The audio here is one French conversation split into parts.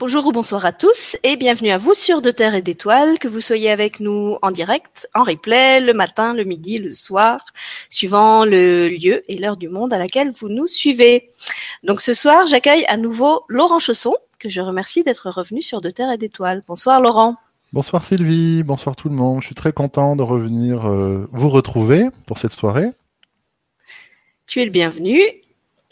Bonjour ou bonsoir à tous et bienvenue à vous sur De Terre et d'Étoiles, que vous soyez avec nous en direct, en replay, le matin, le midi, le soir, suivant le lieu et l'heure du monde à laquelle vous nous suivez. Donc ce soir, j'accueille à nouveau Laurent Chausson, que je remercie d'être revenu sur De Terre et d'Étoiles. Bonsoir Laurent. Bonsoir Sylvie, bonsoir tout le monde. Je suis très content de revenir euh, vous retrouver pour cette soirée. Tu es le bienvenu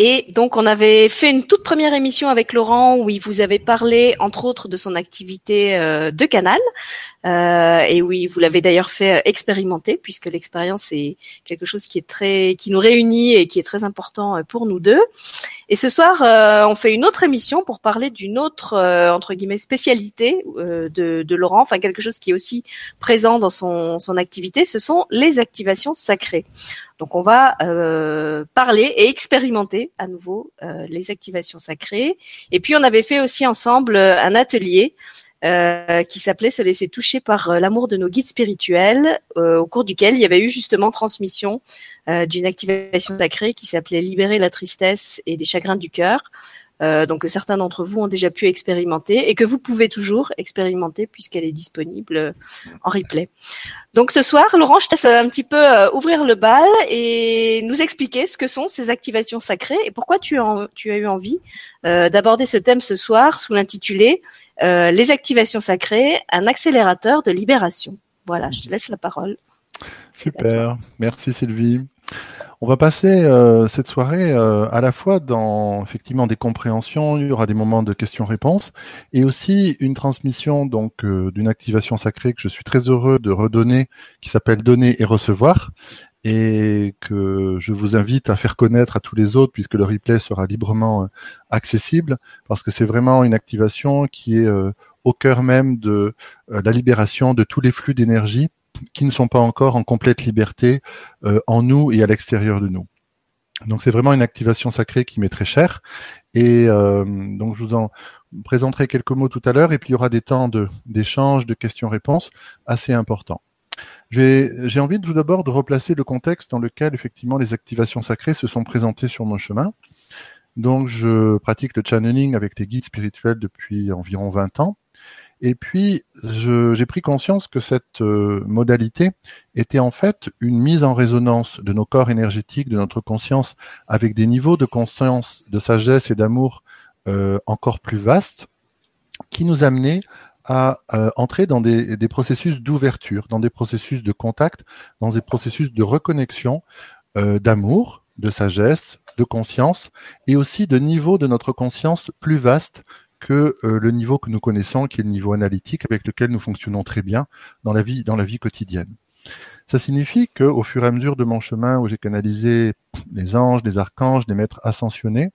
et donc, on avait fait une toute première émission avec Laurent où il vous avait parlé, entre autres, de son activité euh, de canal. Euh, et oui, vous l'avez d'ailleurs fait euh, expérimenter, puisque l'expérience est quelque chose qui est très, qui nous réunit et qui est très important pour nous deux. Et ce soir, on fait une autre émission pour parler d'une autre, entre guillemets, spécialité de, de, Laurent, enfin quelque chose qui est aussi présent dans son, son activité, ce sont les activations sacrées. Donc on va euh, parler et expérimenter à nouveau euh, les activations sacrées. Et puis on avait fait aussi ensemble euh, un atelier qui s'appelait Se laisser toucher par l'amour de nos guides spirituels, au cours duquel il y avait eu justement transmission d'une activation sacrée qui s'appelait Libérer la tristesse et des chagrins du cœur. Euh, donc que certains d'entre vous ont déjà pu expérimenter et que vous pouvez toujours expérimenter puisqu'elle est disponible euh, en replay. Donc ce soir, Laurent, je te laisse un petit peu euh, ouvrir le bal et nous expliquer ce que sont ces activations sacrées et pourquoi tu as eu envie d'aborder ce thème ce soir sous l'intitulé Les activations sacrées, un accélérateur de libération. Voilà, je te laisse la parole. Super, merci Sylvie. On va passer euh, cette soirée euh, à la fois dans effectivement des compréhensions, il y aura des moments de questions-réponses et aussi une transmission donc euh, d'une activation sacrée que je suis très heureux de redonner, qui s'appelle Donner et recevoir et que je vous invite à faire connaître à tous les autres puisque le replay sera librement accessible parce que c'est vraiment une activation qui est au cœur même de la libération de tous les flux d'énergie qui ne sont pas encore en complète liberté euh, en nous et à l'extérieur de nous. Donc c'est vraiment une activation sacrée qui m'est très chère. Et euh, donc je vous en présenterai quelques mots tout à l'heure. Et puis il y aura des temps d'échange, de, questions-réponses assez importants. J'ai envie tout d'abord de replacer le contexte dans lequel effectivement les activations sacrées se sont présentées sur mon chemin. Donc je pratique le channeling avec les guides spirituels depuis environ 20 ans. Et puis, j'ai pris conscience que cette euh, modalité était en fait une mise en résonance de nos corps énergétiques, de notre conscience, avec des niveaux de conscience, de sagesse et d'amour euh, encore plus vastes, qui nous amenaient à euh, entrer dans des, processus d'ouverture, dans des processus de contact, dans des processus de reconnexion, d'amour, de sagesse, de conscience, et aussi de niveaux de notre conscience plus vastes que euh, le niveau que nous connaissons, qui est le niveau analytique avec lequel nous fonctionnons très bien dans la vie, dans la vie quotidienne. Ça signifie qu'au fur et à mesure de mon chemin où j'ai canalisé les anges, les archanges, les maîtres ascensionnés,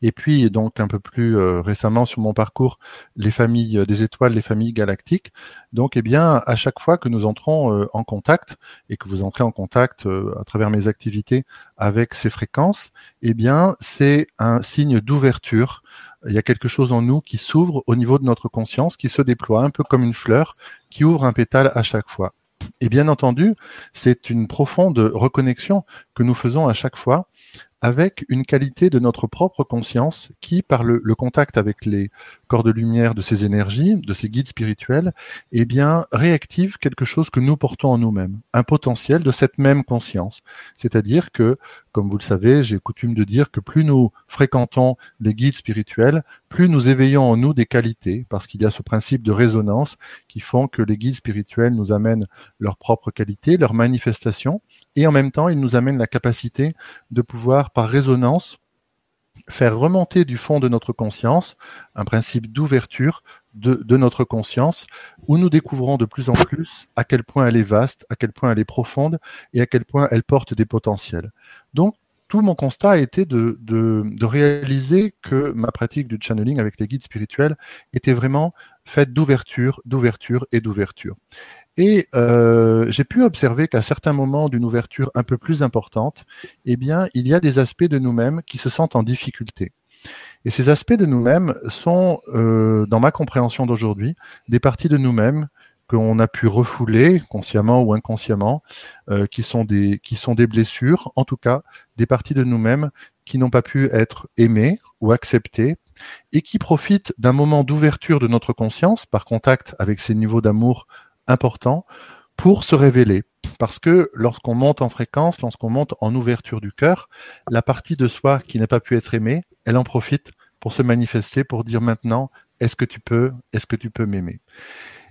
et puis donc un peu plus euh, récemment sur mon parcours, les familles des étoiles, les familles galactiques. Donc eh bien à chaque fois que nous entrons euh, en contact et que vous entrez en contact à travers mes activités avec ces fréquences, eh bien c'est un signe d'ouverture il y a quelque chose en nous qui s'ouvre au niveau de notre conscience, qui se déploie un peu comme une fleur qui ouvre un pétale à chaque fois. Et bien entendu, c'est une profonde reconnexion que nous faisons à chaque fois avec une qualité de notre propre conscience qui, par le, contact avec les corps de lumière de ces énergies, de ces guides spirituels, eh bien, réactive quelque chose que nous portons en nous-mêmes, un potentiel de cette même conscience. C'est-à-dire que, comme vous le savez, j'ai coutume de dire que plus nous fréquentons les guides spirituels, plus nous éveillons en nous des qualités, parce qu'il y a ce principe de résonance qui font que les guides spirituels nous amènent leurs propres qualités, leurs manifestations, et en même temps, ils nous amènent la capacité de pouvoir, par résonance, faire remonter du fond de notre conscience un principe d'ouverture de, notre conscience, où nous découvrons de plus en plus à quel point elle est vaste, à quel point elle est profonde et à quel point elle porte des potentiels. Donc, tout mon constat a été de, de, de, réaliser que ma pratique du channeling avec les guides spirituels était vraiment faite d'ouverture, d'ouverture et d'ouverture. Et euh, j'ai pu observer qu'à certains moments d'une ouverture un peu plus importante, eh bien, il y a des aspects de nous-mêmes qui se sentent en difficulté. Et ces aspects de nous-mêmes sont, euh, dans ma compréhension d'aujourd'hui, des parties de nous-mêmes qu'on a pu refouler consciemment ou inconsciemment, euh, qui sont des qui sont des blessures, en tout cas des parties de nous-mêmes qui n'ont pas pu être aimées ou acceptées et qui profite d'un moment d'ouverture de notre conscience par contact avec ces niveaux d'amour importants pour se révéler. Parce que lorsqu'on monte en fréquence, lorsqu'on monte en ouverture du cœur, la partie de soi qui n'a pas pu être aimée, elle en profite pour se manifester, pour dire maintenant, est-ce que tu peux, est-ce que tu peux m'aimer?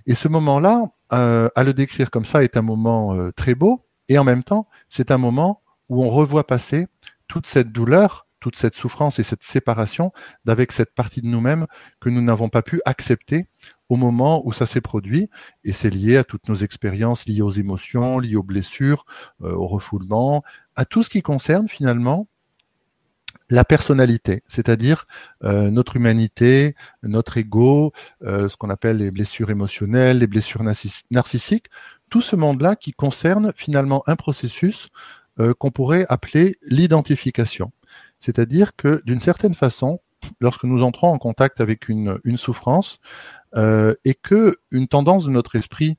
Et ce moment-là, euh, à le décrire comme ça, est un moment euh, très beau, et en même temps, c'est un moment où on revoit passer toute cette douleur, toute cette souffrance et cette séparation d'avec cette partie de nous-mêmes que nous n'avons pas pu accepter au moment où ça s'est produit. Et c'est lié à toutes nos expériences liées aux émotions, liées aux blessures, euh, au refoulement, à tout ce qui concerne finalement la personnalité, c'est-à-dire euh, notre humanité, notre ego, euh, ce qu'on appelle les blessures émotionnelles, les blessures narcissiques, tout ce monde-là qui concerne finalement un processus qu'on pourrait appeler l'identification. C'est-à-dire que d'une certaine façon, lorsque nous entrons en contact avec une souffrance et que une tendance de notre esprit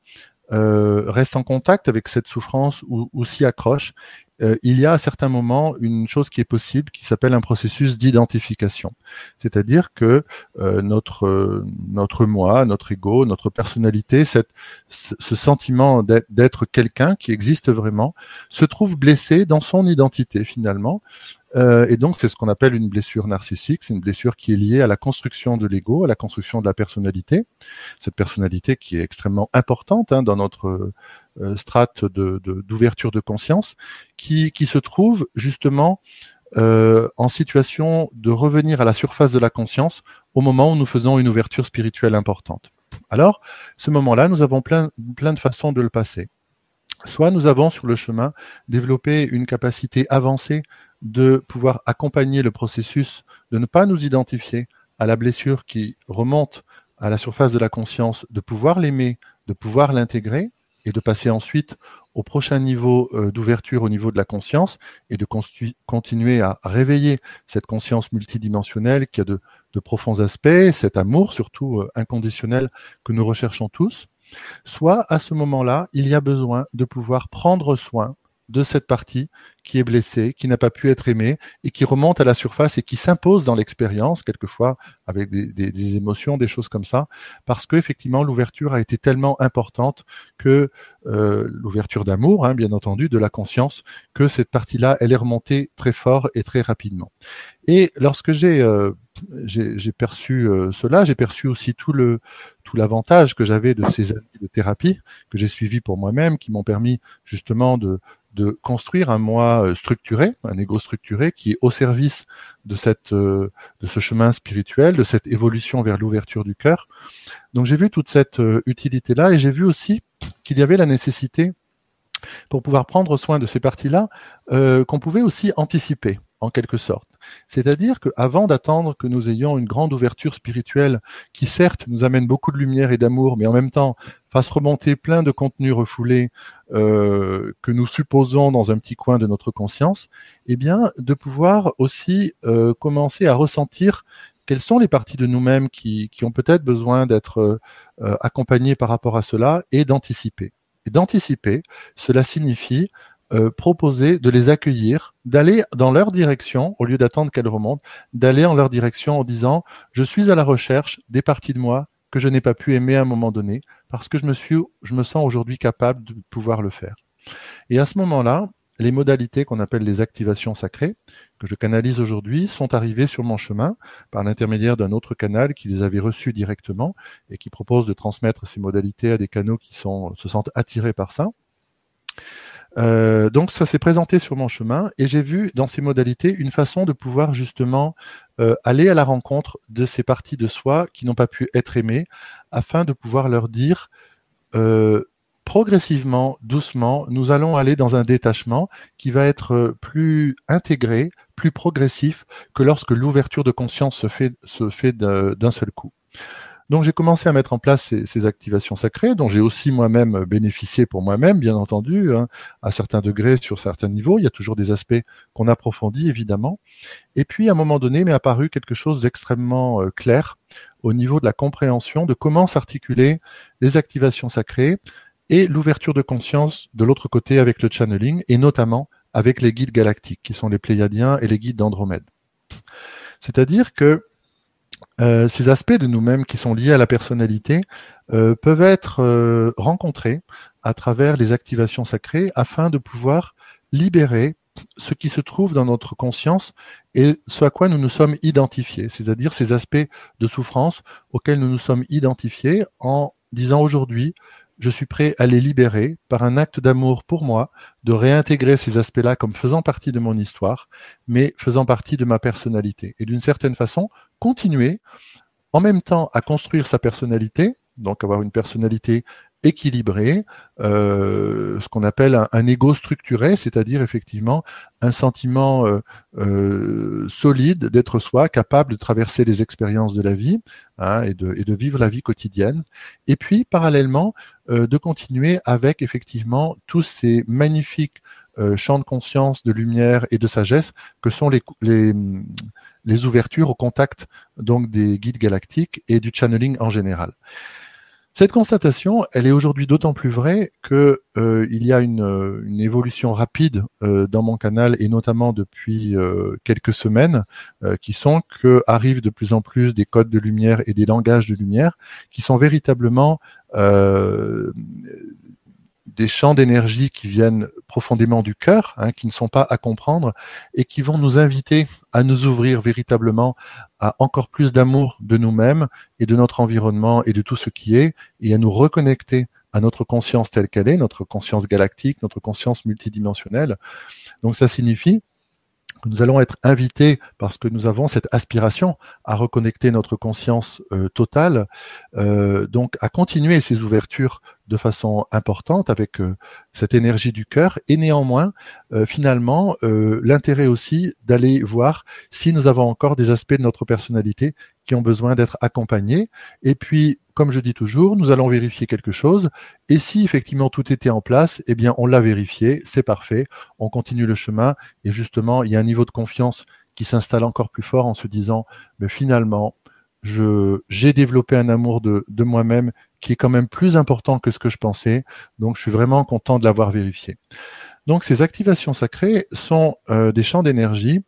reste en contact avec cette souffrance ou, s'y accroche, euh, il y a à certains moments une chose qui est possible qui s'appelle un processus d'identification. C'est-à-dire que euh, notre, notre moi, notre ego, notre personnalité, cette, ce sentiment d'être quelqu'un qui existe vraiment, se trouve blessé dans son identité finalement. Euh, et donc, c'est ce qu'on appelle une blessure narcissique. C'est une blessure qui est liée à la construction de l'ego, à la construction de la personnalité. Cette personnalité qui est extrêmement importante hein, dans notre euh, strate d'ouverture de, conscience, qui, qui, se trouve justement euh, en situation de revenir à la surface de la conscience au moment où nous faisons une ouverture spirituelle importante. Alors, ce moment-là, nous avons plein, plein de façons de le passer. Soit nous avons sur le chemin développé une capacité avancée de pouvoir accompagner le processus, de ne pas nous identifier à la blessure qui remonte à la surface de la conscience, de pouvoir l'aimer, de pouvoir l'intégrer, et de passer ensuite au prochain niveau euh, d'ouverture au niveau de la conscience et de continuer à réveiller cette conscience multidimensionnelle qui a de, profonds aspects, cet amour surtout euh, inconditionnel que nous recherchons tous, soit à ce moment-là, il y a besoin de pouvoir prendre soin de cette partie qui est blessée, qui n'a pas pu être aimée et qui remonte à la surface et qui s'impose dans l'expérience, quelquefois avec des, émotions, des choses comme ça, parce que effectivement l'ouverture a été tellement importante que euh, l'ouverture d'amour, hein, bien entendu, de la conscience, que cette partie-là, elle est remontée très fort et très rapidement. Et lorsque j'ai euh, j'ai perçu euh, cela, j'ai perçu aussi tout tout l'avantage que j'avais de ces années de thérapie que j'ai suivi pour moi-même, qui m'ont permis justement de de construire un moi euh, structuré, un ego structuré qui est au service euh, de ce chemin spirituel, de cette évolution vers l'ouverture du cœur. Donc j'ai vu toute cette euh, utilité là et j'ai vu aussi qu'il y avait la nécessité pour pouvoir prendre soin de ces parties-là qu'on pouvait aussi anticiper en quelque sorte. C'est-à-dire qu'avant d'attendre que nous ayons une grande ouverture spirituelle qui certes nous amène beaucoup de lumière et d'amour, mais en même temps fasse remonter plein de contenus refoulés euh, que nous supposons dans un petit coin de notre conscience, eh bien de pouvoir aussi euh, commencer à ressentir quelles sont les parties de nous-mêmes qui, qui, ont peut-être besoin d'être euh, accompagnées par rapport à cela et d'anticiper. Et d'anticiper, cela signifie proposer de les accueillir, d'aller dans leur direction, au lieu d'attendre qu'elles remontent, d'aller en leur direction en disant je suis à la recherche des parties de moi que je n'ai pas pu aimer à un moment donné, parce que je me suis, je me sens aujourd'hui capable de pouvoir le faire. Et à ce moment-là, les modalités qu'on appelle les activations sacrées, que je canalise aujourd'hui, sont arrivées sur mon chemin par l'intermédiaire d'un autre canal qui les avait reçues directement et qui propose de transmettre ces modalités à des canaux qui sont, se sentent attirés par ça. Euh, donc ça s'est présenté sur mon chemin et j'ai vu dans ces modalités une façon de pouvoir justement euh, aller à la rencontre de ces parties de soi qui n'ont pas pu être aimées afin de pouvoir leur dire euh, progressivement, doucement, nous allons aller dans un détachement qui va être plus intégré, plus progressif que lorsque l'ouverture de conscience se fait d'un seul coup. Donc j'ai commencé à mettre en place ces, activations sacrées, dont j'ai aussi moi-même bénéficié pour moi-même, bien entendu, hein, à certains degrés, sur certains niveaux. Il y a toujours des aspects qu'on approfondit, évidemment. Et puis, à un moment donné, m'est apparu quelque chose d'extrêmement euh, clair au niveau de la compréhension de comment s'articuler les activations sacrées et l'ouverture de conscience de l'autre côté avec le channeling, et notamment avec les guides galactiques, qui sont les Pléiadiens et les guides d'Andromède. C'est-à-dire que euh, ces aspects de nous-mêmes qui sont liés à la personnalité euh, peuvent être euh, rencontrés à travers les activations sacrées afin de pouvoir libérer ce qui se trouve dans notre conscience et ce à quoi nous nous sommes identifiés, c'est-à-dire ces aspects de souffrance auxquels nous nous sommes identifiés en disant aujourd'hui, je suis prêt à les libérer par un acte d'amour pour moi, de réintégrer ces aspects-là comme faisant partie de mon histoire, mais faisant partie de ma personnalité. Et d'une certaine façon, continuer en même temps à construire sa personnalité, donc avoir une personnalité équilibré, euh, ce qu'on appelle un, ego structuré, c'est-à-dire effectivement un sentiment euh, euh, solide d'être soi, capable de traverser les expériences de la vie hein, et, de, et, de, vivre la vie quotidienne. Et puis, parallèlement, de continuer avec effectivement tous ces magnifiques euh, champs de conscience, de lumière et de sagesse que sont les, les les ouvertures au contact donc des guides galactiques et du channeling en général. Cette constatation, elle est aujourd'hui d'autant plus vraie que euh, il y a une, euh, une évolution rapide euh, dans mon canal et notamment depuis euh, quelques semaines, euh, qui sont que arrivent de plus en plus des codes de lumière et des langages de lumière qui sont véritablement euh, des champs d'énergie qui viennent profondément du cœur, hein, qui ne sont pas à comprendre et qui vont nous inviter à nous ouvrir véritablement à encore plus d'amour de nous-mêmes et de notre environnement et de tout ce qui est et à nous reconnecter à notre conscience telle qu'elle est, notre conscience galactique, notre conscience multidimensionnelle. Donc ça signifie que nous allons être invités parce que nous avons cette aspiration à reconnecter notre conscience euh, totale, euh, donc à continuer ces ouvertures de façon importante avec euh, cette énergie du cœur et néanmoins euh, finalement euh, l'intérêt aussi d'aller voir si nous avons encore des aspects de notre personnalité qui ont besoin d'être accompagnés. Et puis comme je dis toujours nous allons vérifier quelque chose et si effectivement tout était en place eh bien on l'a vérifié c'est parfait on continue le chemin et justement il y a un niveau de confiance qui s'installe encore plus fort en se disant mais finalement j'ai développé un amour de, de moi-même qui est quand même plus important que ce que je pensais. Donc, je suis vraiment content de l'avoir vérifié. Donc, ces activations sacrées sont euh, des champs d'énergie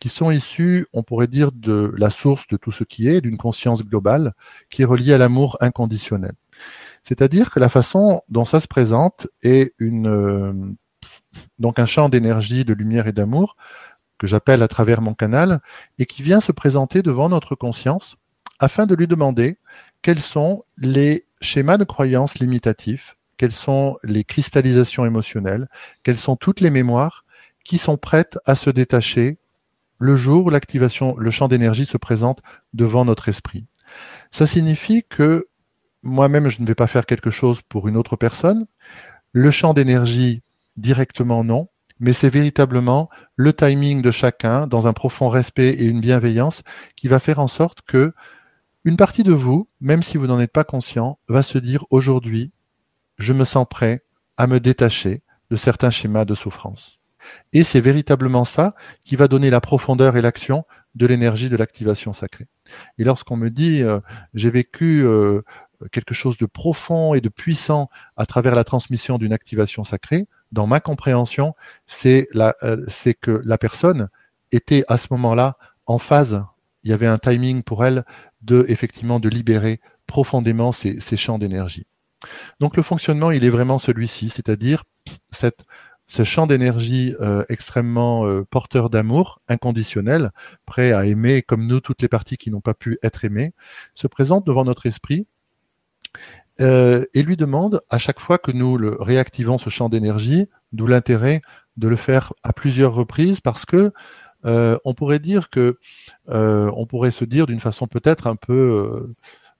qui sont issus, on pourrait dire, de la source de tout ce qui est, d'une conscience globale qui est reliée à l'amour inconditionnel. C'est-à-dire que la façon dont ça se présente est une, euh, donc un champ d'énergie, de lumière et d'amour que j'appelle à travers mon canal et qui vient se présenter devant notre conscience afin de lui demander quels sont les schémas de croyances limitatifs, quelles sont les cristallisations émotionnelles, quelles sont toutes les mémoires qui sont prêtes à se détacher le jour où l'activation, le champ d'énergie se présente devant notre esprit? Ça signifie que moi-même, je ne vais pas faire quelque chose pour une autre personne. Le champ d'énergie, directement non, mais c'est véritablement le timing de chacun dans un profond respect et une bienveillance qui va faire en sorte que une partie de vous, même si vous n'en êtes pas conscient, va se dire aujourd'hui, je me sens prêt à me détacher de certains schémas de souffrance. Et c'est véritablement ça qui va donner la profondeur et l'action de l'énergie de l'activation sacrée. Et lorsqu'on me dit euh, j'ai vécu euh, quelque chose de profond et de puissant à travers la transmission d'une activation sacrée, dans ma compréhension, c'est euh, que la personne était à ce moment-là en phase. Il y avait un timing pour elle de effectivement de libérer profondément ces, ces champs d'énergie. Donc le fonctionnement, il est vraiment celui-ci, c'est-à-dire cette, ce champ d'énergie euh, extrêmement euh, porteur d'amour, inconditionnel, prêt à aimer comme nous toutes les parties qui n'ont pas pu être aimées, se présente devant notre esprit euh, et lui demande à chaque fois que nous le réactivons ce champ d'énergie, d'où l'intérêt de le faire à plusieurs reprises parce que euh, on pourrait dire que, euh, on pourrait se dire d'une façon peut-être un peu, euh,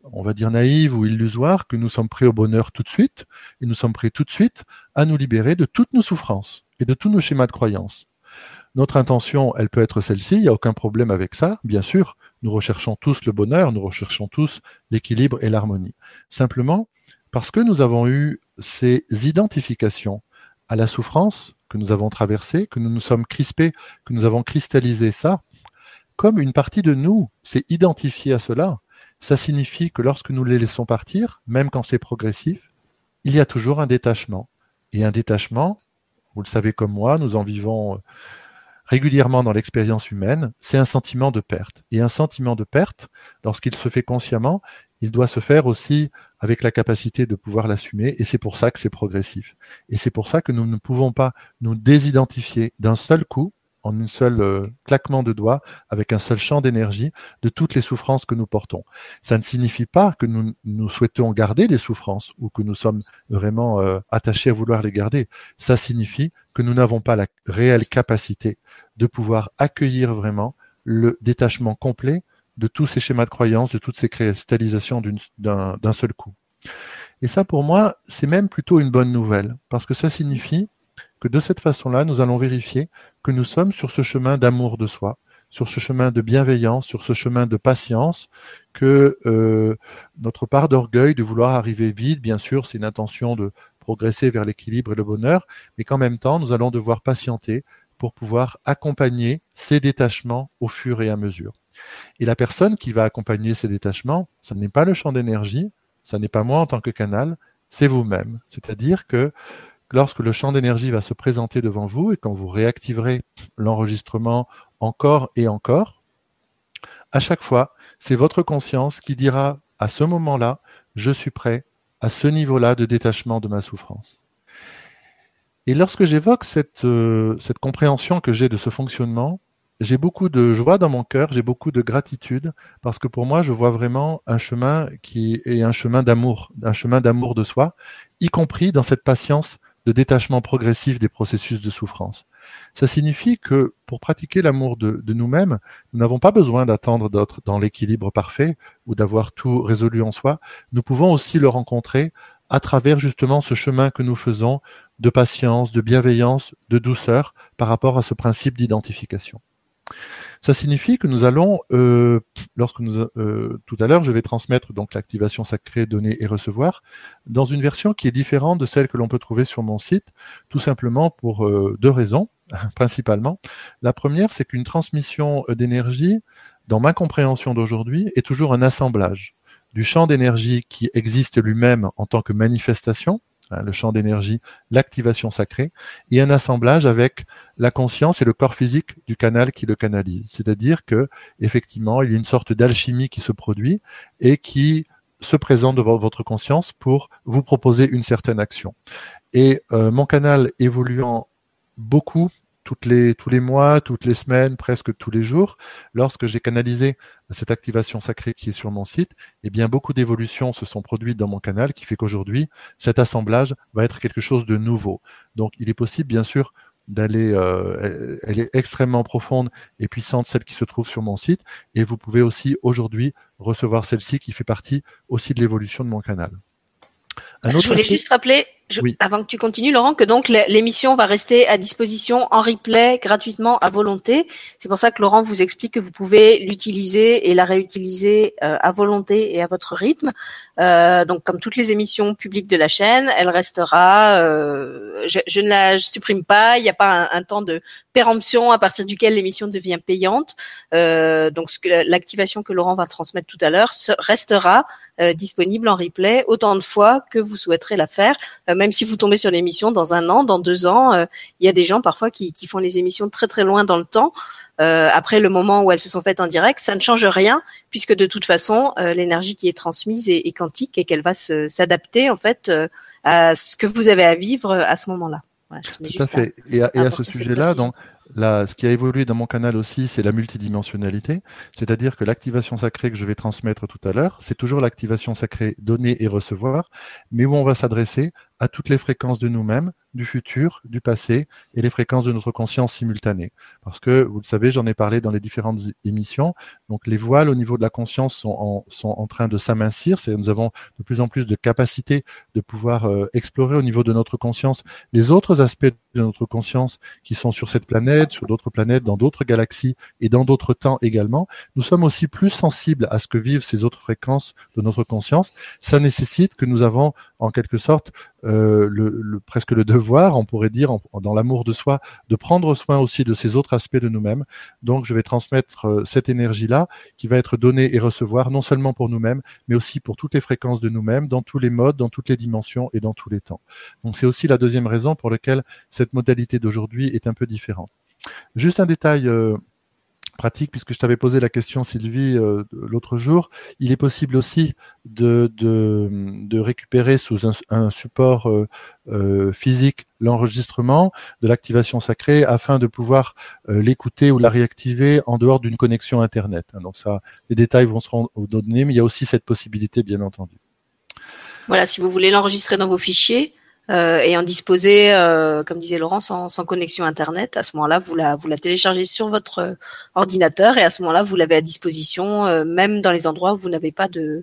on va dire naïve ou illusoire, que nous sommes prêts au bonheur tout de suite, et nous sommes prêts tout de suite à nous libérer de toutes nos souffrances et de tous nos schémas de croyance. Notre intention, elle peut être celle-ci, il n'y a aucun problème avec ça, bien sûr. Nous recherchons tous le bonheur, nous recherchons tous l'équilibre et l'harmonie. Simplement, parce que nous avons eu ces identifications à la souffrance, que nous avons traversé, que nous nous sommes crispés, que nous avons cristallisé ça, comme une partie de nous s'est identifiée à cela, ça signifie que lorsque nous les laissons partir, même quand c'est progressif, il y a toujours un détachement. Et un détachement, vous le savez comme moi, nous en vivons régulièrement dans l'expérience humaine, c'est un sentiment de perte. Et un sentiment de perte, lorsqu'il se fait consciemment, il doit se faire aussi avec la capacité de pouvoir l'assumer, et c'est pour ça que c'est progressif. Et c'est pour ça que nous ne pouvons pas nous désidentifier d'un seul coup en un seul euh, claquement de doigts, avec un seul champ d'énergie, de toutes les souffrances que nous portons. Ça ne signifie pas que nous, souhaitons garder des souffrances ou que nous sommes vraiment euh, attachés à vouloir les garder. Ça signifie que nous n'avons pas la réelle capacité de pouvoir accueillir vraiment le détachement complet de tous ces schémas de croyance, de toutes ces cristallisations d'un seul coup. Et ça, pour moi, c'est même plutôt une bonne nouvelle, parce que ça signifie que de cette façon-là, nous allons vérifier que nous sommes sur ce chemin d'amour de soi, sur ce chemin de bienveillance, sur ce chemin de patience, que euh, notre part d'orgueil de vouloir arriver vite, bien sûr, c'est une intention de progresser vers l'équilibre et le bonheur, mais qu'en même temps, nous allons devoir patienter pour pouvoir accompagner ces détachements au fur et à mesure. Et la personne qui va accompagner ces détachements, ce n'est pas le champ d'énergie, ce n'est pas moi en tant que canal, c'est vous-même. C'est-à-dire que lorsque le champ d'énergie va se présenter devant vous et quand vous réactiverez l'enregistrement encore et encore, à chaque fois, c'est votre conscience qui dira à ce moment-là, je suis prêt à ce niveau-là de détachement de ma souffrance. Et lorsque j'évoque cette, euh, cette compréhension que j'ai de ce fonctionnement, j'ai beaucoup de joie dans mon cœur, j'ai beaucoup de gratitude, parce que pour moi, je vois vraiment un chemin qui est un chemin d'amour, un chemin d'amour de soi, y compris dans cette patience de détachement progressif des processus de souffrance. Ça signifie que pour pratiquer l'amour de, nous-mêmes, nous n'avons pas besoin d'attendre d'autres dans l'équilibre parfait ou d'avoir tout résolu en soi. Nous pouvons aussi le rencontrer à travers justement ce chemin que nous faisons de patience, de bienveillance, de douceur par rapport à ce principe d'identification. Ça signifie que nous allons, euh, lorsque euh, tout à l'heure, je vais transmettre donc l'activation sacrée, donner et recevoir, dans une version qui est différente de celle que l'on peut trouver sur mon site, tout simplement pour euh, deux raisons, principalement. La première, c'est qu'une transmission d'énergie, dans ma compréhension d'aujourd'hui, est toujours un assemblage du champ d'énergie qui existe lui-même en tant que manifestation, Hein, le champ d'énergie, l'activation sacrée, et un assemblage avec la conscience et le corps physique du canal qui le canalise. C'est-à-dire que effectivement, il y a une sorte d'alchimie qui se produit et qui se présente devant votre conscience pour vous proposer une certaine action. Et euh, mon canal évoluant beaucoup toutes les, tous les mois, toutes les semaines, presque tous les jours, lorsque j'ai canalisé cette activation sacrée qui est sur mon site, eh bien, beaucoup d'évolutions se sont produites dans mon canal qui fait qu'aujourd'hui, cet assemblage va être quelque chose de nouveau. Donc, il est possible, bien sûr, d'aller, euh, elle est extrêmement profonde et puissante, celle qui se trouve sur mon site, et vous pouvez aussi aujourd'hui recevoir celle-ci qui fait partie aussi de l'évolution de mon canal. je voulais juste rappeler avant que tu continues, Laurent, que donc l'émission va rester à disposition en replay gratuitement à volonté. C'est pour ça que Laurent vous explique que vous pouvez l'utiliser et la réutiliser euh, à volonté et à votre rythme. Euh, donc, comme toutes les émissions publiques de la chaîne, elle restera. Euh, je, ne la supprime pas. Il n'y a pas un, temps de péremption à partir duquel l'émission devient payante. donc, l'activation que Laurent va transmettre tout à l'heure restera disponible en replay autant de fois que vous souhaiterez la faire même si vous tombez sur l'émission dans un an, dans deux ans, euh, il y a des gens parfois qui, font les émissions très très loin dans le temps. Euh, après le moment où elles se sont faites en direct, ça ne change rien puisque de toute façon euh, l'énergie qui est transmise est, quantique et qu'elle va s'adapter en fait à ce que vous avez à vivre à ce moment-là. tout à fait. et à ce sujet-là, donc Là, ce qui a évolué dans mon canal aussi, c'est la multidimensionnalité, c'est-à-dire que l'activation sacrée que je vais transmettre tout à l'heure, c'est toujours l'activation sacrée donner et recevoir, mais où on va s'adresser à toutes les fréquences de nous-mêmes, du futur, du passé et les fréquences de notre conscience simultanée. Parce que, vous le savez, j'en ai parlé dans les différentes émissions, donc les voiles au niveau de la conscience sont en, sont en train de s'amincir, nous avons de plus en plus de capacité de pouvoir euh, explorer au niveau de notre conscience les autres aspects de notre conscience qui sont sur cette planète, sur d'autres planètes, dans d'autres galaxies et dans d'autres temps également. Nous sommes aussi plus sensibles à ce que vivent ces autres fréquences de notre conscience. Ça nécessite que nous avons en quelque sorte euh, presque le devoir, on pourrait dire, dans l'amour de soi, de prendre soin aussi de ces autres aspects de nous-mêmes. Donc, je vais transmettre euh, cette énergie-là qui va être donnée et recevoir non seulement pour nous-mêmes, mais aussi pour toutes les fréquences de nous-mêmes, dans tous les modes, dans toutes les dimensions et dans tous les temps. Donc, c'est aussi la deuxième raison pour laquelle cette modalité d'aujourd'hui est un peu différente. Juste un détail pratique, puisque je t'avais posé la question, Sylvie, euh, l'autre jour, il est possible aussi de, récupérer sous un, support euh, euh, physique l'enregistrement de l'activation sacrée afin de pouvoir l'écouter ou la réactiver en dehors d'une connexion Internet. Hein, donc ça, les détails vont se rendre donnés, mais il y a aussi cette possibilité, bien entendu. Voilà, si vous voulez l'enregistrer dans vos fichiers, euh, et en disposer, euh, comme disait Laurent, sans, sans, connexion Internet. À ce moment-là, vous la, vous la téléchargez sur votre euh, ordinateur et à ce moment-là, vous l'avez à disposition, euh, même dans les endroits où vous n'avez pas de,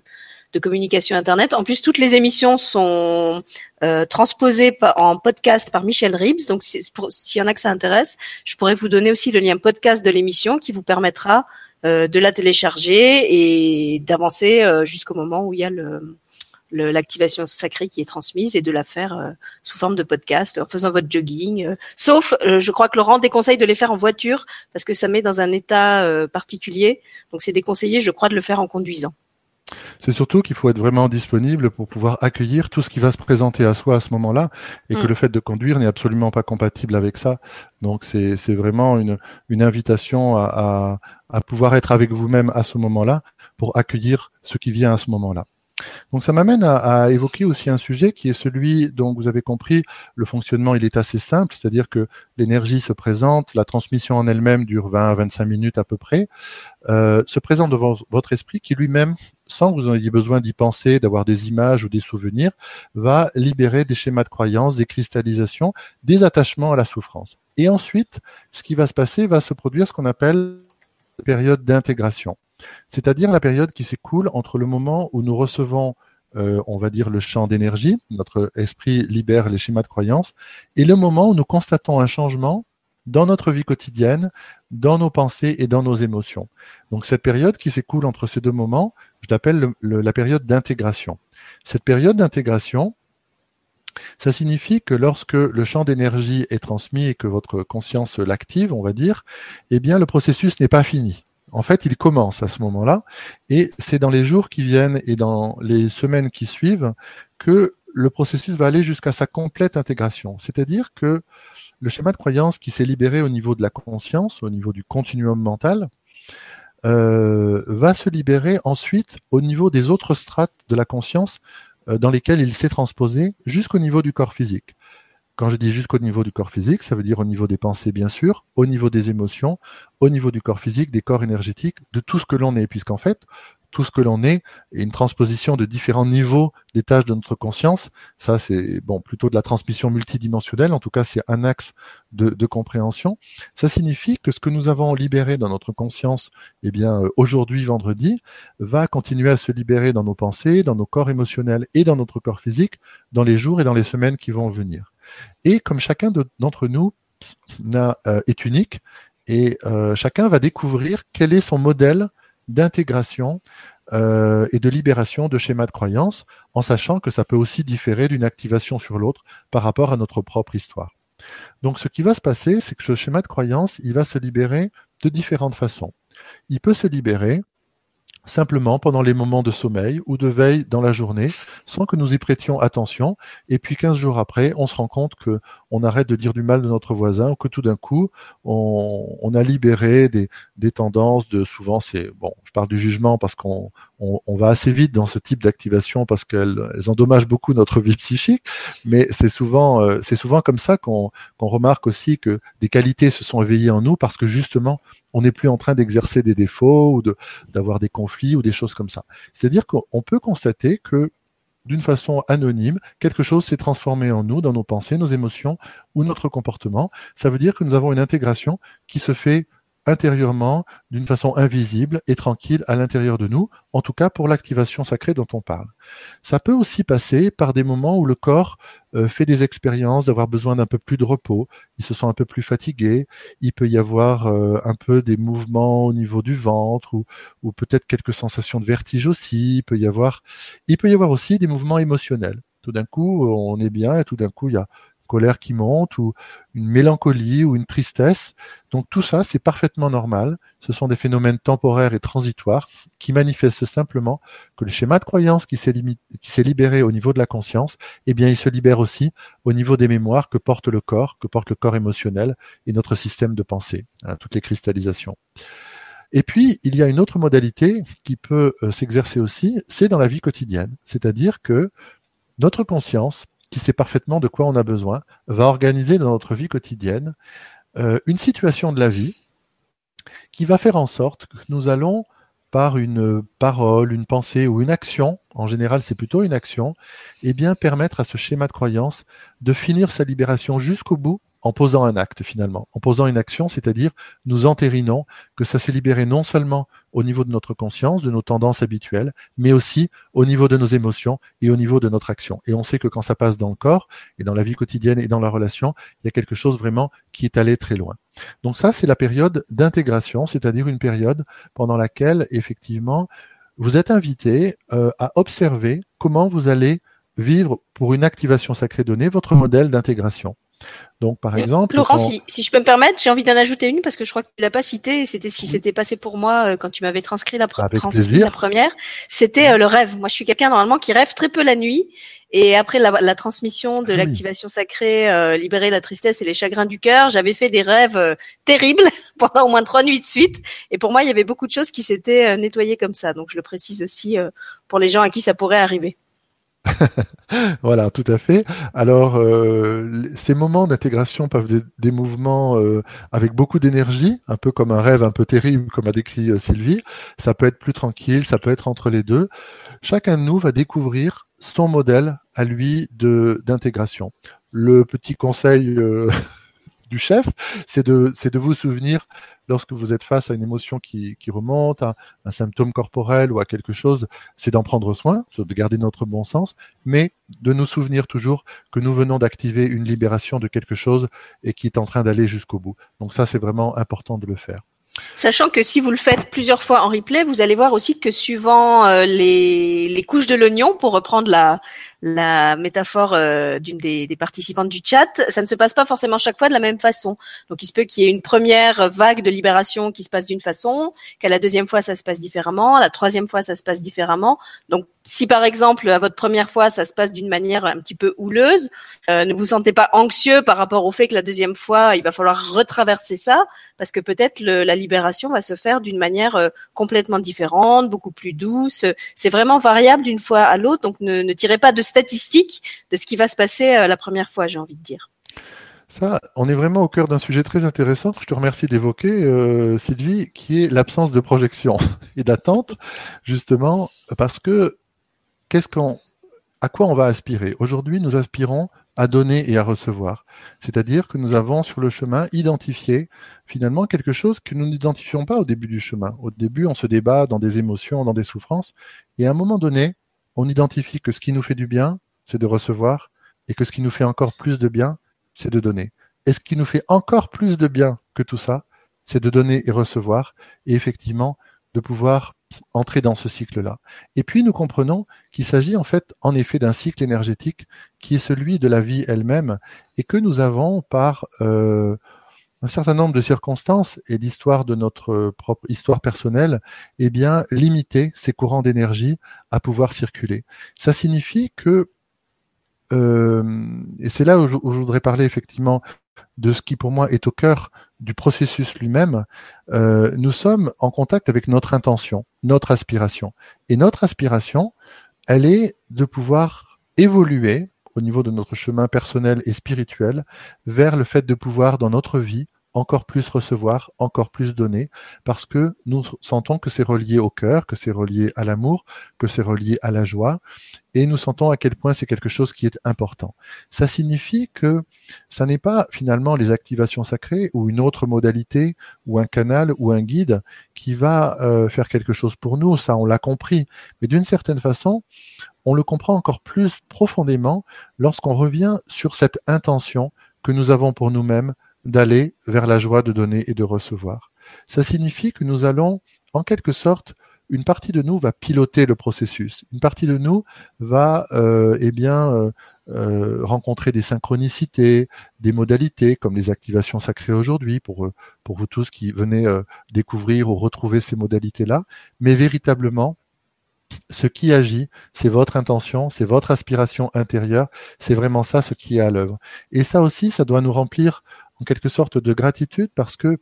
de, communication Internet. En plus, toutes les émissions sont euh, transposées en podcast par Michel Ribs. Donc, s'il y en a que ça intéresse, je pourrais vous donner aussi le lien podcast de l'émission qui vous permettra de la télécharger et d'avancer jusqu'au moment où il y a le l'activation sacrée qui est transmise et de la faire euh, sous forme de podcast en faisant votre jogging. Euh. sauf, euh, je crois que Laurent déconseille de les faire en voiture parce que ça met dans un état particulier. Donc c'est déconseillé, je crois, de le faire en conduisant. C'est surtout qu'il faut être vraiment disponible pour pouvoir accueillir tout ce qui va se présenter à soi à ce moment-là et que mm. le fait de conduire n'est absolument pas compatible avec ça. Donc c'est vraiment une, une invitation à, à, à pouvoir être avec vous-même à ce moment-là pour accueillir ce qui vient à ce moment-là. Donc ça m'amène à, évoquer aussi un sujet qui est celui dont vous avez compris, le fonctionnement il est assez simple, c'est-à-dire que l'énergie se présente, la transmission en elle-même dure 20 à 25 minutes à peu près, euh, se présente devant votre esprit qui lui-même, sans que vous en ayez besoin d'y penser, d'avoir des images ou des souvenirs, va libérer des schémas de croyance, des cristallisations, des attachements à la souffrance. Et ensuite, ce qui va se passer va se produire ce qu'on appelle période d'intégration c'est-à-dire la période qui s'écoule entre le moment où nous recevons, euh, on va dire, le champ d'énergie, notre esprit libère les schémas de croyance, et le moment où nous constatons un changement dans notre vie quotidienne, dans nos pensées et dans nos émotions. Donc cette période qui s'écoule entre ces deux moments, je l'appelle la période d'intégration. Cette période d'intégration, ça signifie que lorsque le champ d'énergie est transmis et que votre conscience l'active, on va dire, eh bien le processus n'est pas fini. En fait, il commence à ce moment-là, et c'est dans les jours qui viennent et dans les semaines qui suivent que le processus va aller jusqu'à sa complète intégration. C'est-à-dire que le schéma de croyance qui s'est libéré au niveau de la conscience, au niveau du continuum mental, euh, va se libérer ensuite au niveau des autres strates de la conscience euh, dans lesquelles il s'est transposé jusqu'au niveau du corps physique. Quand je dis jusqu'au niveau du corps physique, ça veut dire au niveau des pensées, bien sûr, au niveau des émotions, au niveau du corps physique, des corps énergétiques, de tout ce que l'on est, puisqu'en fait, tout ce que l'on est est une transposition de différents niveaux des tâches de notre conscience. Ça, c'est bon plutôt de la transmission multidimensionnelle. En tout cas, c'est un axe de, de, compréhension. Ça signifie que ce que nous avons libéré dans notre conscience, eh bien euh, aujourd'hui, vendredi, va continuer à se libérer dans nos pensées, dans nos corps émotionnels et dans notre corps physique dans les jours et dans les semaines qui vont venir. Et comme chacun d'entre nous euh, est unique, et euh, chacun va découvrir quel est son modèle d'intégration euh, et de libération de schémas de croyance, en sachant que ça peut aussi différer d'une activation sur l'autre par rapport à notre propre histoire. Donc ce qui va se passer, c'est que ce schéma de croyance, il va se libérer de différentes façons. Il peut se libérer simplement pendant les moments de sommeil ou de veille dans la journée, sans que nous y prêtions attention. Et puis 15 jours après, on se rend compte que on arrête de dire du mal de notre voisin, ou que tout d'un coup, on, a libéré des, des tendances de souvent c'est bon, je parle du jugement parce qu'on on, va assez vite dans ce type d'activation parce qu'elles elles endommagent beaucoup notre vie psychique, mais c'est souvent euh, souvent comme ça qu'on remarque aussi que des qualités se sont éveillées en nous parce que justement on n'est plus en train d'exercer des défauts ou d'avoir des conflits ou des choses comme ça. C'est-à-dire qu'on peut constater que d'une façon anonyme, quelque chose s'est transformé en nous, dans nos pensées, nos émotions ou notre comportement. Ça veut dire que nous avons une intégration qui se fait intérieurement, d'une façon invisible et tranquille à l'intérieur de nous, en tout cas pour l'activation sacrée dont on parle. Ça peut aussi passer par des moments où le corps euh, fait des expériences d'avoir besoin d'un peu plus de repos, il se sent un peu plus fatigué, il peut y avoir euh, un peu des mouvements au niveau du ventre ou, ou peut-être quelques sensations de vertige aussi, il peut y avoir il peut y avoir aussi des mouvements émotionnels. Tout d'un coup, on est bien et tout d'un coup, il y a colère qui monte ou une mélancolie ou une tristesse. Donc tout ça, c'est parfaitement normal. Ce sont des phénomènes temporaires et transitoires qui manifestent simplement que le schéma de croyance qui s'est libéré au niveau de la conscience, eh bien, il se libère aussi au niveau des mémoires que porte le corps, que porte le corps émotionnel et notre système de pensée, hein, toutes les cristallisations. Et puis, il y a une autre modalité qui peut euh, s'exercer aussi, c'est dans la vie quotidienne. C'est-à-dire que notre conscience, qui sait parfaitement de quoi on a besoin, va organiser dans notre vie quotidienne euh, une situation de la vie qui va faire en sorte que nous allons, par une parole, une pensée ou une action, en général c'est plutôt une action, eh permettre à ce schéma de croyance de finir sa libération jusqu'au bout en posant un acte finalement, en posant une action, c'est-à-dire nous entérinons que ça s'est libéré non seulement au niveau de notre conscience, de nos tendances habituelles, mais aussi au niveau de nos émotions et au niveau de notre action. Et on sait que quand ça passe dans le corps et dans la vie quotidienne et dans la relation, il y a quelque chose vraiment qui est allé très loin. Donc ça, c'est la période d'intégration, c'est-à-dire une période pendant laquelle effectivement vous êtes invité euh, à observer comment vous allez vivre pour une activation sacrée donnée votre modèle d'intégration. Donc, par exemple. Laurent, si, si, je peux me permettre, j'ai envie d'en ajouter une parce que je crois que tu l'as pas cité. C'était ce qui s'était passé pour moi euh, quand tu m'avais transcrit la, première. C'était euh, le rêve. Moi, je suis quelqu'un normalement qui rêve très peu la nuit. Et après la, la transmission de ah l'activation sacrée, euh, libérer la tristesse et les chagrins du cœur, j'avais fait des rêves terribles pendant au moins trois nuits de suite. Et pour moi, il y avait beaucoup de choses qui s'étaient nettoyées comme ça. Donc, je le précise aussi pour les gens à qui ça pourrait arriver. voilà, tout à fait. Alors, euh, ces moments d'intégration peuvent être des, mouvements euh, avec beaucoup d'énergie, un peu comme un rêve un peu terrible, comme a décrit euh, Sylvie. Ça peut être plus tranquille, ça peut être entre les deux. Chacun de nous va découvrir son modèle à lui d'intégration. Le petit conseil du chef, c'est de, c'est de vous souvenir lorsque vous êtes face à une émotion qui, qui remonte, à un symptôme corporel ou à quelque chose, c'est d'en prendre soin, de garder notre bon sens, mais de nous souvenir toujours que nous venons d'activer une libération de quelque chose et qui est en train d'aller jusqu'au bout. Donc ça, c'est vraiment important de le faire. Sachant que si vous le faites plusieurs fois en replay, vous allez voir aussi que suivant euh, les, les couches de l'oignon, pour reprendre la, la métaphore euh, d'une des, des, participantes du chat, ça ne se passe pas forcément chaque fois de la même façon. Donc il se peut qu'il y ait une première vague de libération qui se passe d'une façon, qu'à la deuxième fois ça se passe différemment, à la troisième fois ça se passe différemment. Donc si par exemple à votre première fois ça se passe d'une manière un petit peu houleuse, euh, ne vous sentez pas anxieux par rapport au fait que la deuxième fois il va falloir retraverser ça, parce que peut-être la libération va se faire d'une manière euh, complètement différente, beaucoup plus douce. C'est vraiment variable d'une fois à l'autre, donc ne, ne tirez pas de statistiques de ce qui va se passer euh, la première fois, j'ai envie de dire. Ça, on est vraiment au cœur d'un sujet très intéressant je te remercie d'évoquer, euh, Sylvie, qui est l'absence de projection et d'attente, justement, parce que qu'est-ce qu'on, à quoi on va aspirer? Aujourd'hui, nous aspirons à donner et à recevoir. C'est-à-dire que nous avons sur le chemin identifié finalement quelque chose que nous n'identifions pas au début du chemin. Au début, on se débat dans des émotions, dans des souffrances, et à un moment donné, on identifie que ce qui nous fait du bien, c'est de recevoir, et que ce qui nous fait encore plus de bien, c'est de donner. Et ce qui nous fait encore plus de bien que tout ça, c'est de donner et recevoir, et effectivement, de pouvoir entrer dans ce cycle-là. Et puis nous comprenons qu'il s'agit en fait en effet d'un cycle énergétique qui est celui de la vie elle-même et que nous avons par euh, un certain nombre de circonstances et d'histoires de notre propre histoire personnelle, eh bien, limiter ces courants d'énergie à pouvoir circuler. Ça signifie que, euh, et c'est là où je, voudrais parler effectivement de ce qui pour moi est au cœur du processus lui-même, euh, nous sommes en contact avec notre intention, notre aspiration. Et notre aspiration, elle est de pouvoir évoluer au niveau de notre chemin personnel et spirituel vers le fait de pouvoir dans notre vie encore plus recevoir, encore plus donner, parce que nous sentons que c'est relié au cœur, que c'est relié à l'amour, que c'est relié à la joie, et nous sentons à quel point c'est quelque chose qui est important. Ça signifie que ça n'est pas finalement les activations sacrées ou une autre modalité ou un canal ou un guide qui va euh, faire quelque chose pour nous, ça on l'a compris, mais d'une certaine façon, on le comprend encore plus profondément lorsqu'on revient sur cette intention que nous avons pour nous-mêmes d'aller vers la joie de donner et de recevoir. Ça signifie que nous allons, en quelque sorte, une partie de nous va piloter le processus. Une partie de nous va, euh, eh bien, euh, euh, rencontrer des synchronicités, des modalités, comme les activations sacrées aujourd'hui, pour, pour vous tous qui venez découvrir ou retrouver ces modalités-là. Mais véritablement, ce qui agit, c'est votre intention, c'est votre aspiration intérieure, c'est vraiment ça ce qui est à l'œuvre. Et ça aussi, ça doit nous remplir en quelque sorte de gratitude parce que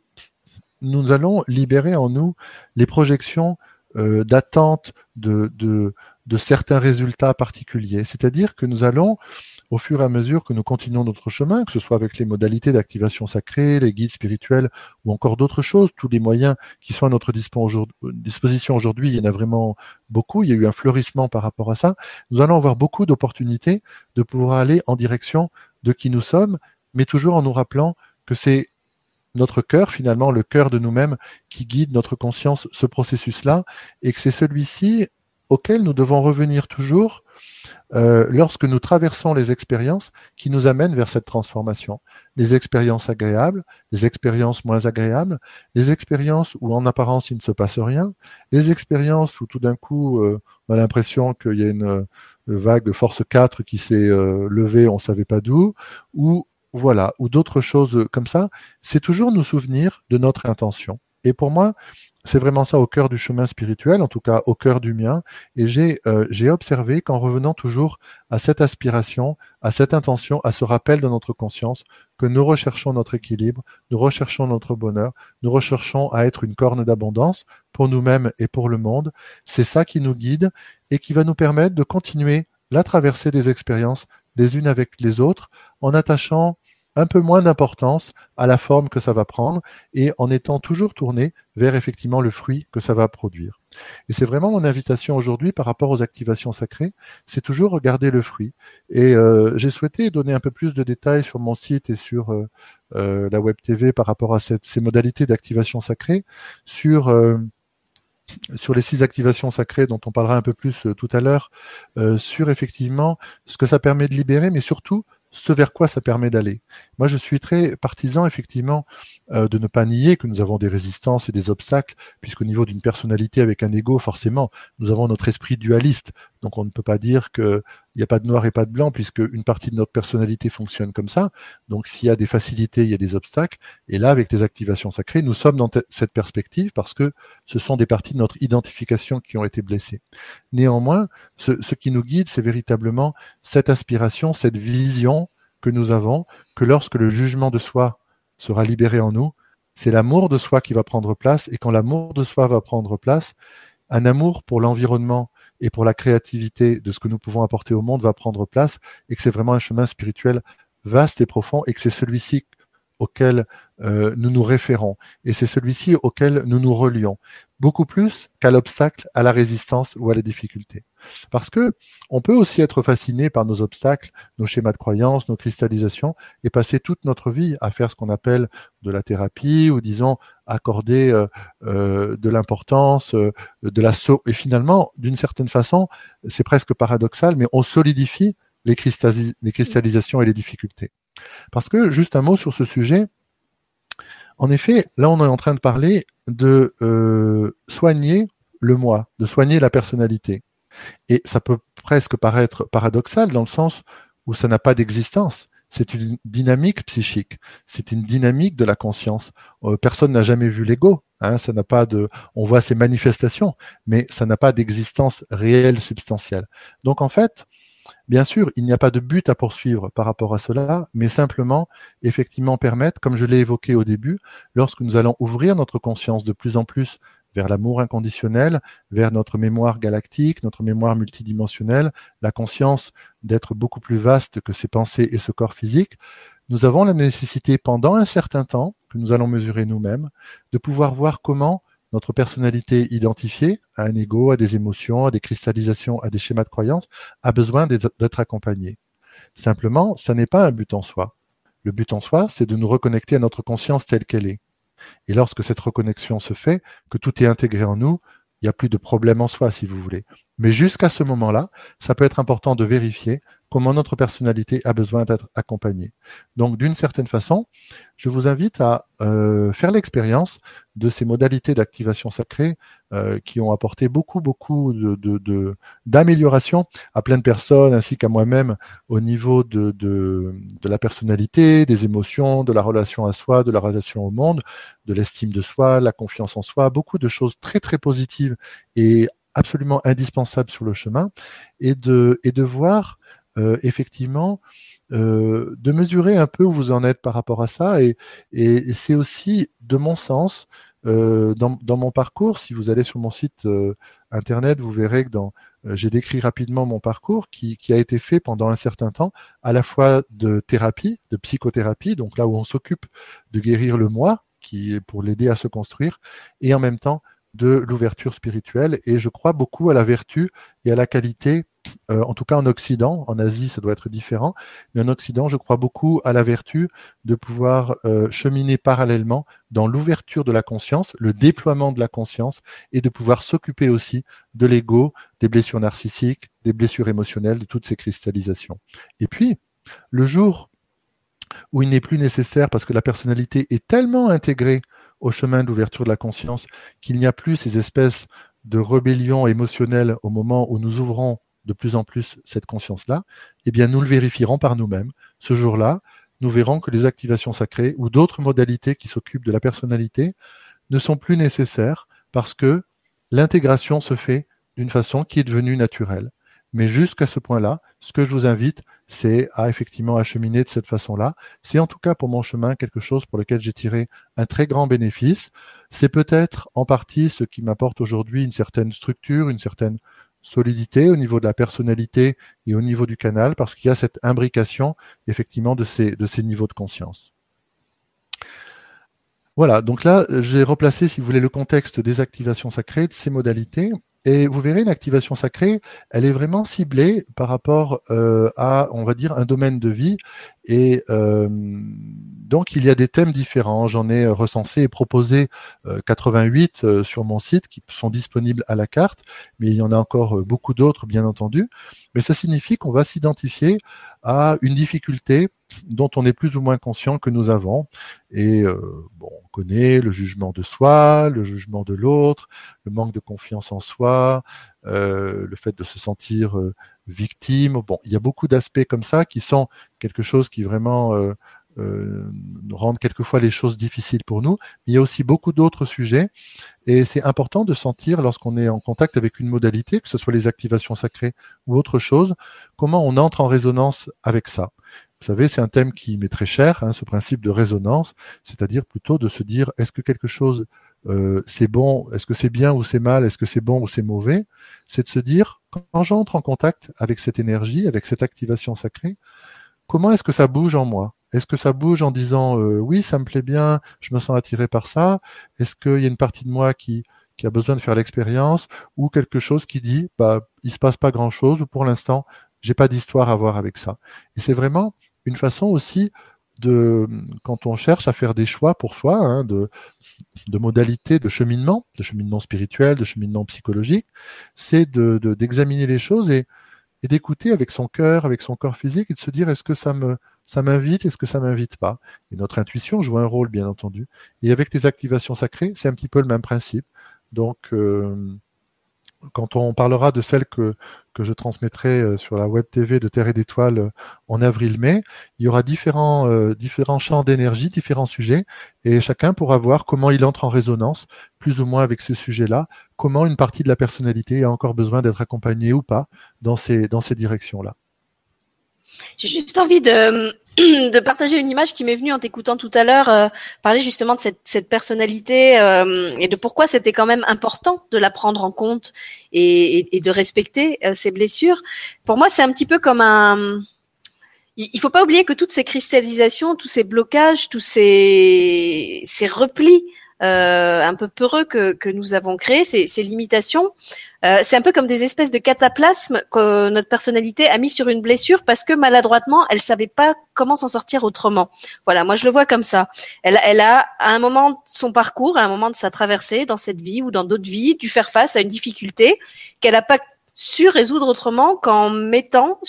nous allons libérer en nous les projections euh, d'attente de, de, de, certains résultats particuliers. C'est-à-dire que nous allons, au fur et à mesure que nous continuons notre chemin, que ce soit avec les modalités d'activation sacrée, les guides spirituels ou encore d'autres choses, tous les moyens qui sont à notre disposition aujourd'hui, il y en a vraiment beaucoup, il y a eu un fleurissement par rapport à ça, nous allons avoir beaucoup d'opportunités de pouvoir aller en direction de qui nous sommes, mais toujours en nous rappelant que c'est notre cœur, finalement, le cœur de nous-mêmes, qui guide notre conscience, ce processus-là, et que c'est celui-ci auquel nous devons revenir toujours euh, lorsque nous traversons les expériences qui nous amènent vers cette transformation. Les expériences agréables, les expériences moins agréables, les expériences où en apparence il ne se passe rien, les expériences où tout d'un coup euh, on a l'impression qu'il y a une euh, vague force 4 qui s'est levée, on ne savait pas d'où, ou voilà, ou d'autres choses comme ça, c'est toujours nous souvenir de notre intention. Et pour moi, c'est vraiment ça au cœur du chemin spirituel, en tout cas au cœur du mien. Et j'ai euh, observé qu'en revenant toujours à cette aspiration, à cette intention, à ce rappel de notre conscience, que nous recherchons notre équilibre, nous recherchons notre bonheur, nous recherchons à être une corne d'abondance pour nous-mêmes et pour le monde. C'est ça qui nous guide et qui va nous permettre de continuer la traversée des expériences les unes avec les autres en attachant un peu moins d'importance à la forme que ça va prendre et en étant toujours tourné vers effectivement le fruit que ça va produire. Et c'est vraiment mon invitation aujourd'hui par rapport aux activations sacrées, c'est toujours regarder le fruit. Et euh, j'ai souhaité donner un peu plus de détails sur mon site et sur euh, euh, la web TV par rapport à ces modalités d'activation sacrée, sur sur les six activations sacrées dont on parlera un peu plus tout à l'heure, sur effectivement ce que ça permet de libérer, mais surtout ce vers quoi ça permet d'aller. Moi, je suis très partisan, effectivement, euh, de ne pas nier que nous avons des résistances et des obstacles, puisqu'au niveau d'une personnalité avec un ego, forcément, nous avons notre esprit dualiste. Donc, on ne peut pas dire qu'il n'y a pas de noir et pas de blanc, puisque une partie de notre personnalité fonctionne comme ça. Donc, s'il y a des facilités, il y a des obstacles. Et là, avec les activations sacrées, nous sommes dans cette perspective parce que ce sont des parties de notre identification qui ont été blessées. Néanmoins, ce, ce qui nous guide, c'est véritablement cette aspiration, cette vision que nous avons, que lorsque le jugement de soi sera libéré en nous, c'est l'amour de soi qui va prendre place, et quand l'amour de soi va prendre place, un amour pour l'environnement et pour la créativité de ce que nous pouvons apporter au monde va prendre place, et que c'est vraiment un chemin spirituel vaste et profond, et que c'est celui-ci auquel euh, nous nous référons, et c'est celui-ci auquel nous nous relions, beaucoup plus qu'à l'obstacle, à la résistance ou à la difficulté. Parce que on peut aussi être fasciné par nos obstacles, nos schémas de croyance, nos cristallisations, et passer toute notre vie à faire ce qu'on appelle de la thérapie, ou disons accorder euh, euh, de l'importance, de la et finalement, d'une certaine façon, c'est presque paradoxal, mais on solidifie les, cristallisations et les difficultés. Parce que, juste un mot sur ce sujet, en effet, là on est en train de parler de euh, soigner le moi, de soigner la personnalité. Et ça peut presque paraître paradoxal dans le sens où ça n'a pas d'existence. C'est une dynamique psychique, c'est une dynamique de la conscience. Euh, personne n'a jamais vu l'ego, hein, ça n'a pas de, on voit ses manifestations, mais ça n'a pas d'existence réelle substantielle. Donc en fait, Bien sûr, il n'y a pas de but à poursuivre par rapport à cela, mais simplement, effectivement, permettre, comme je l'ai évoqué au début, lorsque nous allons ouvrir notre conscience de plus en plus vers l'amour inconditionnel, vers notre mémoire galactique, notre mémoire multidimensionnelle, la conscience d'être beaucoup plus vaste que ses pensées et ce corps physique, nous avons la nécessité pendant un certain temps, que nous allons mesurer nous-mêmes, de pouvoir voir comment notre personnalité identifiée à un ego, à des émotions, à des cristallisations, à des schémas de croyance, a besoin d'être accompagnée. Simplement, ça n'est pas un but en soi. Le but en soi, c'est de nous reconnecter à notre conscience telle qu'elle est. Et lorsque cette reconnexion se fait, que tout est intégré en nous, il n'y a plus de problème en soi, si vous voulez. Mais jusqu'à ce moment-là, ça peut être important de vérifier comment notre personnalité a besoin d'être accompagnée. Donc, d'une certaine façon, je vous invite à euh, faire l'expérience de ces modalités d'activation sacrée euh, qui ont apporté beaucoup, beaucoup de, d'amélioration à plein de personnes ainsi qu'à moi-même au niveau de, de, de la personnalité, des émotions, de la relation à soi, de la relation au monde, de l'estime de soi, la confiance en soi, beaucoup de choses très, très positives et absolument indispensable sur le chemin et de, et de voir euh, effectivement euh, de mesurer un peu où vous en êtes par rapport à ça. Et, c'est aussi, de mon sens, euh, dans, dans, mon parcours, si vous allez sur mon site euh, internet, vous verrez que dans euh, j'ai décrit rapidement mon parcours qui, qui, a été fait pendant un certain temps, à la fois de thérapie, de psychothérapie, donc là où on s'occupe de guérir le moi, qui est pour l'aider à se construire, et en même temps de l'ouverture spirituelle. Et je crois beaucoup à la vertu et à la qualité, euh, en tout cas en Occident. En Asie, ça doit être différent. Mais en Occident, je crois beaucoup à la vertu de pouvoir euh, cheminer parallèlement dans l'ouverture de la conscience, le déploiement de la conscience et de pouvoir s'occuper aussi de l'ego, des blessures narcissiques, des blessures émotionnelles, de toutes ces cristallisations. Et puis, le jour où il n'est plus nécessaire parce que la personnalité est tellement intégrée au chemin d'ouverture de la conscience, qu'il n'y a plus ces espèces de rébellion émotionnelle au moment où nous ouvrons de plus en plus cette conscience-là, eh bien nous le vérifierons par nous-mêmes. Ce jour-là, nous verrons que les activations sacrées ou d'autres modalités qui s'occupent de la personnalité ne sont plus nécessaires parce que l'intégration se fait d'une façon qui est devenue naturelle. Mais jusqu'à ce point-là, ce que je vous invite, c'est à effectivement acheminer de cette façon-là. C'est en tout cas pour mon chemin quelque chose pour lequel j'ai tiré un très grand bénéfice. C'est peut-être en partie ce qui m'apporte aujourd'hui une certaine structure, une certaine solidité au niveau de la personnalité et au niveau du canal, parce qu'il y a cette imbrication effectivement de ces, de ces niveaux de conscience. Voilà, donc là, j'ai replacé, si vous voulez, le contexte des activations sacrées, de ces modalités. Et vous verrez, une activation sacrée, elle est vraiment ciblée par rapport euh, à, on va dire, un domaine de vie. Et euh, donc, il y a des thèmes différents. J'en ai recensé et proposé 88 euh, sur mon site qui sont disponibles à la carte, mais il y en a encore beaucoup d'autres, bien entendu. Mais ça signifie qu'on va s'identifier à une difficulté dont on est plus ou moins conscient que nous avons. Et bon, on connaît le jugement de soi, le jugement de l'autre, le manque de confiance en soi, euh, le fait de se sentir euh, victime. Bon, il y a beaucoup d'aspects comme ça qui sont quelque chose qui vraiment euh, euh, rendent quelquefois les choses difficiles pour nous. Mais il y a aussi beaucoup d'autres sujets et c'est important de sentir lorsqu'on est en contact avec une modalité, que ce soit les activations sacrées ou autre chose, comment on entre en résonance avec ça. Vous savez, c'est un thème qui m'est très cher, hein, ce principe de résonance, c'est-à-dire plutôt de se dire est-ce que quelque chose euh, c'est bon, est-ce que c'est bien ou c'est mal, est-ce que c'est bon ou c'est mauvais, c'est de se dire, quand j'entre en contact avec cette énergie, avec cette activation sacrée, comment est-ce que ça bouge en moi? Est-ce que ça bouge en disant euh, oui, ça me plaît bien, je me sens attiré par ça? Est-ce qu'il y a une partie de moi qui, a besoin de faire l'expérience ou quelque chose qui dit bah il se passe pas grand chose ou pour l'instant j'ai pas d'histoire à voir avec ça? Et c'est vraiment une façon aussi de, quand on cherche à faire des choix pour soi, hein, de, modalités de cheminement, de cheminement spirituel, de cheminement psychologique, c'est de, d'examiner les choses et, et d'écouter avec son cœur, avec son corps physique et de se dire est-ce que ça me ça m'invite, est-ce que ça m'invite pas? Et notre intuition joue un rôle, bien entendu. Et avec les activations sacrées, c'est un petit peu le même principe. Donc, euh, quand on parlera de celle que, que je transmettrai euh, sur la web TV de Terre et d'Étoiles euh, en avril-mai, il y aura différents, euh, différents champs d'énergie, différents sujets, et chacun pourra voir comment il entre en résonance, plus ou moins avec ce sujet-là, comment une partie de la personnalité a encore besoin d'être accompagnée ou pas dans ces, dans ces directions-là. J'ai juste envie de, de partager une image qui m'est venue en t'écoutant tout à l'heure euh, parler justement de cette, cette personnalité euh, et de pourquoi c'était quand même important de la prendre en compte et, et, de respecter euh, ses blessures. Pour moi, c'est un petit peu comme un il faut pas oublier que toutes ces cristallisations, tous ces blocages, tous ces, ces replis euh, un peu peureux que, que nous avons créé, ces, ces limitations, euh, c'est un peu comme des espèces de cataplasmes que notre personnalité a mis sur une blessure parce que maladroitement, elle savait pas comment s'en sortir autrement. Voilà, moi je le vois comme ça. Elle, elle a à un moment de son parcours, à un moment de sa traversée dans cette vie ou dans d'autres vies, dû faire face à une difficulté qu'elle n'a pas su résoudre autrement qu'en mettant,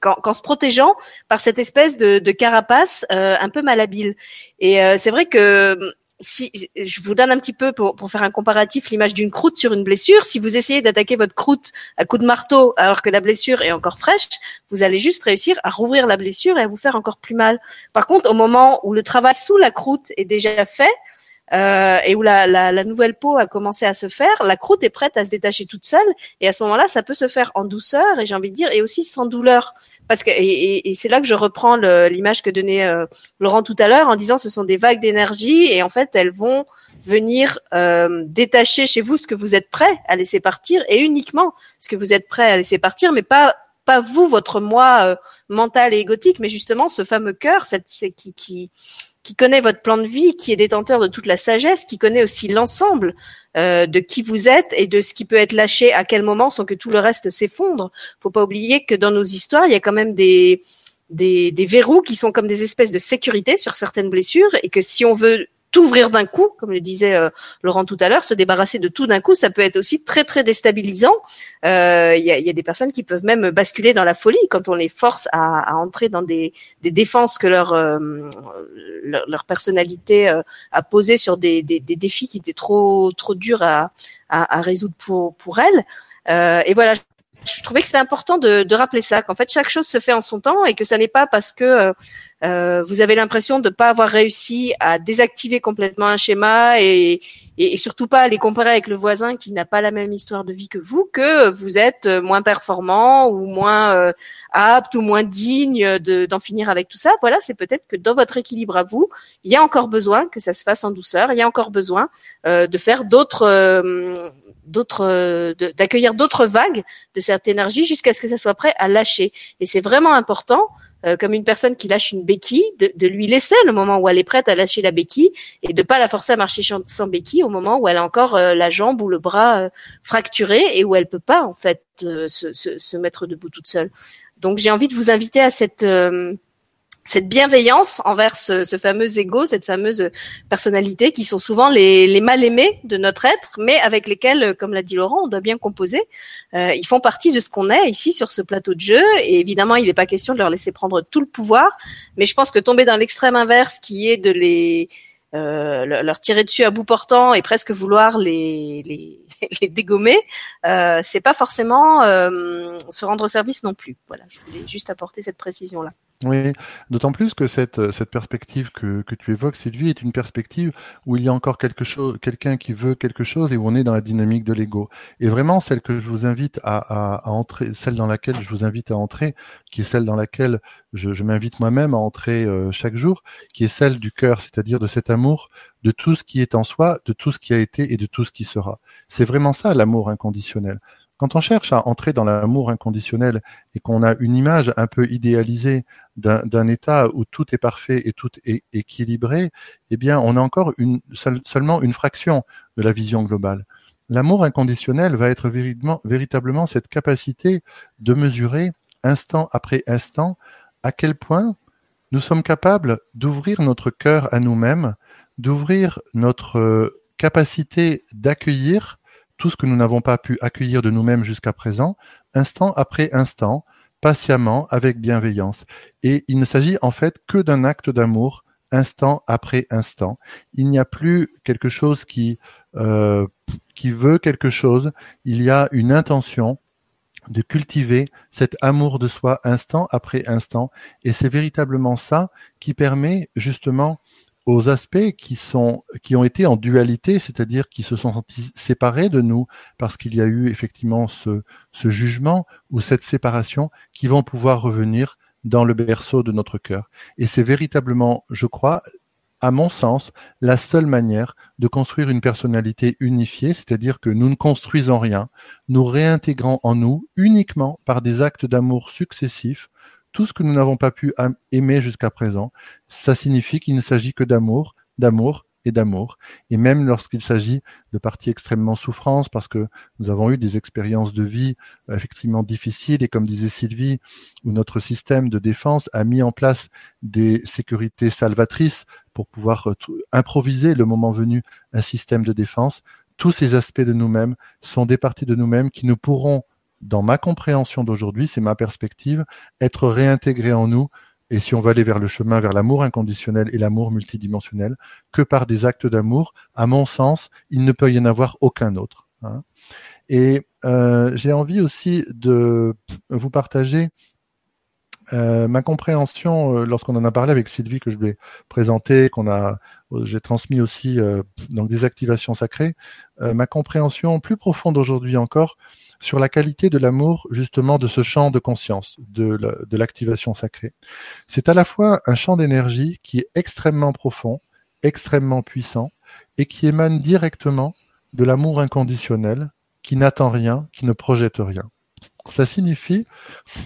qu'en, se protégeant par cette espèce de, carapace euh, un peu malhabile. Et euh, c'est vrai que si je vous donne un petit peu pour, pour faire un comparatif l'image d'une croûte sur une blessure, si vous essayez d'attaquer votre croûte à coup de marteau alors que la blessure est encore fraîche, vous allez juste réussir à rouvrir la blessure et à vous faire encore plus mal. Par contre, au moment où le travail sous la croûte est déjà fait, euh, et où la, la, la, nouvelle peau a commencé à se faire, la croûte est prête à se détacher toute seule. Et à ce moment-là, ça peut se faire en douceur et j'ai envie de dire et aussi sans douleur. Parce que et, et c'est là que je reprends l'image que donnait euh, Laurent tout à l'heure en disant ce sont des vagues d'énergie et en fait elles vont venir euh, détacher chez vous ce que vous êtes prêt à laisser partir et uniquement ce que vous êtes prêt à laisser partir, mais pas pas vous, votre moi euh, mental et égotique, mais justement ce fameux cœur, cette, qui, qui qui connaît votre plan de vie, qui est détenteur de toute la sagesse, qui connaît aussi l'ensemble euh, de qui vous êtes et de ce qui peut être lâché à quel moment sans que tout le reste s'effondre. Faut pas oublier que dans nos histoires, il y a quand même des, des, des verrous qui sont comme des espèces de sécurité sur certaines blessures et que si on veut tout ouvrir d'un coup, comme le disait euh, Laurent tout à l'heure, se débarrasser de tout d'un coup, ça peut être aussi très très déstabilisant. Euh, il y, a, y, a, des personnes qui peuvent même basculer dans la folie quand on les force à, à entrer dans des, des, défenses que leur euh, leur, leur, personnalité a posées sur des, des, des, défis qui étaient trop trop durs à, à, à résoudre pour pour elles. et voilà, je trouvais que c'était important de, de, rappeler ça, qu'en fait chaque chose se fait en son temps et que ça n'est pas parce que euh, vous avez l'impression de ne pas avoir réussi à désactiver complètement un schéma et, et, surtout pas à les comparer avec le voisin qui n'a pas la même histoire de vie que vous, que vous êtes moins performant ou moins euh, apte ou moins digne d'en finir avec tout ça. Voilà, c'est peut-être que dans votre équilibre à vous, il y a encore besoin que ça se fasse en douceur, il y a encore besoin euh, de faire d'autres d'autres d'accueillir d'autres vagues de cette énergie jusqu'à ce que ça soit prêt à lâcher. Et c'est vraiment important euh, comme une personne qui lâche une béquille, de, lui laisser le moment où elle est prête à lâcher la béquille et de pas la forcer à marcher sans béquille au moment où elle a encore euh, la jambe ou le bras euh, fracturé et où elle peut pas en fait se, se, se, mettre debout toute seule. Donc j'ai envie de vous inviter à cette cette bienveillance envers ce, ce, fameux ego, cette fameuse personnalité qui sont souvent les, les mal aimés de notre être, mais avec lesquels, comme l'a dit Laurent, on doit bien composer. Euh, ils font partie de ce qu'on est ici sur ce plateau de jeu, et évidemment, il n'est pas question de leur laisser prendre tout le pouvoir, mais je pense que tomber dans l'extrême inverse, qui est de les euh, leur tirer dessus à bout portant et presque vouloir les, les, les dégommer, euh, c'est pas forcément euh, se rendre service non plus. Voilà, je voulais juste apporter cette précision là. Oui, d'autant plus que cette, cette perspective que, que tu évoques, Sylvie, est une perspective où il y a encore quelque chose, quelqu'un qui veut quelque chose et où on est dans la dynamique de l'ego. Et vraiment, celle que je vous invite à, à, entrer, celle dans laquelle je vous invite à entrer, qui est celle dans laquelle je, je m'invite moi-même à entrer euh, chaque jour, qui est celle du cœur, c'est-à-dire de cet amour de tout ce qui est en soi, de tout ce qui a été et de tout ce qui sera. C'est vraiment ça l'amour inconditionnel. Quand on cherche à entrer dans l'amour inconditionnel et qu'on a une image un peu idéalisée d'un état où tout est parfait et tout est équilibré, eh bien, on a encore seulement une fraction de la vision globale. L'amour inconditionnel va être véritablement, véritablement cette capacité de mesurer instant après instant à quel point nous sommes capables d'ouvrir notre cœur à nous-mêmes, d'ouvrir notre euh, capacité d'accueillir tout ce que nous n'avons pas pu accueillir de nous-mêmes jusqu'à présent, instant après instant, patiemment, avec bienveillance. Et il ne s'agit en fait que d'un acte d'amour, instant après instant. Il n'y a plus quelque chose qui, euh, qui veut quelque chose, il y a une intention de cultiver cet amour de soi instant après instant. Et c'est véritablement ça qui permet justement aux aspects qui sont qui ont été en dualité, c'est-à-dire qui se sont sentis séparés de nous parce qu'il y a eu effectivement ce, ce jugement ou cette séparation qui vont pouvoir revenir dans le berceau de notre cœur. Et c'est véritablement, je crois, à mon sens, la seule manière de construire une personnalité unifiée, c'est-à-dire que nous ne construisons rien, nous réintégrons en nous uniquement par des actes d'amour successifs tout ce que nous n'avons pas pu aimer jusqu'à présent, ça signifie qu'il ne s'agit que d'amour, d'amour et d'amour. Et même lorsqu'il s'agit de parties extrêmement souffrances, parce que nous avons eu des expériences de vie euh, effectivement difficiles, et comme disait Sylvie, où notre système de défense a mis en place des sécurités salvatrices pour pouvoir euh, improviser le moment venu un système de défense, tous ces aspects de nous-mêmes sont des parties de nous-mêmes qui ne pourront dans ma compréhension d'aujourd'hui, c'est ma perspective, être réintégré en nous, et si on va aller vers le chemin, vers l'amour inconditionnel et l'amour multidimensionnel, que par des actes d'amour, à mon sens, il ne peut y en avoir aucun autre. Hein. Et euh, j'ai envie aussi de vous partager euh, ma compréhension, euh, lorsqu'on en a parlé avec Sylvie, que je vais présenter, qu'on a, j'ai transmis aussi euh, dans des activations sacrées, ma compréhension plus profonde aujourd'hui encore sur la qualité de l'amour, justement, de ce champ de conscience, de, l'activation sacrée. C'est à la fois un champ d'énergie qui est extrêmement profond, extrêmement puissant, et qui émane directement de l'amour inconditionnel, qui n'attend rien, qui ne projette rien. Ça signifie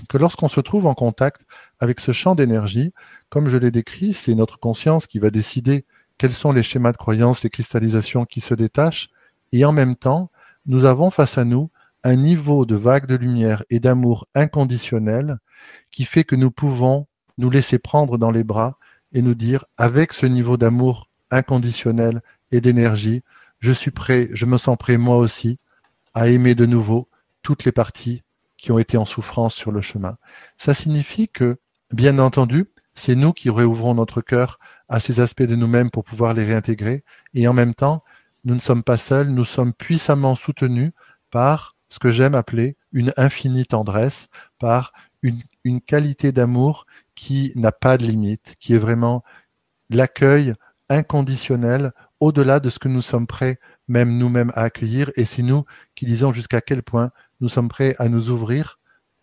que lorsqu'on se trouve en contact avec ce champ d'énergie, comme je l'ai décrit, c'est notre conscience qui va décider quels sont les schémas de croyance, les cristallisations qui se détachent, et en même temps, nous avons face à nous un niveau de vague de lumière et d'amour inconditionnel qui fait que nous pouvons nous laisser prendre dans les bras et nous dire, avec ce niveau d'amour inconditionnel et d'énergie, je suis prêt, je me sens prêt moi aussi à aimer de nouveau toutes les parties qui ont été en souffrance sur le chemin. Ça signifie que, bien entendu, c'est nous qui réouvrons notre cœur à ces aspects de nous-mêmes pour pouvoir les réintégrer. Et en même temps, nous ne sommes pas seuls, nous sommes puissamment soutenus par ce que j'aime appeler une infinie tendresse, par une, qualité d'amour qui n'a pas de limite, qui est vraiment l'accueil inconditionnel au-delà de ce que nous sommes prêts même nous-mêmes à accueillir. Et c'est nous qui disons jusqu'à quel point nous sommes prêts à nous ouvrir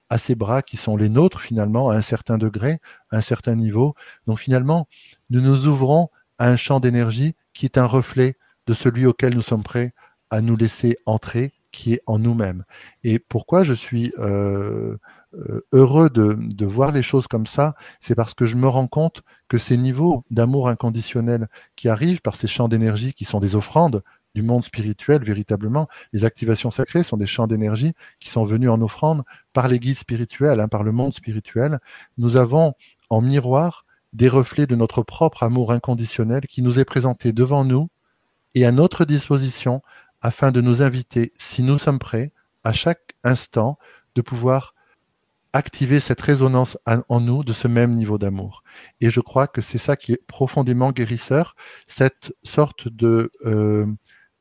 à ces bras qui sont les nôtres finalement, à un certain degré, à un certain niveau. Donc finalement, nous nous ouvrons à un champ d'énergie qui est un reflet de celui auquel nous sommes prêts à nous laisser entrer, qui est en nous-mêmes. Et pourquoi je suis euh, euh, heureux de, voir les choses comme ça, c'est parce que je me rends compte que ces niveaux d'amour inconditionnel qui arrivent par ces champs d'énergie qui sont des offrandes du monde spirituel véritablement. Les activations sacrées sont des champs d'énergie qui sont venus en offrande par les guides spirituels, hein, par le monde spirituel. Nous avons en miroir des reflets de notre propre amour inconditionnel qui nous est présenté devant nous et à notre disposition afin de nous inviter, si nous sommes prêts, à chaque instant, de pouvoir activer cette résonance en nous de ce même niveau d'amour. Et je crois que c'est ça qui est profondément guérisseur, cette sorte de euh,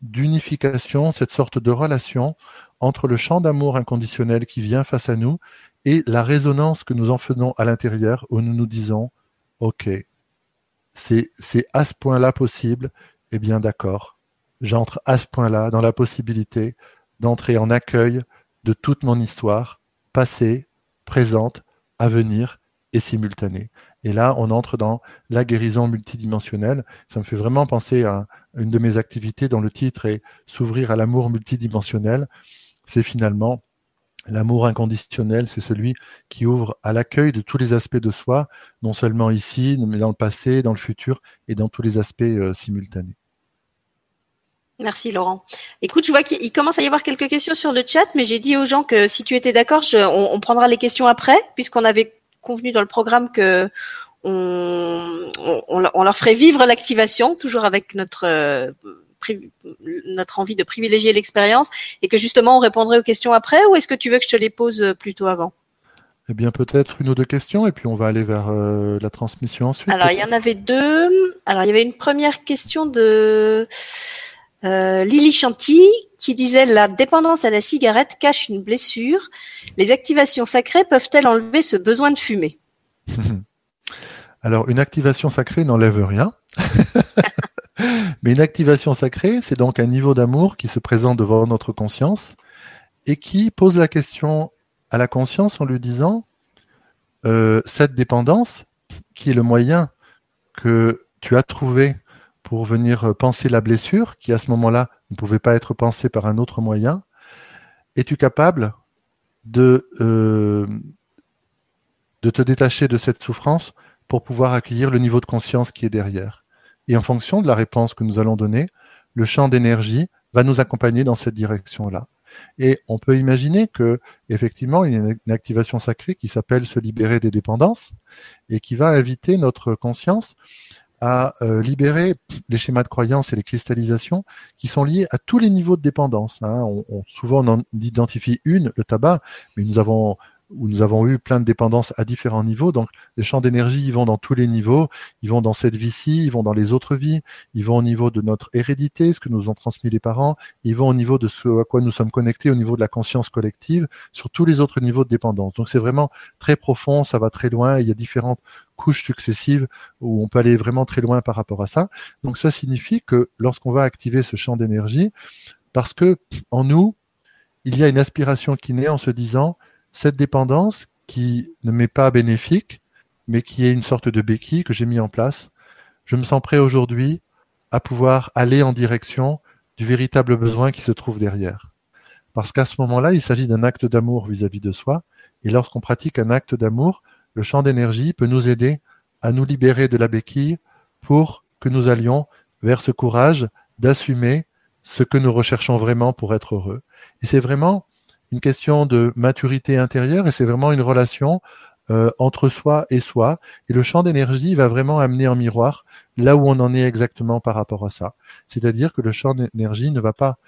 d'unification, cette sorte de relation entre le champ d'amour inconditionnel qui vient face à nous et la résonance que nous en faisons à l'intérieur où nous nous disons, OK, c'est, à ce point-là possible, eh bien d'accord, j'entre à ce point-là dans la possibilité d'entrer en accueil de toute mon histoire, passée, présente, à venir et simultanée. Et là, on entre dans la guérison multidimensionnelle. Ça me fait vraiment penser à une de mes activités dont le titre est S'ouvrir à l'amour multidimensionnel. C'est finalement l'amour inconditionnel, c'est celui qui ouvre à l'accueil de tous les aspects de soi, non seulement ici, mais dans le passé, dans le futur et dans tous les aspects euh, simultanés. Merci Laurent. Écoute, je vois qu'il commence à y avoir quelques questions sur le chat, mais j'ai dit aux gens que si tu étais d'accord, on, on, prendra les questions après, puisqu'on avait convenu dans le programme que on, on, leur ferait vivre l'activation, toujours avec notre euh, notre envie de privilégier l'expérience, et que justement on répondrait aux questions après, ou est-ce que tu veux que je te les pose plutôt avant? Eh bien, peut-être une ou deux questions, et puis on va aller vers euh, la transmission ensuite. Alors, il y en avait deux. Alors, il y avait une première question de euh, Lily Chanty qui disait la dépendance à la cigarette cache une blessure. Les activations sacrées peuvent-elles enlever ce besoin de fumer? Alors, une activation sacrée n'enlève rien. Mais une activation sacrée, c'est donc un niveau d'amour qui se présente devant notre conscience et qui pose la question à la conscience en lui disant euh, cette dépendance, qui est le moyen que tu as trouvé pour venir euh, penser la blessure, qui à ce moment-là ne pouvait pas être pensée par un autre moyen, es-tu capable de, euh, de te détacher de cette souffrance pour pouvoir accueillir le niveau de conscience qui est derrière? Et en fonction de la réponse que nous allons donner, le champ d'énergie va nous accompagner dans cette direction-là. Et on peut imaginer que, effectivement, il y a une activation sacrée qui s'appelle se libérer des dépendances et qui va inviter notre conscience à euh, libérer les schémas de croyance et les cristallisations qui sont liés à tous les niveaux de dépendance. Hein. On, souvent, on en identifie une, le tabac, mais nous avons où nous avons eu plein de dépendances à différents niveaux. Donc, les champs d'énergie, ils vont dans tous les niveaux. Ils vont dans cette vie-ci, ils vont dans les autres vies. Ils vont au niveau de notre hérédité, ce que nous ont transmis les parents. Ils vont au niveau de ce à quoi nous sommes connectés, au niveau de la conscience collective, sur tous les autres niveaux de dépendance. Donc, c'est vraiment très profond, ça va très loin. Il y a différentes couches successives où on peut aller vraiment très loin par rapport à ça. Donc, ça signifie que lorsqu'on va activer ce champ d'énergie, parce que en nous, il y a une aspiration qui naît en se disant, cette dépendance qui ne m'est pas bénéfique, mais qui est une sorte de béquille que j'ai mis en place, je me sens prêt aujourd'hui à pouvoir aller en direction du véritable besoin qui se trouve derrière. Parce qu'à ce moment-là, il s'agit d'un acte d'amour vis-à-vis de soi, et lorsqu'on pratique un acte d'amour, le champ d'énergie peut nous aider à nous libérer de la béquille pour que nous allions vers ce courage d'assumer ce que nous recherchons vraiment pour être heureux. Et c'est vraiment une question de maturité intérieure et c'est vraiment une relation euh, entre soi et soi. Et le champ d'énergie va vraiment amener en miroir là où on en est exactement par rapport à ça. C'est-à-dire que le champ d'énergie ne va pas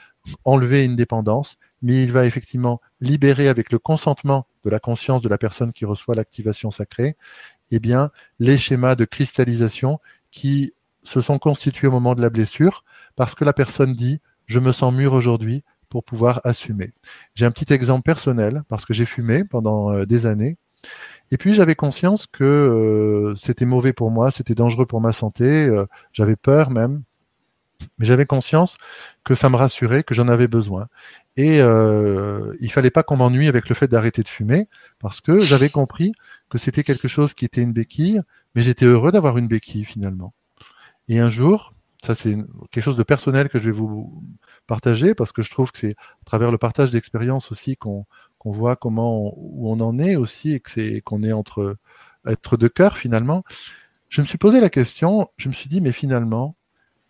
enlever une dépendance, mais il va effectivement libérer avec le consentement de la conscience de la personne qui reçoit l'activation sacrée, eh bien, les schémas de cristallisation qui se sont constitués au moment de la blessure, parce que la personne dit, je me sens mûr aujourd'hui, pour pouvoir assumer. J'ai un petit exemple personnel parce que j'ai fumé pendant euh, des années. Et puis j'avais conscience que euh, c'était mauvais pour moi, c'était dangereux pour ma santé, euh, j'avais peur même, mais j'avais conscience que ça me rassurait, que j'en avais besoin. Et il fallait pas qu'on m'ennuie avec le fait d'arrêter de fumer, parce que j'avais compris que c'était quelque chose qui était une béquille, mais j'étais heureux d'avoir une béquille finalement. Et un jour, ça c'est quelque chose de personnel que je vais vous partager parce que je trouve que c'est à travers le partage d'expériences aussi qu'on voit comment où on en est aussi et qu'on est entre être de cœur finalement. Je me suis posé la question, je me suis dit mais finalement,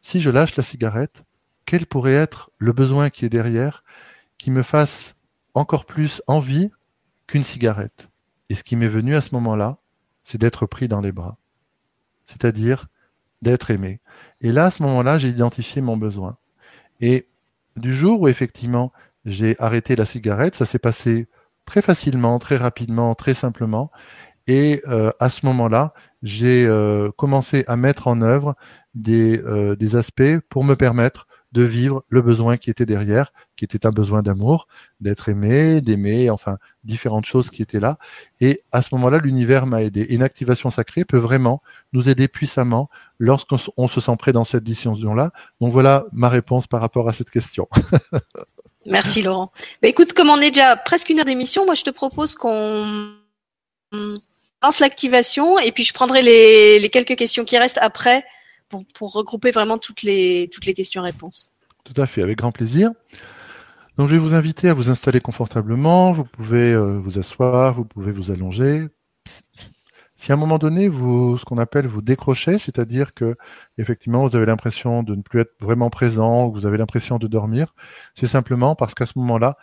si je lâche la cigarette, quel pourrait être le besoin qui est derrière qui me fasse encore plus envie qu'une cigarette? Et ce qui m'est venu à ce moment-là, c'est d'être pris dans les bras. C'est-à-dire d'être aimé. Et là, à ce moment-là, j'ai identifié mon besoin. Et du jour où effectivement j'ai arrêté la cigarette, ça s'est passé très facilement, très rapidement, très simplement. Et euh, à ce moment-là, j'ai euh, commencé à mettre en œuvre des, euh, des aspects pour me permettre de vivre le besoin qui était derrière, qui était un besoin d'amour, d'être aimé, d'aimer, enfin différentes choses qui étaient là. Et à ce moment-là, l'univers m'a aidé. une activation sacrée peut vraiment nous aider puissamment lorsqu'on se sent prêt dans cette décision-là. Donc voilà ma réponse par rapport à cette question. Merci Laurent. Bah, écoute, comme on est déjà presque une heure d'émission, moi je te propose qu'on lance l'activation et puis je prendrai les quelques questions qui restent après pour, regrouper vraiment toutes les, toutes les questions-réponses. Tout à fait, avec grand plaisir. Donc je vais vous inviter à vous installer confortablement. Vous pouvez euh, vous asseoir, vous pouvez vous allonger. Si à un moment donné, vous, ce qu'on appelle vous décrochez, c'est-à-dire que effectivement vous avez l'impression de ne plus être vraiment présent, vous avez l'impression de dormir, c'est simplement parce qu'à ce moment-là,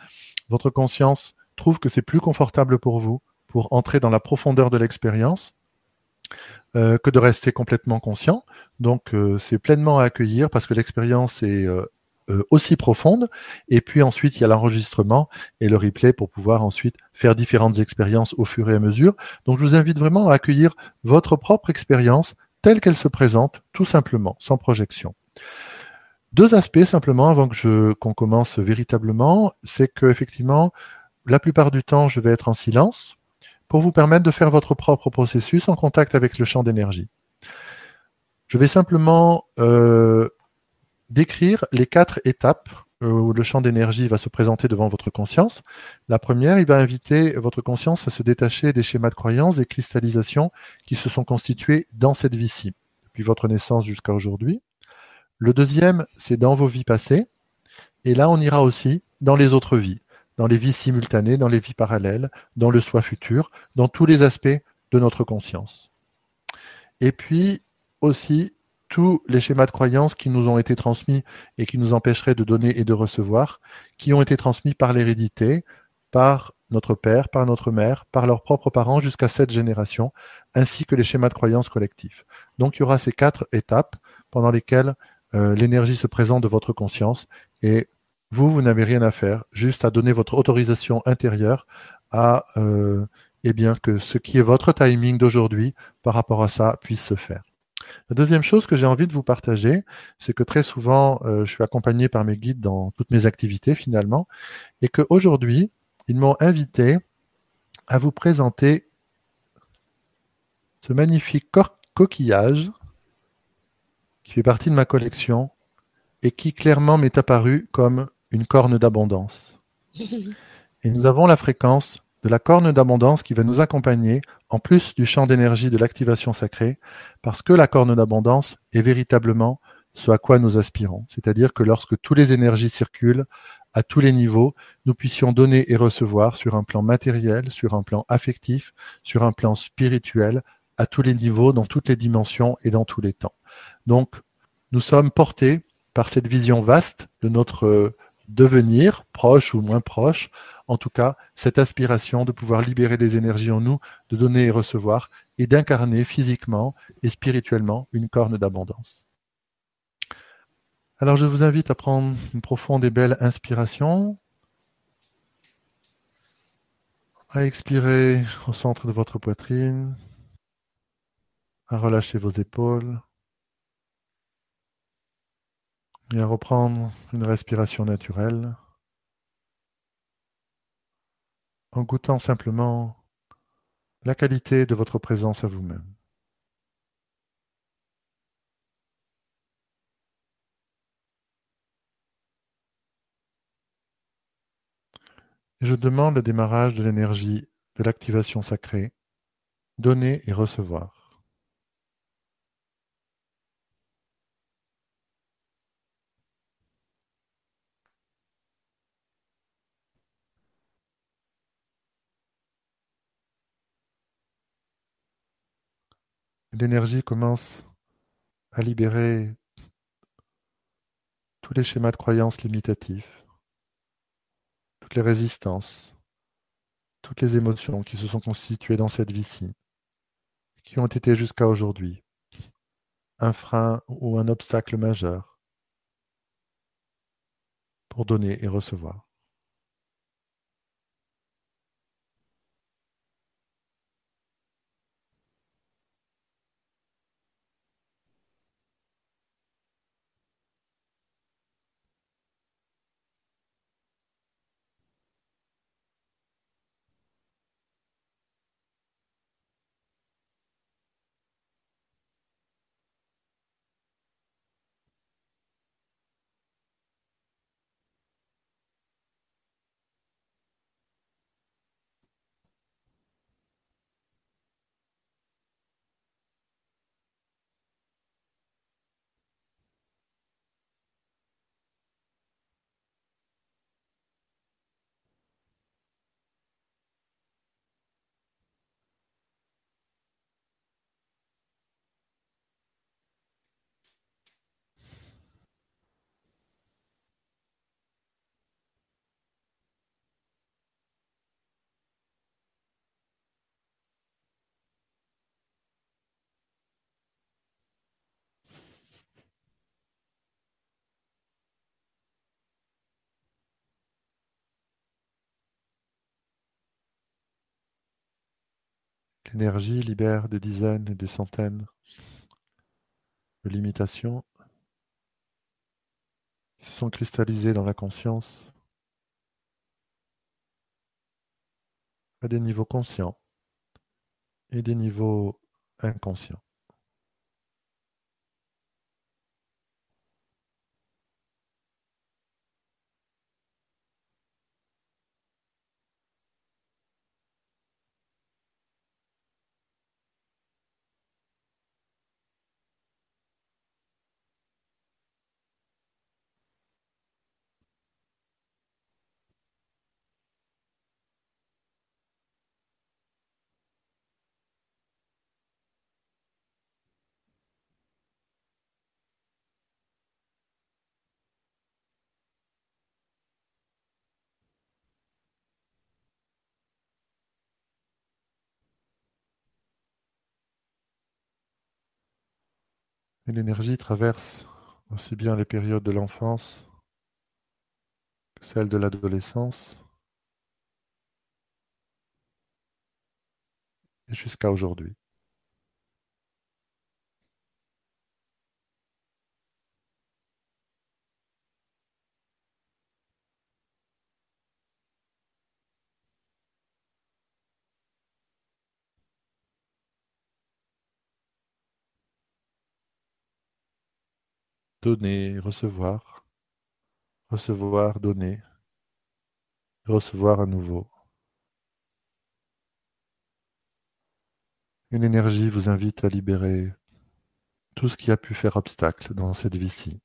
votre conscience trouve que c'est plus confortable pour vous pour entrer dans la profondeur de l'expérience euh, que de rester complètement conscient. Donc euh, c'est pleinement à accueillir parce que l'expérience est euh, aussi profonde. Et puis ensuite, il y a l'enregistrement et le replay pour pouvoir ensuite faire différentes expériences au fur et à mesure. Donc je vous invite vraiment à accueillir votre propre expérience telle qu'elle se présente, tout simplement, sans projection. Deux aspects simplement avant que je qu'on commence véritablement, c'est que effectivement, la plupart du temps, je vais être en silence pour vous permettre de faire votre propre processus en contact avec le champ d'énergie. Je vais simplement euh, décrire les quatre étapes euh, où le champ d'énergie va se présenter devant votre conscience. La première, il va inviter votre conscience à se détacher des schémas de croyance, des cristallisations qui se sont constituées dans cette vie-ci, depuis votre naissance jusqu'à aujourd'hui. Le deuxième, c'est dans vos vies passées. Et là, on ira aussi dans les autres vies dans les vies simultanées, dans les vies parallèles, dans le soi futur, dans tous les aspects de notre conscience. Et puis aussi tous les schémas de croyance qui nous ont été transmis et qui nous empêcheraient de donner et de recevoir, qui ont été transmis par l'hérédité, par notre père, par notre mère, par leurs propres parents jusqu'à cette génération, ainsi que les schémas de croyance collectifs. Donc il y aura ces quatre étapes pendant lesquelles euh, l'énergie se présente de votre conscience et vous, vous n'avez rien à faire, juste à donner votre autorisation intérieure à euh, eh bien, que ce qui est votre timing d'aujourd'hui par rapport à ça puisse se faire. La deuxième chose que j'ai envie de vous partager, c'est que très souvent, euh, je suis accompagné par mes guides dans toutes mes activités finalement, et qu'aujourd'hui, ils m'ont invité à vous présenter ce magnifique coquillage qui fait partie de ma collection et qui clairement m'est apparu comme une corne d'abondance. Et nous avons la fréquence de la corne d'abondance qui va nous accompagner en plus du champ d'énergie de l'activation sacrée, parce que la corne d'abondance est véritablement ce à quoi nous aspirons. C'est-à-dire que lorsque toutes les énergies circulent à tous les niveaux, nous puissions donner et recevoir sur un plan matériel, sur un plan affectif, sur un plan spirituel, à tous les niveaux, dans toutes les dimensions et dans tous les temps. Donc, nous sommes portés par cette vision vaste de notre devenir, proche ou moins proche, en tout cas cette aspiration de pouvoir libérer les énergies en nous, de donner et recevoir, et d'incarner physiquement et spirituellement une corne d'abondance. Alors je vous invite à prendre une profonde et belle inspiration, à expirer au centre de votre poitrine, à relâcher vos épaules reprendre une respiration naturelle. en goûtant simplement la qualité de votre présence à vous-même. je demande le démarrage de l'énergie de l'activation sacrée, donner et recevoir. L'énergie commence à libérer tous les schémas de croyances limitatifs, toutes les résistances, toutes les émotions qui se sont constituées dans cette vie-ci, qui ont été jusqu'à aujourd'hui un frein ou un obstacle majeur pour donner et recevoir. L'énergie libère des dizaines et des centaines de limitations qui se sont cristallisées dans la conscience à des niveaux conscients et des niveaux inconscients. Et l'énergie traverse aussi bien les périodes de l'enfance que celles de l'adolescence et jusqu'à aujourd'hui. Donner, recevoir, recevoir, donner, recevoir à nouveau. Une énergie vous invite à libérer tout ce qui a pu faire obstacle dans cette vie-ci,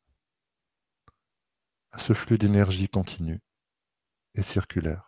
à ce flux d'énergie continu et circulaire.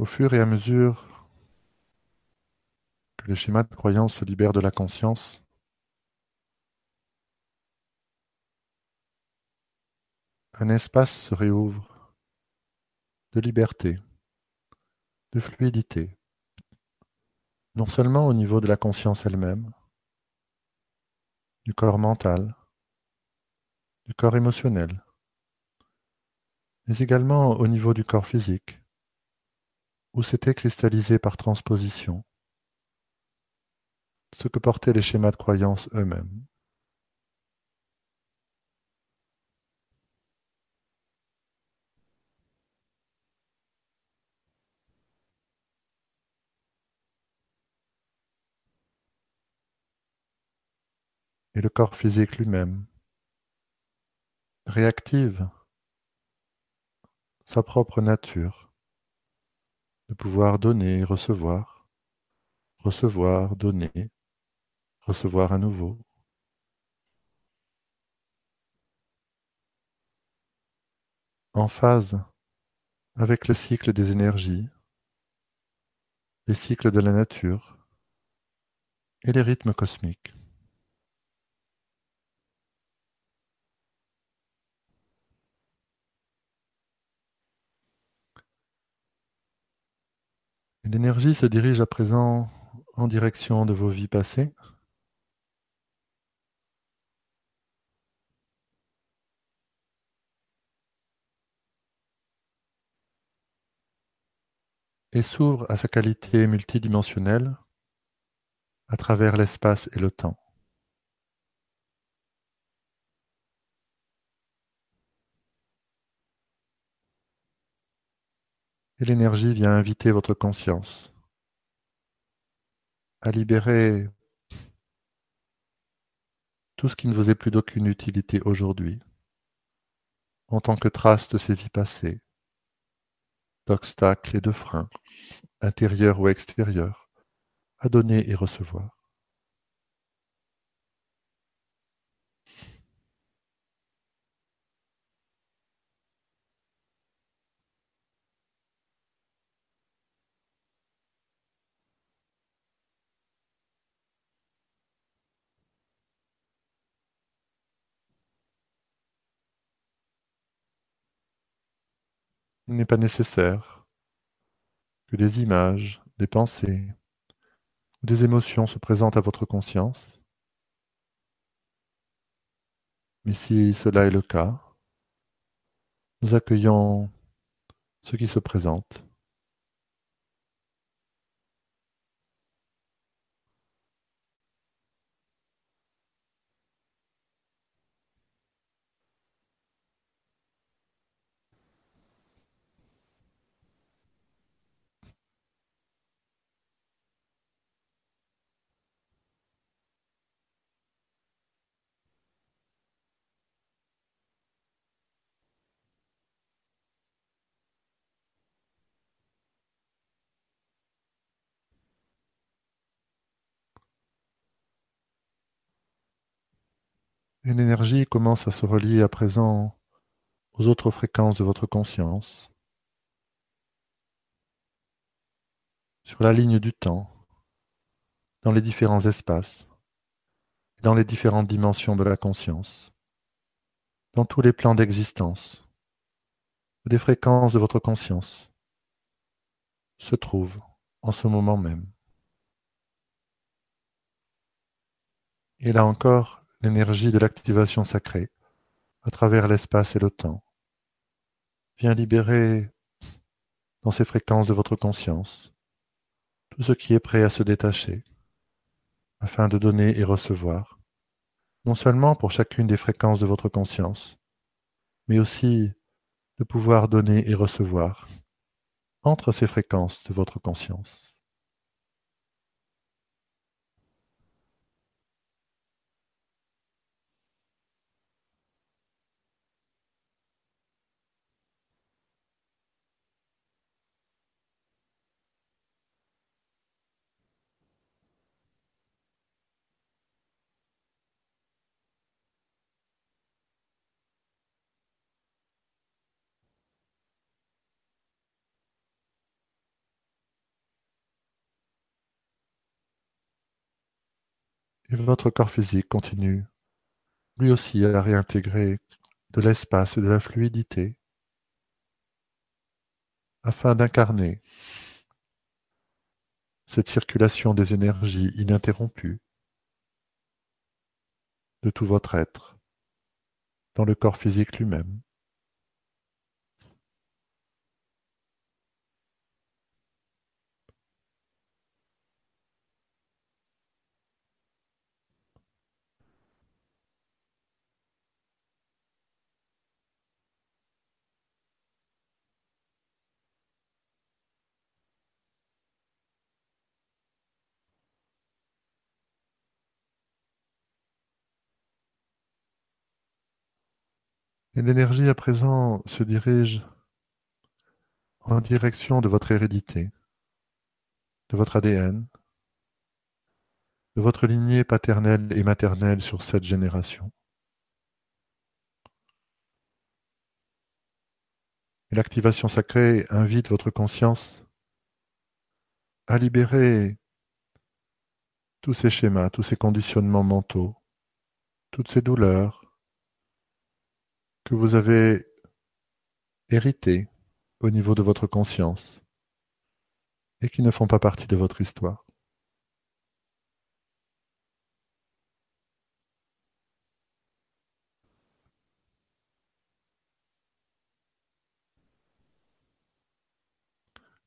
Au fur et à mesure que les schémas de croyance se libèrent de la conscience, un espace se réouvre de liberté, de fluidité, non seulement au niveau de la conscience elle-même, du corps mental, du corps émotionnel, mais également au niveau du corps physique, où s'était cristallisé par transposition ce que portaient les schémas de croyance eux-mêmes. Et le corps physique lui-même réactive sa propre nature de pouvoir donner, recevoir, recevoir, donner, recevoir à nouveau. En phase avec le cycle des énergies, les cycles de la nature et les rythmes cosmiques. L'énergie se dirige à présent en direction de vos vies passées. et s'ouvre à sa qualité multidimensionnelle à travers l'espace et le temps. Et l'énergie vient inviter votre conscience à libérer tout ce qui ne vous est plus d'aucune utilité aujourd'hui, en tant que trace de ces vies passées, d'obstacles et de freins, intérieurs ou extérieurs, à donner et recevoir. N'est pas nécessaire que des images, des pensées ou des émotions se présentent à votre conscience. Mais si cela est le cas, nous accueillons ce qui se présente. Et l'énergie commence à se relier à présent aux autres fréquences de votre conscience, sur la ligne du temps, dans les différents espaces, dans les différentes dimensions de la conscience, dans tous les plans d'existence, où des fréquences de votre conscience se trouvent en ce moment même. Et là encore, l'énergie de l'activation sacrée, à travers l'espace et le temps, vient libérer dans ces fréquences de votre conscience tout ce qui est prêt à se détacher, afin de donner et recevoir, non seulement pour chacune des fréquences de votre conscience, mais aussi de pouvoir donner et recevoir entre ces fréquences de votre conscience. Votre corps physique continue, lui aussi, à réintégrer de l'espace et de la fluidité afin d'incarner cette circulation des énergies ininterrompue de tout votre être dans le corps physique lui-même. Et l'énergie à présent se dirige en direction de votre hérédité, de votre ADN, de votre lignée paternelle et maternelle sur cette génération. Et l'activation sacrée invite votre conscience à libérer tous ces schémas, tous ces conditionnements mentaux, toutes ces douleurs, que vous avez hérité au niveau de votre conscience et qui ne font pas partie de votre histoire.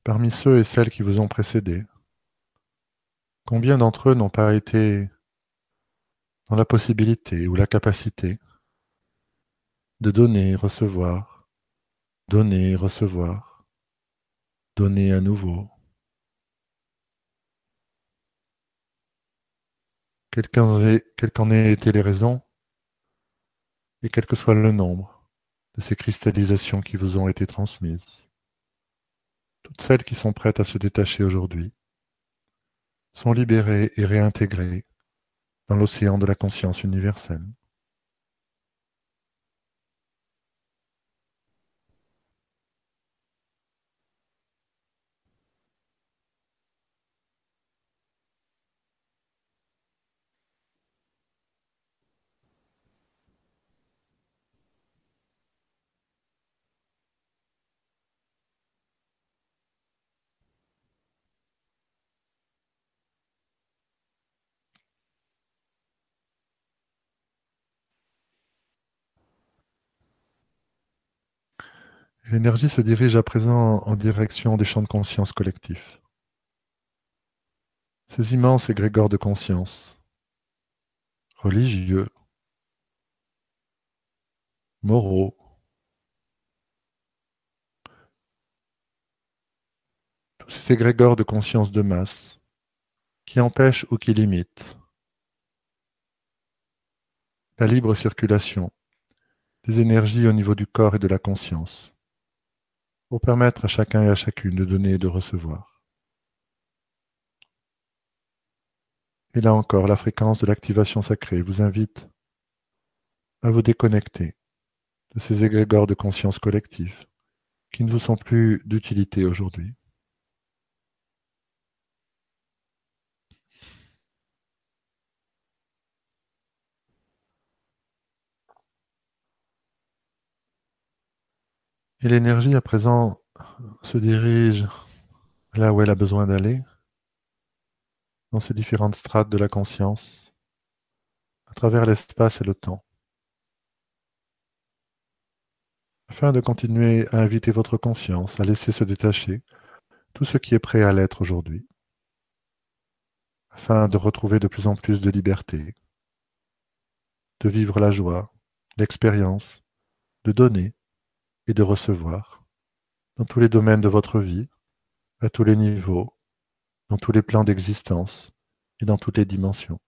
Parmi ceux et celles qui vous ont précédé, combien d'entre eux n'ont pas été dans la possibilité ou la capacité de donner, recevoir, donner, recevoir, donner à nouveau. Quelles qu'en aient été les raisons, et quel que soit le nombre de ces cristallisations qui vous ont été transmises, toutes celles qui sont prêtes à se détacher aujourd'hui sont libérées et réintégrées dans l'océan de la conscience universelle. L'énergie se dirige à présent en direction des champs de conscience collectifs. Ces immenses égrégores de conscience, religieux, moraux, tous ces égrégores de conscience de masse qui empêchent ou qui limitent la libre circulation des énergies au niveau du corps et de la conscience pour permettre à chacun et à chacune de donner et de recevoir. Et là encore, la fréquence de l'activation sacrée vous invite à vous déconnecter de ces égrégores de conscience collective qui ne vous sont plus d'utilité aujourd'hui. Et l'énergie à présent se dirige là où elle a besoin d'aller, dans ces différentes strates de la conscience, à travers l'espace et le temps, afin de continuer à inviter votre conscience à laisser se détacher tout ce qui est prêt à l'être aujourd'hui, afin de retrouver de plus en plus de liberté, de vivre la joie, l'expérience, de donner et de recevoir dans tous les domaines de votre vie, à tous les niveaux, dans tous les plans d'existence et dans toutes les dimensions.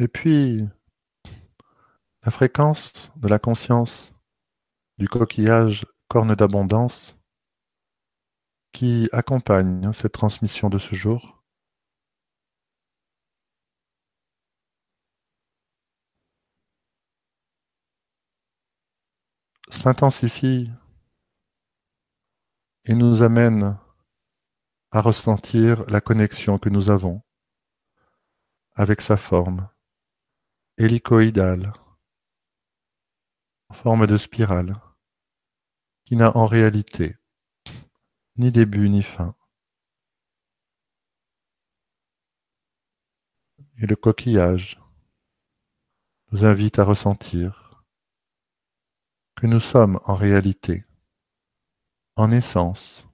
Et puis, la fréquence de la conscience du coquillage corne d'abondance qui accompagne cette transmission de ce jour. S'intensifie et nous amène à ressentir la connexion que nous avons avec sa forme hélicoïdale, en forme de spirale, qui n'a en réalité ni début ni fin. Et le coquillage nous invite à ressentir que nous sommes en réalité, en essence,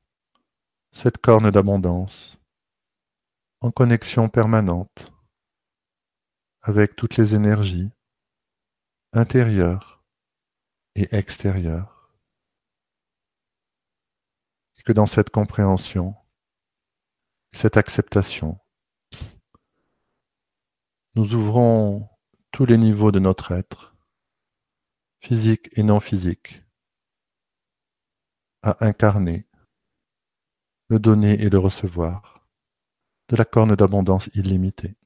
cette corne d'abondance, en connexion permanente avec toutes les énergies intérieures et extérieures. Et que dans cette compréhension, cette acceptation, nous ouvrons tous les niveaux de notre être, physique et non physique, à incarner le donner et le recevoir de la corne d'abondance illimitée.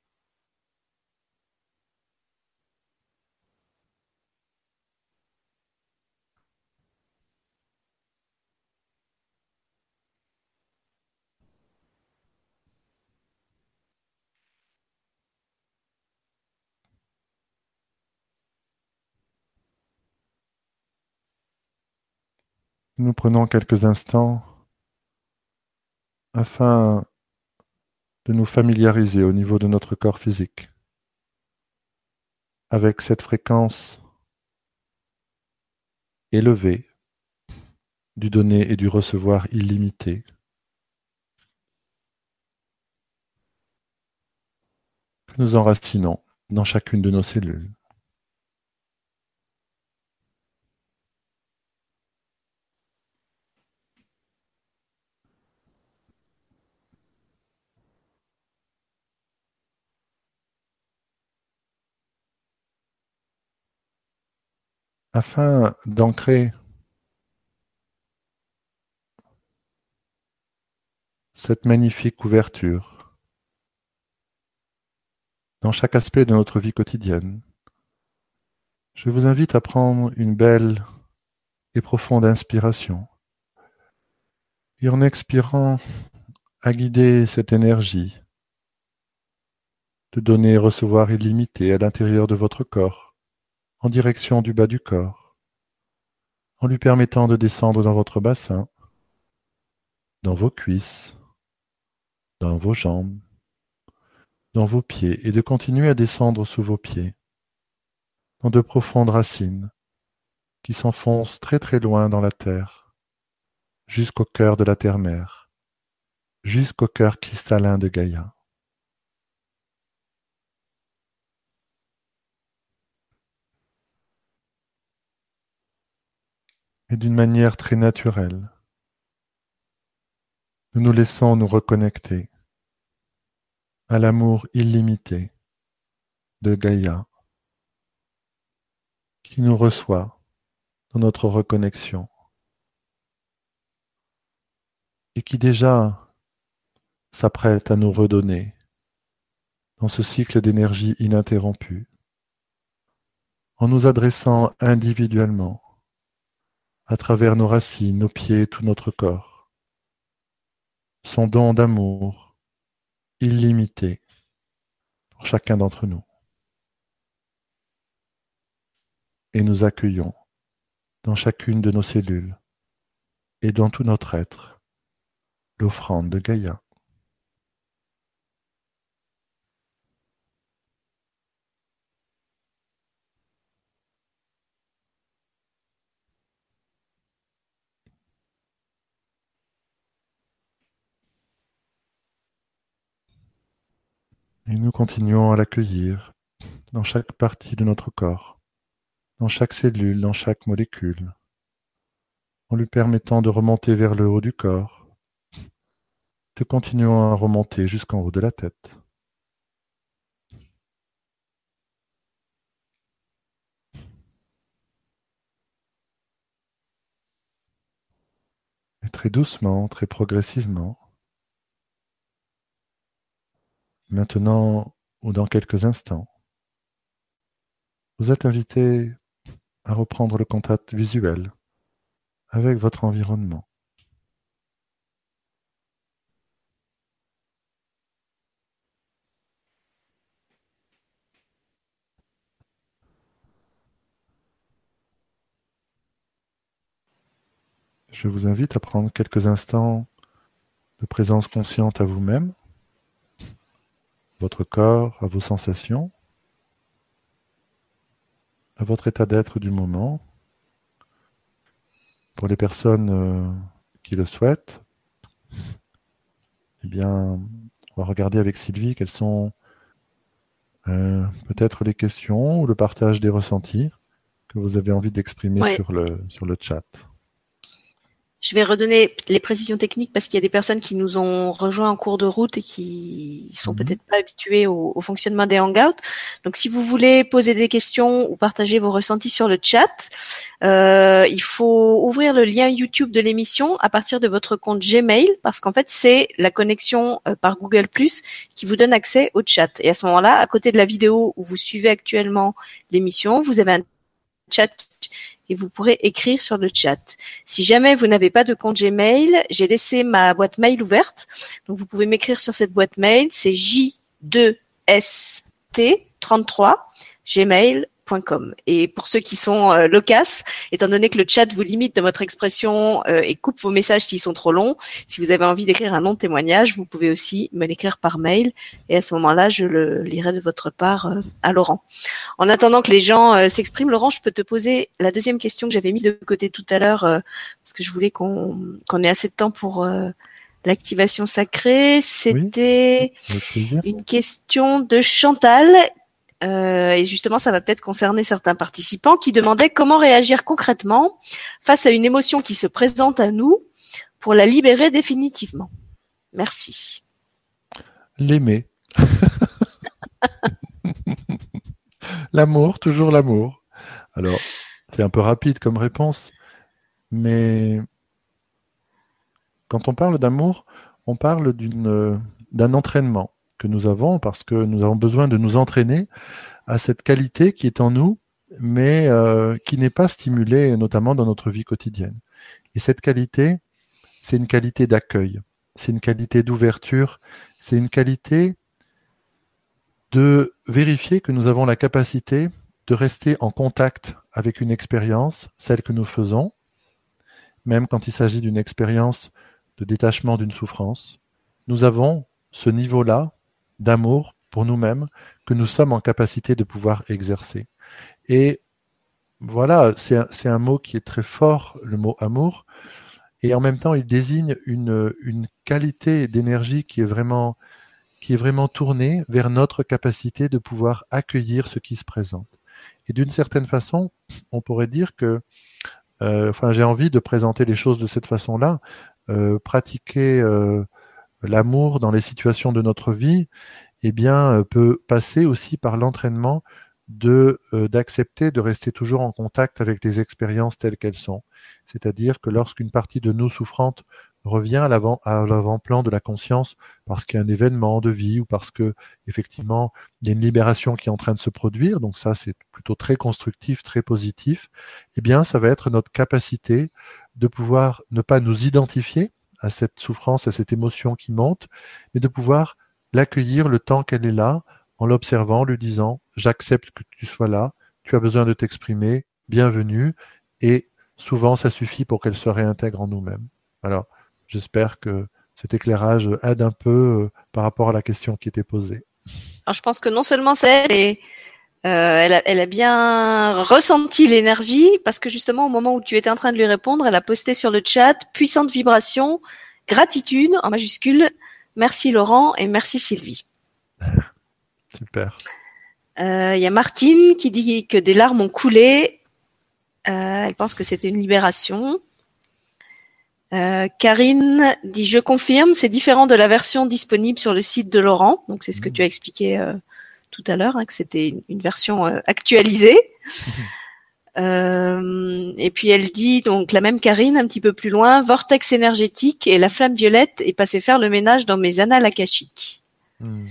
Nous prenons quelques instants afin de nous familiariser au niveau de notre corps physique avec cette fréquence élevée du donner et du recevoir illimité. que nous enracinons dans chacune de nos cellules. Afin d'ancrer cette magnifique ouverture dans chaque aspect de notre vie quotidienne. Je vous invite à prendre une belle et profonde inspiration et en expirant à guider cette énergie de donner et recevoir illimité à l'intérieur de votre corps en direction du bas du corps, en lui permettant de descendre dans votre bassin, dans vos cuisses, dans vos jambes, dans vos pieds et de continuer à descendre sous vos pieds, dans de profondes racines qui s'enfoncent très très loin dans la terre, jusqu'au cœur de la terre-mère, jusqu'au cœur cristallin de Gaïa. Et d'une manière très naturelle. nous nous laissons nous reconnecter à l'amour illimité de Gaïa qui nous reçoit dans notre reconnexion et qui déjà s'apprête à nous redonner dans ce cycle d'énergie ininterrompu en nous adressant individuellement à travers nos racines, nos pieds, tout notre corps, son don d'amour illimité pour chacun d'entre nous. Et nous accueillons dans chacune de nos cellules et dans tout notre être l'offrande de Gaïa. Et nous continuons à l'accueillir dans chaque partie de notre corps, dans chaque cellule, dans chaque molécule, en lui permettant de remonter vers le haut du corps, de continuer à remonter jusqu'en haut de la tête. Et très doucement, très progressivement, Maintenant ou dans quelques instants, vous êtes invité à reprendre le contact visuel avec votre environnement. Je vous invite à prendre quelques instants de présence consciente à vous-même votre corps, à vos sensations, à votre état d'être du moment. Pour les personnes euh, qui le souhaitent, eh bien, on va regarder avec Sylvie quelles sont euh, peut-être les questions ou le partage des ressentis que vous avez envie d'exprimer sur, le, sur le chat. Je vais redonner les précisions techniques parce qu'il y a des personnes qui nous ont rejoints en cours de route et qui sont mhm. peut-être pas habituées au, fonctionnement des hangouts. Donc, si vous voulez poser des questions ou partager vos ressentis sur le chat, euh, il faut ouvrir le lien YouTube de l'émission à partir de votre compte Gmail parce qu'en fait, c'est la connexion euh, par Google Plus qui vous donne accès au chat. Et à ce moment-là, à côté de la vidéo où vous suivez actuellement l'émission, vous avez un chat et vous pourrez écrire sur le chat. Si jamais vous n'avez pas de compte Gmail, j'ai laissé ma boîte mail ouverte. Donc vous pouvez m'écrire sur cette boîte mail, c'est J2ST33 gmail et pour ceux qui sont euh, étant donné que le chat vous limite de votre expression euh, et coupe vos messages s'ils sont trop longs, si vous avez envie d'écrire un long témoignage, vous pouvez aussi me l'écrire par mail et à ce moment-là, je le lirai de votre part euh, à Laurent. En attendant que les gens euh, s'expriment, Laurent, je peux te poser la deuxième question que j'avais mise de côté tout à l'heure parce que je voulais qu'on ait assez de temps pour l'activation sacrée. C'était une question de Chantal euh, et justement, ça va peut-être concerner certains participants qui demandaient comment réagir concrètement face à une émotion qui se présente à nous pour la libérer définitivement. Merci. L'aimer. l'amour, toujours l'amour. Alors, c'est un peu rapide comme réponse, mais quand on parle d'amour, on parle d'une, d'un entraînement que nous avons parce que nous avons besoin de nous entraîner à cette qualité qui est en nous, mais euh, qui n'est pas stimulée notamment dans notre vie quotidienne. Et cette qualité, c'est une qualité d'accueil, c'est une qualité d'ouverture, c'est une qualité de vérifier que nous avons la capacité de rester en contact avec une expérience, celle que nous faisons, même quand il s'agit d'une expérience de détachement d'une souffrance. Nous avons ce niveau-là d'amour pour nous-mêmes que nous sommes en capacité de pouvoir exercer. Et voilà, c'est un, mot qui est très fort, le mot amour, et en même temps, il désigne une, une qualité d'énergie qui est vraiment qui est vraiment tournée vers notre capacité de pouvoir accueillir ce qui se présente. Et d'une certaine façon, on pourrait dire que, euh, enfin, j'ai envie de présenter les choses de cette façon-là. pratiquer l'amour dans les situations de notre vie, eh bien, peut passer aussi par l'entraînement de d'accepter de rester toujours en contact avec les expériences telles qu'elles sont. C'est-à-dire que lorsqu'une partie de nous souffrante revient à l'avant à l'avant-plan de la conscience parce qu'il y a un événement de vie ou parce que effectivement il y a une libération qui est en train de se produire donc ça c'est plutôt très constructif très positif eh bien ça va être notre capacité de pouvoir ne pas nous identifier à cette souffrance à cette émotion qui monte mais de pouvoir l'accueillir le temps qu'elle est là en l'observant lui disant j'accepte que tu sois là tu as besoin de t'exprimer bienvenue et souvent ça suffit pour qu'elle se réintègre en nous-mêmes alors J'espère que cet éclairage aide un peu euh, par rapport à la question qui était posée. Alors, je pense que non seulement c'est elle, euh, elle, a, elle, a, bien ressenti l'énergie parce que justement au moment où tu étais en train de lui répondre, elle a posté sur le chat puissante vibration, gratitude en majuscule, merci Laurent et merci Sylvie. Super. Euh, il y a Martine qui dit que des larmes ont coulé. elle pense que c'était une libération. Euh, Karine dit je confirme, c'est différent de la version disponible sur le site de Laurent. Donc c'est ce que mmh. tu as expliqué euh, tout à l'heure, hein, que c'était une, version euh, actualisée. et puis elle dit donc la même Karine un petit peu plus loin, vortex énergétique et la flamme violette est passée faire le ménage dans mes annales akashiques. Mmh.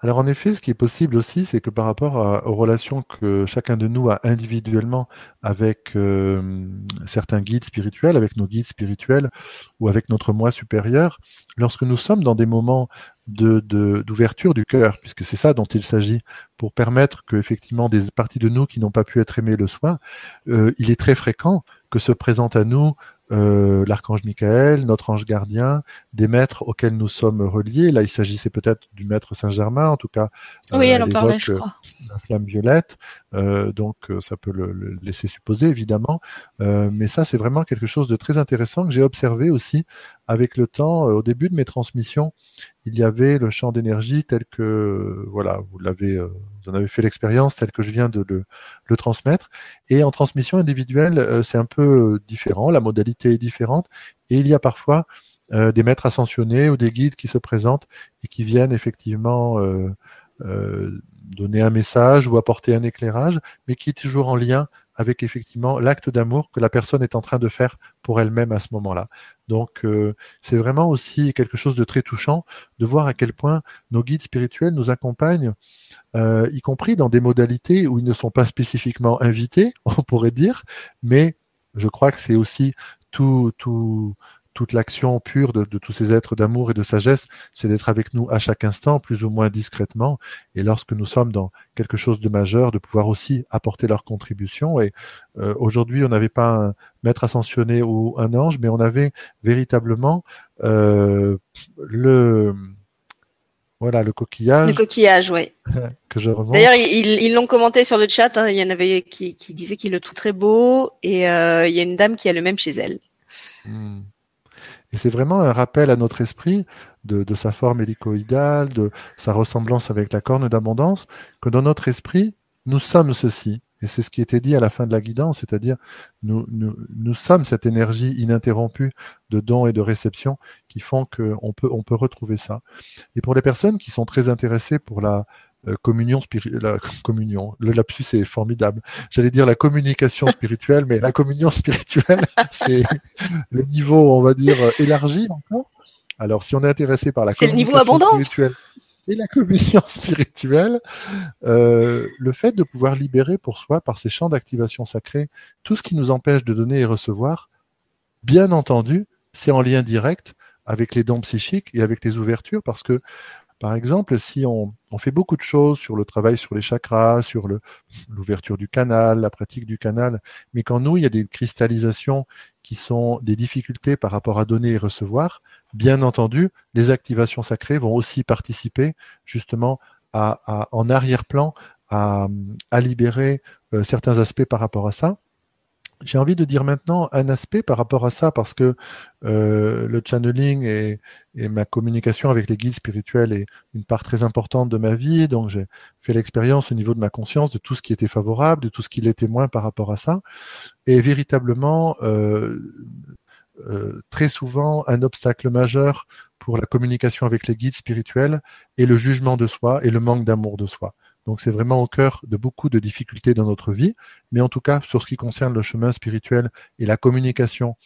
Alors en effet, ce qui est possible aussi, c'est que par rapport aux relations que chacun de nous a individuellement avec euh, certains guides spirituels, avec nos guides spirituels ou avec notre moi supérieur, lorsque nous sommes dans des moments de, d'ouverture du cœur, puisque c'est ça dont il s'agit, pour permettre que effectivement des parties de nous qui n'ont pas pu être aimées le soient, euh, il est très fréquent que se présente à nous euh, l'archange Michael, notre ange gardien, des maîtres auxquels nous sommes reliés. Là, il s'agissait peut-être du maître Saint-Germain, en tout cas. Oui, elle en parlait, je crois. La flamme violette, euh, donc euh, ça peut le, laisser supposer, évidemment. mais ça, c'est vraiment quelque chose de très intéressant que j'ai observé aussi avec le temps. au début de mes transmissions, il y avait le champ d'énergie tel que, voilà, vous l'avez vous en avez fait l'expérience telle que je viens de le, transmettre. Et en transmission individuelle, euh, c'est un peu euh, différent, la modalité est différente. Et il y a parfois euh, des maîtres ascensionnés ou des guides qui se présentent et qui viennent effectivement donner un message ou apporter un éclairage, mais qui est toujours en lien avec effectivement l'acte d'amour que la personne est en train de faire pour elle-même à ce moment-là. Donc c'est vraiment aussi quelque chose de très touchant de voir à quel point nos guides spirituels nous accompagnent euh, y compris dans des modalités où ils ne sont pas spécifiquement invités, on pourrait dire, mais je crois que c'est aussi tout, tout, toute l'action pure de, tous ces êtres d'amour et de sagesse, c'est d'être avec nous à chaque instant, plus ou moins discrètement, et lorsque nous sommes dans quelque chose de majeur, de pouvoir aussi apporter leur contribution. Et euh, aujourd'hui, on n'avait pas un maître ascensionné ou un ange, mais on avait véritablement euh, le voilà, le coquillage. Le coquillage, oui. que je D'ailleurs, ils l'ont commenté sur le chat. Hein. Il y en avait qui, qui disaient qu'il le trouve très beau. Et euh, il y a une dame qui a le même chez elle. Hmm. Et c'est vraiment un rappel à notre esprit de, sa forme hélicoïdale, de sa ressemblance avec la corne d'abondance, que dans notre esprit, nous sommes ceci. Et c'est ce qui était dit à la fin de la guidance, c'est-à-dire nous, nous, nous, sommes cette énergie ininterrompue de don et de réception qui font qu'on peut, on peut retrouver ça. Et pour les personnes qui sont très intéressées pour la communion spirituelle, la communion, le lapsus est formidable. J'allais dire la communication spirituelle, mais la communion spirituelle, c'est le niveau, on va dire, élargi encore. Alors, si on est intéressé par la communication spirituelle, et la communion spirituelle, euh, le fait de pouvoir libérer pour soi, par ces champs d'activation sacrée, tout ce qui nous empêche de donner et recevoir, bien entendu, c'est en lien direct avec les dons psychiques et avec les ouvertures, parce que par exemple, si on, fait beaucoup de choses sur le travail sur les chakras, sur l'ouverture du canal, la pratique du canal, mais quand nous, il y a des cristallisations qui sont des difficultés par rapport à donner et recevoir, bien entendu, les activations sacrées vont aussi participer justement en arrière-plan à, libérer euh, certains aspects par rapport à ça. J'ai envie de dire maintenant un aspect par rapport à ça parce que euh, le channeling et, ma communication avec les guides spirituels est une part très importante de ma vie. Donc j'ai fait l'expérience au niveau de ma conscience de tout ce qui était favorable, de tout ce qui l'était moins par rapport à ça. Et véritablement, euh, très souvent un obstacle majeur pour la communication avec les guides spirituels et le jugement de soi et le manque d'amour de soi. Donc c'est vraiment au cœur de beaucoup de difficultés dans notre vie, mais en tout cas sur ce qui concerne le chemin spirituel et la communication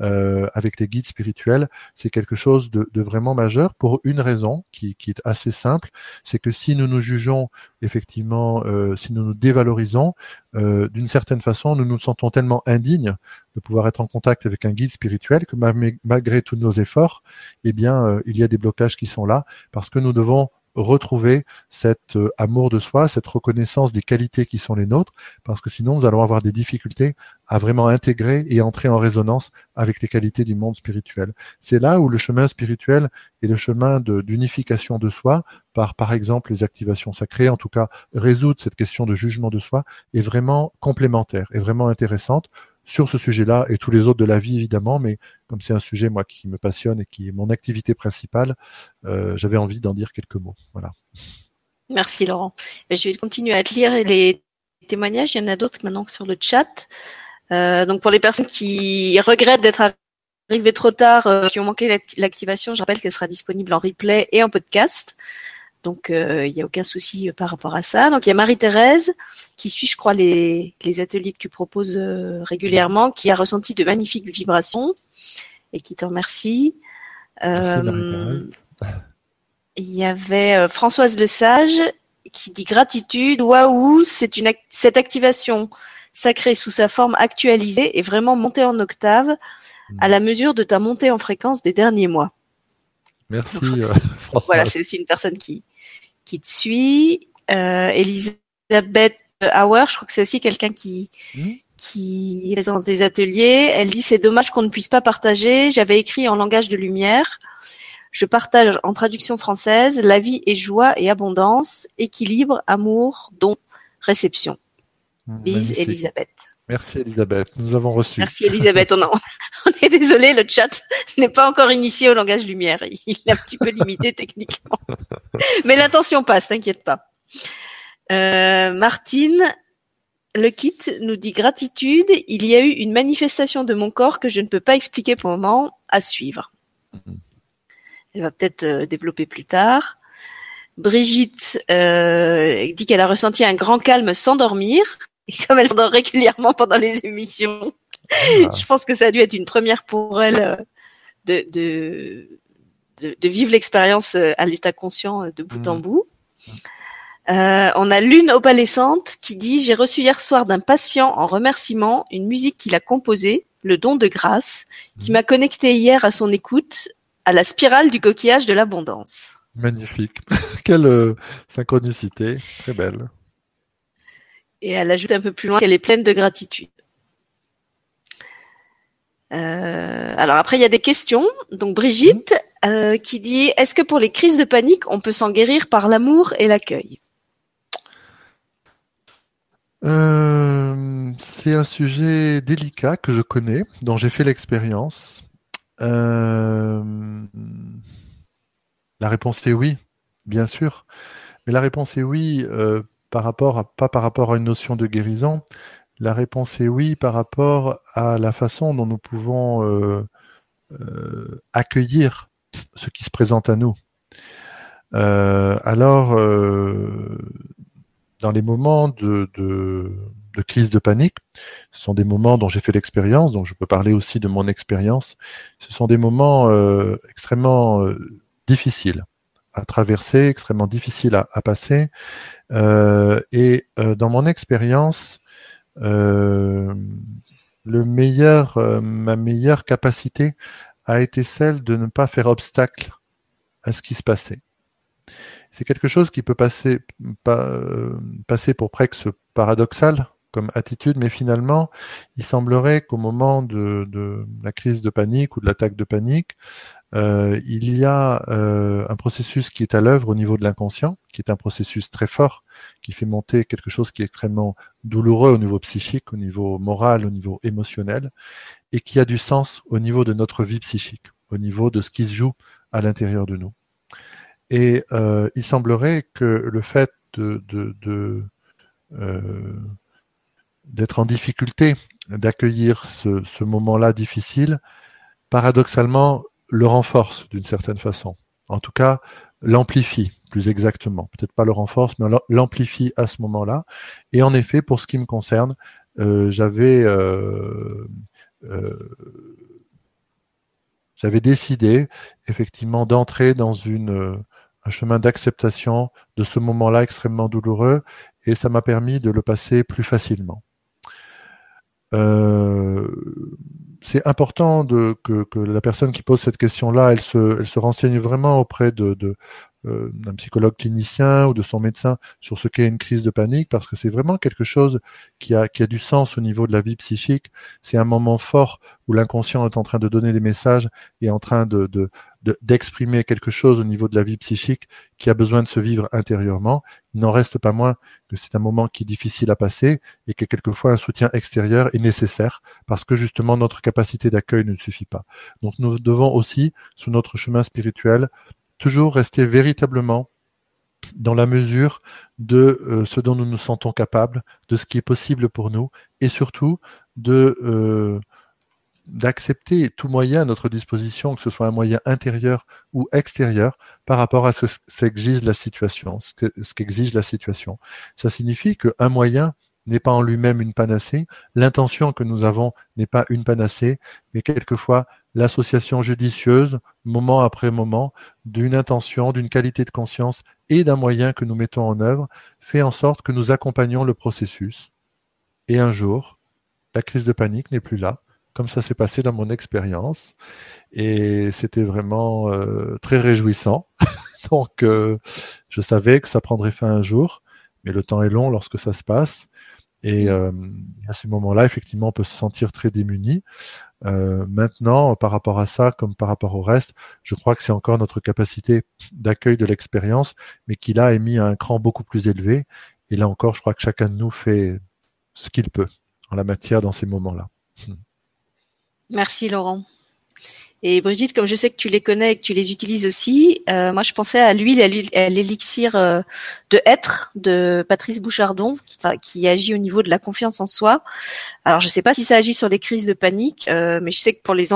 euh, avec les guides spirituels, c'est quelque chose de, vraiment majeur pour une raison qui, est assez simple, c'est que si nous nous jugeons effectivement, euh, si nous nous dévalorisons, euh, d'une certaine façon, nous nous sentons tellement indignes de pouvoir être en contact avec un guide spirituel que malgré tous nos efforts, eh bien, il y a des blocages qui sont là parce que nous devons retrouver cet euh, amour de soi, cette reconnaissance des qualités qui sont les nôtres, parce que sinon nous allons avoir des difficultés à vraiment intégrer et entrer en résonance avec les qualités du monde spirituel. C'est là où le chemin spirituel et le chemin d'unification de, soi, par par exemple les activations sacrées, en tout cas résoudre cette question de jugement de soi, est vraiment complémentaire, est vraiment intéressante sur ce sujet-là et tous les autres de la vie évidemment, mais comme c'est un sujet moi qui me passionne et qui est mon activité principale, euh, j'avais envie d'en dire quelques mots. Voilà. Merci Laurent. Je vais continuer à te lire les témoignages. Il y en a d'autres maintenant sur le chat. Euh, donc pour les personnes qui regrettent d'être arrivées trop tard, euh, qui ont manqué l'activation, je rappelle qu'elle sera disponible en replay et en podcast. Donc il n'y a aucun souci par rapport à ça. Donc il y a Marie-Thérèse qui suit, je crois, les, les ateliers que tu proposes euh, régulièrement, qui a ressenti de magnifiques vibrations et qui te remercie. Euh, il y avait euh, Françoise Lesage qui dit gratitude. Waouh, c'est une cette activation sacrée sous sa forme actualisée est vraiment montée en octave à la mesure de ta montée en fréquence des derniers mois. Merci. voilà, c'est aussi une personne qui qui te suit. Euh, Elisabeth Hour, je crois que c'est aussi quelqu'un qui hmm. qui présente des ateliers. Elle dit c'est dommage qu'on ne puisse pas partager. J'avais écrit en langage de lumière. Je partage en traduction française la vie est joie et abondance, équilibre, amour, don, réception. Bise Elisabeth. Merci Elisabeth, nous avons reçu. Merci Elisabeth, on, on est désolé, le chat n'est pas encore initié au langage lumière, il est un petit peu limité techniquement. Mais l'intention passe, t'inquiète pas. Euh, Martine, le kit nous dit gratitude. Il y a eu une manifestation de mon corps que je ne peux pas expliquer pour le moment à suivre. Mhm. Elle va peut-être euh, développer plus tard. Brigitte euh, dit qu'elle a ressenti un grand calme sans dormir. Et comme elle s'endort régulièrement pendant les émissions, ah. je pense que ça a dû être une première pour elle de, de, de, vivre l'expérience à l'état conscient de bout en mhm. bout. Euh, on a Lune opalescente qui dit J'ai reçu hier soir d'un patient en remerciement une musique qu'il a composée, Le don de grâce, qui m'a connecté hier à son écoute à la spirale du coquillage de l'abondance. Magnifique. Quelle euh, synchronicité. Très belle. Et elle ajoute un peu plus loin qu'elle est pleine de gratitude. Euh, alors après, il y a des questions. Donc Brigitte qui dit Est-ce que pour les crises de panique, on peut s'en guérir par l'amour et l'accueil? Euh, c'est un sujet délicat que je connais, dont j'ai fait l'expérience. Euh, la réponse est oui, bien sûr. Mais la réponse est oui euh, par rapport à, pas par rapport à une notion de guérison. La réponse est oui par rapport à la façon dont nous pouvons accueillir ce qui se présente à nous. alors, dans les moments de, crise de panique, ce sont des moments dont j'ai fait l'expérience, donc je peux parler aussi de mon expérience. Ce sont des moments euh, extrêmement euh, difficiles à traverser, extrêmement difficiles à, passer. Euh, et dans mon expérience, le meilleur, ma meilleure capacité a été celle de ne pas faire obstacle à ce qui se passait c'est quelque chose qui peut passer, euh, passer pour presque paradoxal comme attitude, mais finalement, il semblerait qu'au moment de, la crise de panique ou de l'attaque de panique, euh, il y a euh, un processus qui est à l'œuvre au niveau de l'inconscient, qui est un processus très fort, qui fait monter quelque chose qui est extrêmement douloureux au niveau psychique, au niveau moral, au niveau émotionnel, et qui a du sens au niveau de notre vie psychique, au niveau de ce qui se joue à l'intérieur de nous. Et euh, il semblerait que le fait d'être en difficulté, d'accueillir ce, moment-là difficile, paradoxalement, le renforce d'une certaine façon. En tout cas, l'amplifie plus exactement. Peut-être pas le renforce, mais l'amplifie à ce moment-là. Et en effet, pour ce qui me concerne, euh, j'avais euh, euh, j'avais décidé effectivement d'entrer dans une un chemin d'acceptation de ce moment-là extrêmement douloureux et ça m'a permis de le passer plus facilement. Euh, c'est important de, que, que, la personne qui pose cette question-là, elle se, elle se renseigne vraiment auprès de, de, euh, d'un psychologue clinicien ou de son médecin sur ce qu'est une crise de panique, parce que c'est vraiment quelque chose qui a, qui a du sens au niveau de la vie psychique. C'est un moment fort où l'inconscient est en train de donner des messages et en train de, de, d'exprimer quelque chose au niveau de la vie psychique qui a besoin de se vivre intérieurement. Il n'en reste pas moins que c'est un moment qui est difficile à passer et que quelquefois un soutien extérieur est nécessaire parce que justement notre capacité d'accueil ne suffit pas. Donc nous devons aussi, sur notre chemin spirituel, toujours rester véritablement dans la mesure de euh, ce dont nous nous sentons capables, de ce qui est possible pour nous, et surtout de euh, d'accepter tout moyen à notre disposition, que ce soit un moyen intérieur ou extérieur, par rapport à ce qu'exige la situation, ce qu'exige la situation. Ça signifie qu'un moyen n'est pas en lui-même une panacée, l'intention que nous avons n'est pas une panacée, mais quelquefois l'association judicieuse, moment après moment, d'une intention, d'une qualité de conscience et d'un moyen que nous mettons en œuvre, fait en sorte que nous accompagnons le processus. Et un jour, la crise de panique n'est plus là, comme ça s'est passé dans mon expérience. Et c'était vraiment euh, très réjouissant. Donc, euh, je savais que ça prendrait fin un jour, mais le temps est long lorsque ça se passe. Et euh, à ces moments-là, effectivement, on peut se sentir très démuni. Euh, maintenant, par rapport à ça, comme par rapport au reste, je crois que c'est encore notre capacité d'accueil de l'expérience, mais qui là est mis à un cran beaucoup plus élevé. Et là encore, je crois que chacun de nous fait ce qu'il peut en la matière dans ces moments-là. Merci Laurent. Et Brigitte, comme je sais que tu les connais et que tu les utilises aussi, euh, moi je pensais à l'huile, à l'élixir euh, de être de Patrice Bouchardon, qui, agit au niveau de la confiance en soi. Alors je ne sais pas si ça agit sur des crises de panique, euh, mais je sais que pour les,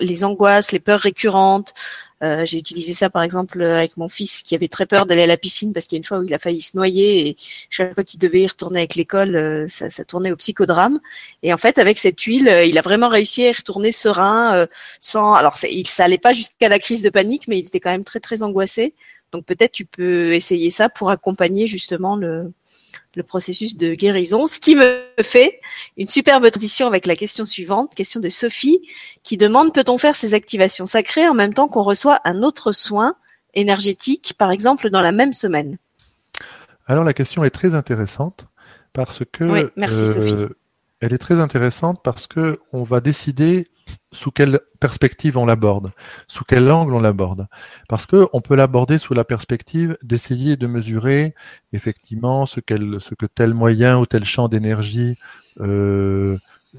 les angoisses, les peurs récurrentes, euh, j'ai utilisé ça par exemple avec mon fils qui avait très peur d'aller à la piscine parce qu'il y a une fois où il a failli se noyer et chaque fois qu'il devait y retourner avec l'école, euh, ça, ça, tournait au psychodrame. Et en fait, avec cette huile, euh, il a vraiment réussi à y retourner serein, sans. Alors, il, ça allait pas jusqu'à la crise de panique, mais il était quand même très très angoissé. Donc peut-être tu peux essayer ça pour accompagner justement le, le processus de guérison, ce qui me fait une superbe transition avec la question suivante, question de Sophie, qui demande peut-on faire ces activations sacrées en même temps qu'on reçoit un autre soin énergétique, par exemple dans la même semaine? Alors la question est très intéressante parce que oui, merci Sophie. Euh, elle est très intéressante parce que on va décider sous quelle perspective on l'aborde, sous quel angle on l'aborde. Parce que on peut l'aborder sous la perspective d'essayer de mesurer effectivement ce, que tel moyen ou tel champ d'énergie euh,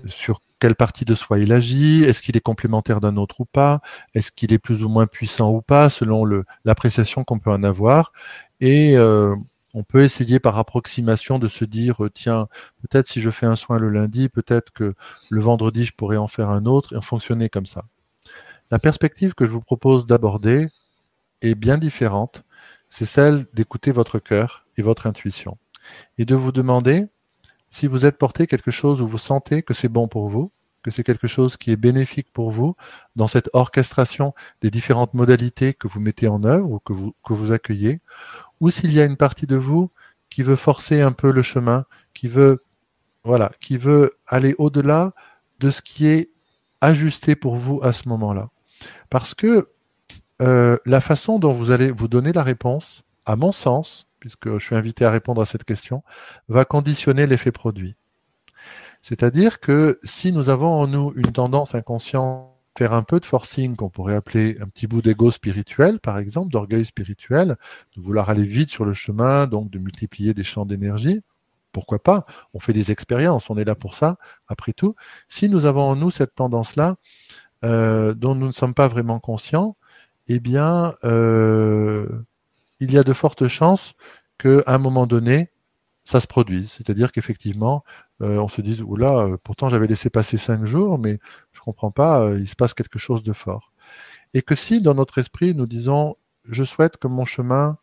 sur quelle partie de soi il agit, est-ce qu'il est complémentaire d'un autre ou pas, est-ce qu'il est plus ou moins puissant ou pas, selon l'appréciation qu'on peut en avoir. Et euh, on peut essayer par approximation de se dire euh, tiens peut-être si je fais un soin le lundi peut-être que le vendredi je pourrais en faire un autre et en fonctionner comme ça. La perspective que je vous propose d'aborder est bien différente. C'est celle d'écouter votre cœur et votre intuition. Et de vous demander si vous êtes porté quelque chose où vous sentez que c'est bon pour vous que c'est quelque chose qui est bénéfique pour vous dans cette orchestration des différentes modalités que vous mettez en œuvre ou que vous, que vous accueillez, ou s'il y a une partie de vous qui veut forcer un peu le chemin, qui veut, voilà, qui veut aller au-delà de ce qui est ajusté pour vous à ce moment-là. Parce que euh, la façon dont vous allez vous donner la réponse, à mon sens, puisque je suis invité à répondre à cette question, va conditionner l'effet produit. C'est-à-dire que si nous avons en nous une tendance inconsciente faire un peu de forcing, qu'on pourrait appeler un petit bout d'ego spirituel, par exemple, d'orgueil spirituel, de vouloir aller vite sur le chemin, donc de multiplier des champs d'énergie, pourquoi pas? On fait des expériences, on est là pour ça, après tout. Si nous avons en nous cette tendance-là, euh, dont nous ne sommes pas vraiment conscients, eh bien, euh, il y a de fortes chances qu'à un moment donné, ça se produise. C'est-à-dire qu'effectivement, euh, on se dise, oula, pourtant j'avais laissé passer cinq jours, mais comprend pas, euh, il se passe quelque chose de fort. Et que si dans notre esprit nous disons je souhaite que mon chemin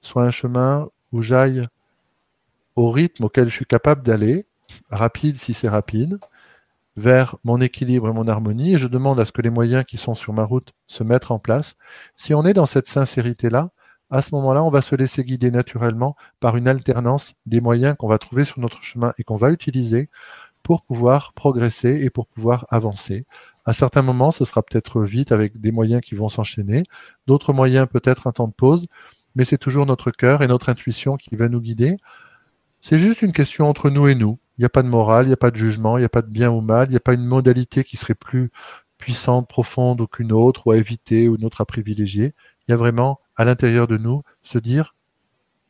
soit un chemin où j'aille au rythme auquel je suis capable d'aller, rapide si c'est rapide, vers mon équilibre et mon harmonie, et je demande à ce que les moyens qui sont sur ma route se mettent en place. Si on est dans cette sincérité-là, à ce moment-là, on va se laisser guider naturellement par une alternance des moyens qu'on va trouver sur notre chemin et qu'on va utiliser pour pouvoir progresser et pour pouvoir avancer. À certains moments, ce sera peut-être vite avec des moyens qui vont s'enchaîner, d'autres moyens peut-être un temps de pause, mais c'est toujours notre cœur et notre intuition qui va nous guider. C'est juste une question entre nous et nous. Il n'y a pas de morale, il n'y a pas de jugement, il n'y a pas de bien ou mal, il n'y a pas une modalité qui serait plus puissante, profonde qu'une autre, ou à éviter, ou une autre à privilégier. Il y a vraiment à l'intérieur de nous se dire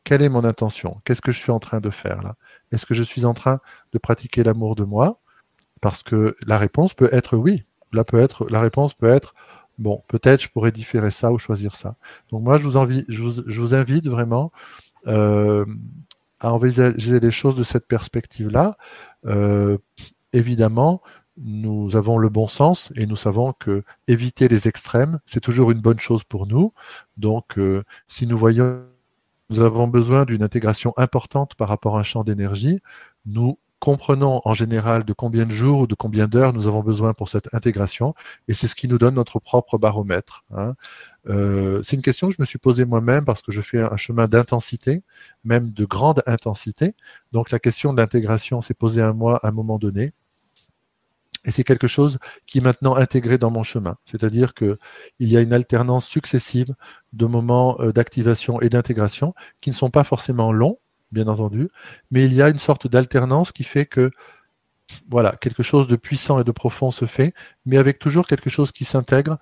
quelle est mon intention? Qu'est-ce que je suis en train de faire là? Est-ce que je suis en train de pratiquer l'amour de moi? Parce que la réponse peut être oui. La réponse peut être bon, peut-être je pourrais différer ça ou choisir ça. Donc moi je vous, envie, je vous, invite vraiment euh, à envisager les choses de cette perspective-là. Euh, évidemment, nous avons le bon sens et nous savons que éviter les extrêmes, c'est toujours une bonne chose pour nous. Donc, euh, si nous voyons nous avons besoin d'une intégration importante par rapport à un champ d'énergie, nous comprenons en général de combien de jours ou de combien d'heures nous avons besoin pour cette intégration, et c'est ce qui nous donne notre propre baromètre. Hein. Euh, c'est une question que je me suis posée moi-même parce que je fais un chemin d'intensité, même de grande intensité. Donc la question de l'intégration s'est posée à moi à un moment donné. Et c'est quelque chose qui est maintenant intégré dans mon chemin. C'est-à-dire qu'il y a une alternance successive de moments euh, d'activation et d'intégration qui ne sont pas forcément longs, bien entendu, mais il y a une sorte d'alternance qui fait que voilà, quelque chose de puissant et de profond se fait, mais avec toujours quelque chose qui s'intègre,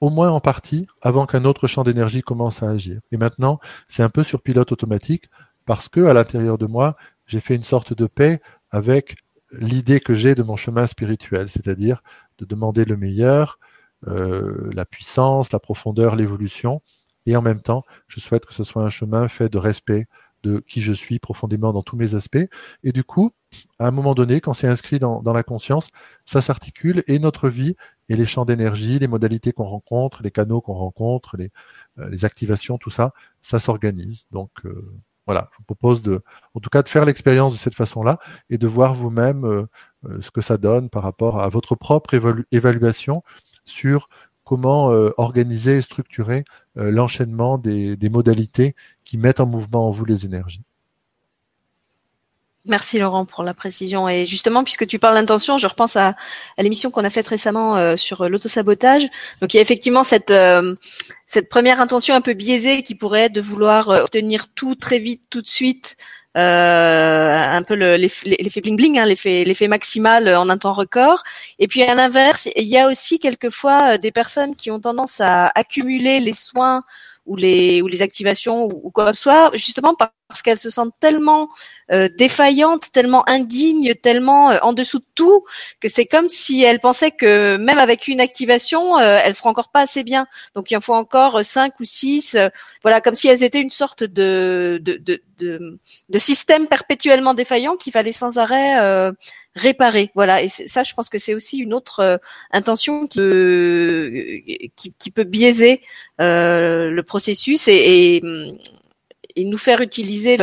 au moins en partie, avant qu'un autre champ d'énergie commence à agir. Et maintenant, c'est un peu sur pilote automatique, parce que à l'intérieur de moi, j'ai fait une sorte de paix avec l'idée que j'ai de mon chemin spirituel, c'est-à-dire de demander le meilleur, euh, la puissance, la profondeur, l'évolution, et en même temps, je souhaite que ce soit un chemin fait de respect de qui je suis profondément dans tous mes aspects. Et du coup, à un moment donné, quand c'est inscrit dans, la conscience, ça s'articule et notre vie et les champs d'énergie, les modalités qu'on rencontre, les canaux qu'on rencontre, les, euh, les activations, tout ça, ça s'organise. Donc, euh, voilà, je vous propose de, en tout cas, de faire l'expérience de cette façon-là et de voir vous-même euh, ce que ça donne par rapport à votre propre évaluation sur comment euh, organiser et structurer l'enchaînement des, des modalités qui mettent en mouvement en vous les énergies. Merci Laurent pour la précision. Et justement, puisque tu parles d'intention, je repense à, l'émission qu'on a faite récemment euh, sur l'autosabotage. Donc il y a effectivement cette, euh, cette première intention un peu biaisée qui pourrait être de vouloir euh, obtenir tout très vite, tout de suite, un peu l'effet bling bling, hein, l'effet l'effet maximal en un temps record. Et puis à l'inverse, il y a aussi quelquefois des personnes qui ont tendance à accumuler les soins ou les ou les activations ou, quoi que ce soit, justement parce qu'elles se sentent tellement euh, défaillantes, tellement indignes, tellement euh, en dessous de tout, que c'est comme si elles pensaient que même avec une activation, euh, elles seront encore pas assez bien. Donc il en faut encore cinq ou six, voilà, comme si elles étaient une sorte de de, de, de, de système perpétuellement défaillant qu'il fallait sans arrêt réparer. Voilà, et ça, je pense que c'est aussi une autre intention qui peut, qui, qui peut biaiser le processus et, et et nous faire utiliser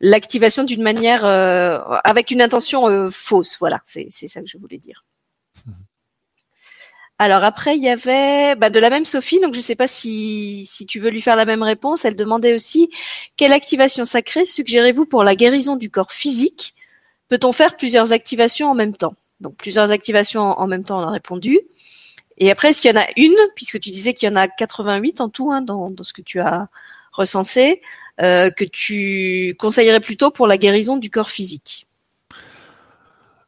l'activation d'une manière euh, avec une intention euh, fausse. Voilà, c'est ça que je voulais dire. Mhm. Alors après, il y avait bah, de la même Sophie, donc je ne sais pas si, si tu veux lui faire la même réponse. Elle demandait aussi quelle activation sacrée suggérez-vous pour la guérison du corps physique? Peut-on faire plusieurs activations en même temps? Donc plusieurs activations en, même temps, on a répondu. Et après, est-ce qu'il y en a une, puisque tu disais qu'il y en a 88 en tout hein, dans, ce que tu as recensé euh, que tu conseillerais plutôt pour la guérison du corps physique?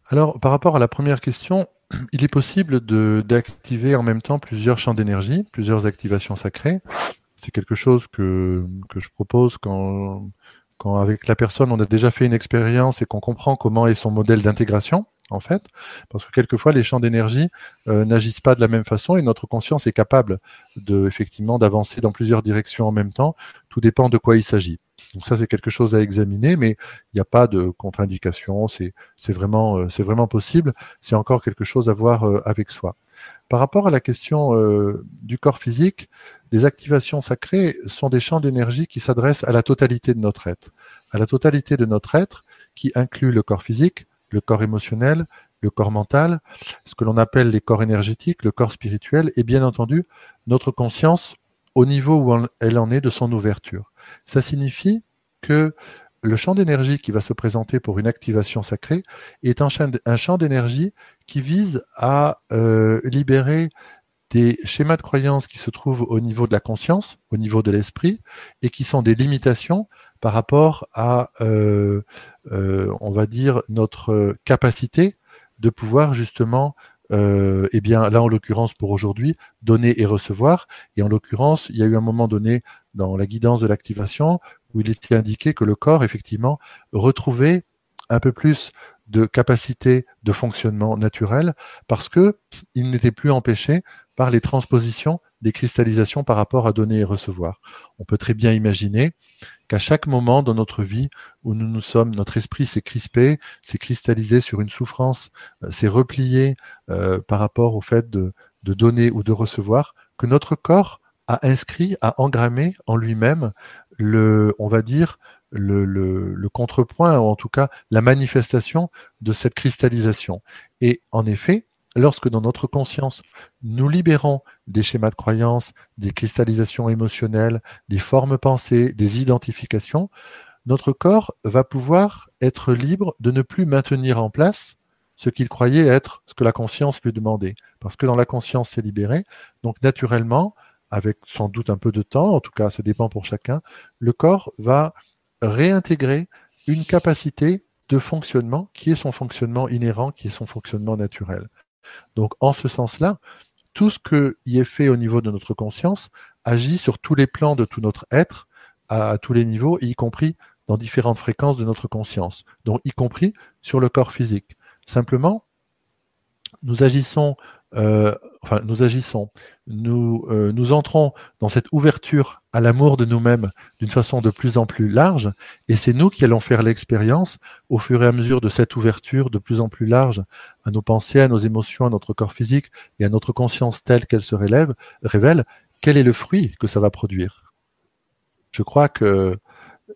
Alors, par rapport à la première question, il est possible d'activer en même temps plusieurs champs d'énergie, plusieurs activations sacrées. C'est quelque chose que, que je propose quand, quand avec la personne on a déjà fait une expérience et qu'on comprend comment est son modèle d'intégration. En fait, parce que quelquefois les champs d'énergie euh, n'agissent pas de la même façon et notre conscience est capable de effectivement d'avancer dans plusieurs directions en même temps. Tout dépend de quoi il s'agit. Donc ça c'est quelque chose à examiner, mais il n'y a pas de contre-indication. C'est vraiment euh, c'est vraiment possible. C'est encore quelque chose à voir euh, avec soi. Par rapport à la question du corps physique, les activations sacrées sont des champs d'énergie qui s'adressent à la totalité de notre être, à la totalité de notre être qui inclut le corps physique, le corps émotionnel, le corps mental, ce que l'on appelle les corps énergétiques, le corps spirituel, et bien entendu notre conscience au niveau où elle en est de son ouverture. Ça signifie que le champ d'énergie qui va se présenter pour une activation sacrée est un champ d'énergie qui vise à euh, libérer des schémas de croyance qui se trouvent au niveau de la conscience, au niveau de l'esprit, et qui sont des limitations par rapport à, euh, euh, on va dire, notre capacité de pouvoir justement, euh, eh bien là en l'occurrence pour aujourd'hui, donner et recevoir. Et en l'occurrence, il y a eu un moment donné dans la guidance de l'activation où il était indiqué que le corps, effectivement, retrouvait un peu plus de capacité de fonctionnement naturel parce que il n'était plus empêché par les transpositions des cristallisations par rapport à donner et recevoir. On peut très bien imaginer qu'à chaque moment dans notre vie où nous nous sommes, notre esprit s'est crispé, s'est cristallisé sur une souffrance, euh, s'est replié euh, par rapport au fait de, donner ou de recevoir, que notre corps a inscrit, a engrammé en lui-même le, on va dire, le, contrepoint, ou en tout cas la manifestation de cette cristallisation. Et en effet, lorsque dans notre conscience, nous libérons des schémas de croyance, des cristallisations émotionnelles, des formes pensées, des identifications, notre corps va pouvoir être libre de ne plus maintenir en place ce qu'il croyait être ce que la conscience lui demandait. Parce que dans la conscience, c'est libéré. Donc naturellement, avec sans doute un peu de temps, en tout cas ça dépend pour chacun, le corps va réintégrer une capacité de fonctionnement qui est son fonctionnement inhérent, qui est son fonctionnement naturel. Donc en ce sens-là, tout ce qui est fait au niveau de notre conscience agit sur tous les plans de tout notre être, à, tous les niveaux, y compris dans différentes fréquences de notre conscience, donc y compris sur le corps physique. Simplement, nous agissons euh, enfin, nous agissons, nous, euh, nous entrons dans cette ouverture à l'amour de nous-mêmes d'une façon de plus en plus large, et c'est nous qui allons faire l'expérience au fur et à mesure de cette ouverture de plus en plus large à nos pensées, à nos émotions, à notre corps physique et à notre conscience telle qu'elle se révèle, révèle quel est le fruit que ça va produire. Je crois que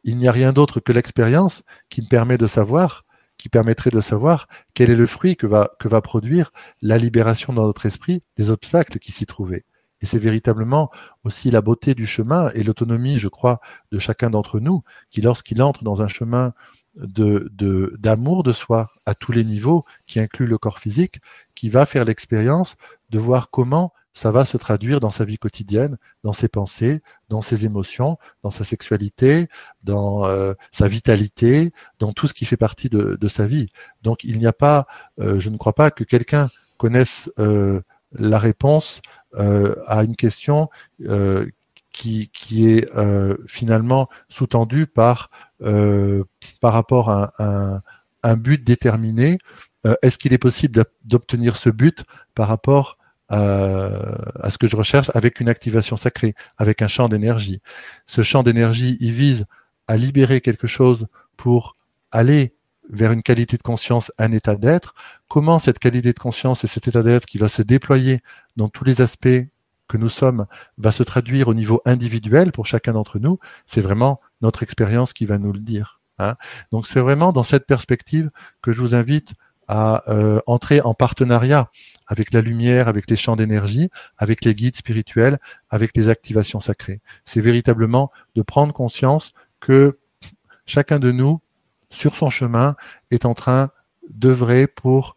il n'y a rien d'autre que l'expérience qui me permet de savoir qui permettrait de savoir quel est le fruit que va, que va produire la libération dans notre esprit des obstacles qui s'y trouvaient. Et c'est véritablement aussi la beauté du chemin et l'autonomie, je crois, de chacun d'entre nous, qui lorsqu'il entre dans un chemin de, de, d'amour de soi à tous les niveaux, qui inclut le corps physique, qui va faire l'expérience de voir comment ça va se traduire dans sa vie quotidienne, dans ses pensées, dans ses émotions, dans sa sexualité, dans euh, sa vitalité, dans tout ce qui fait partie de, sa vie. Donc il n'y a pas, euh, je ne crois pas que quelqu'un connaisse euh, la réponse à une question qui, est finalement sous-tendue par, par rapport à un, un but déterminé. Est-ce qu'il est possible d'obtenir ce but par rapport euh, à ce que je recherche avec une activation sacrée, avec un champ d'énergie. Ce champ d'énergie, il vise à libérer quelque chose pour aller vers une qualité de conscience, un état d'être. Comment cette qualité de conscience et cet état d'être qui va se déployer dans tous les aspects que nous sommes va se traduire au niveau individuel pour chacun d'entre nous, c'est vraiment notre expérience qui va nous le dire. Hein. Donc c'est vraiment dans cette perspective que je vous invite à euh, entrer en partenariat avec la lumière, avec les champs d'énergie, avec les guides spirituels, avec les activations sacrées. C'est véritablement de prendre conscience que chacun de nous, sur son chemin, est en train d'œuvrer pour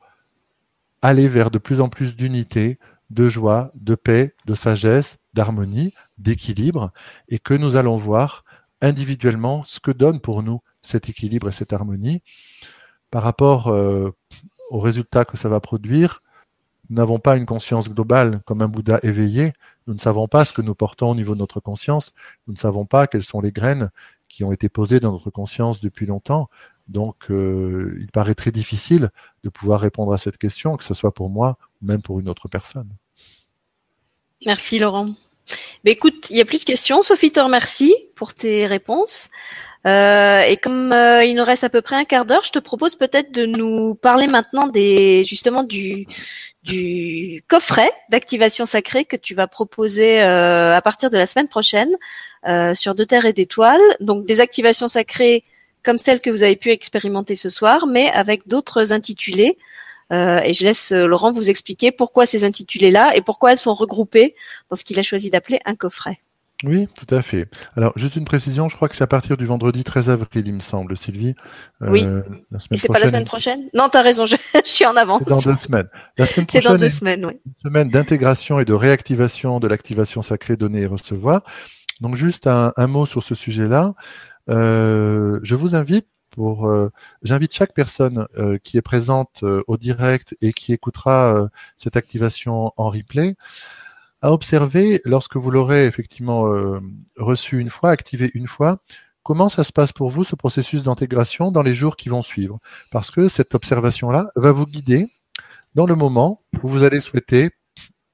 aller vers de plus en plus d'unité, de joie, de paix, de sagesse, d'harmonie, d'équilibre, et que nous allons voir individuellement ce que donne pour nous cet équilibre et cette harmonie par rapport euh, aux résultats que ça va produire, nous n'avons pas une conscience globale comme un Bouddha éveillé. Nous ne savons pas ce que nous portons au niveau de notre conscience. Nous ne savons pas quelles sont les graines qui ont été posées dans notre conscience depuis longtemps. Donc, il paraît très difficile de pouvoir répondre à cette question, que ce soit pour moi ou même pour une autre personne. Merci Laurent. Écoute, il n'y a plus de questions. Sophie te remercie pour tes réponses. Euh, et comme euh, il nous reste à peu près un quart d'heure, je te propose peut-être de nous parler maintenant des justement du coffret d'activation sacrée que tu vas proposer euh, à partir de la semaine prochaine sur De Terre et d'Étoiles. Donc des activations sacrées comme celles que vous avez pu expérimenter ce soir, mais avec d'autres intitulés. et je laisse Laurent vous expliquer pourquoi ces intitulés-là et pourquoi elles sont regroupées dans ce qu'il a choisi d'appeler un coffret. Oui, tout à fait. Alors, juste une précision, je crois que c'est à partir du vendredi 13 avril, il me semble, Sylvie. Euh, oui. Et c'est pas la semaine prochaine? Non, tu as raison, je, suis en avance. C'est dans deux semaines. La semaine c'est dans deux semaines, oui. Une semaine d'intégration et de réactivation de l'activation sacrée donner et recevoir. Donc, juste un, mot sur ce sujet-là. Euh, je vous invite pour, euh, j'invite chaque personne qui est présente au direct et qui écoutera cette activation en replay à observer lorsque vous l'aurez effectivement euh, reçu une fois, activé une fois, comment ça se passe pour vous ce processus d'intégration dans les jours qui vont suivre? Parce que cette observation-là va vous guider dans le moment où vous allez souhaiter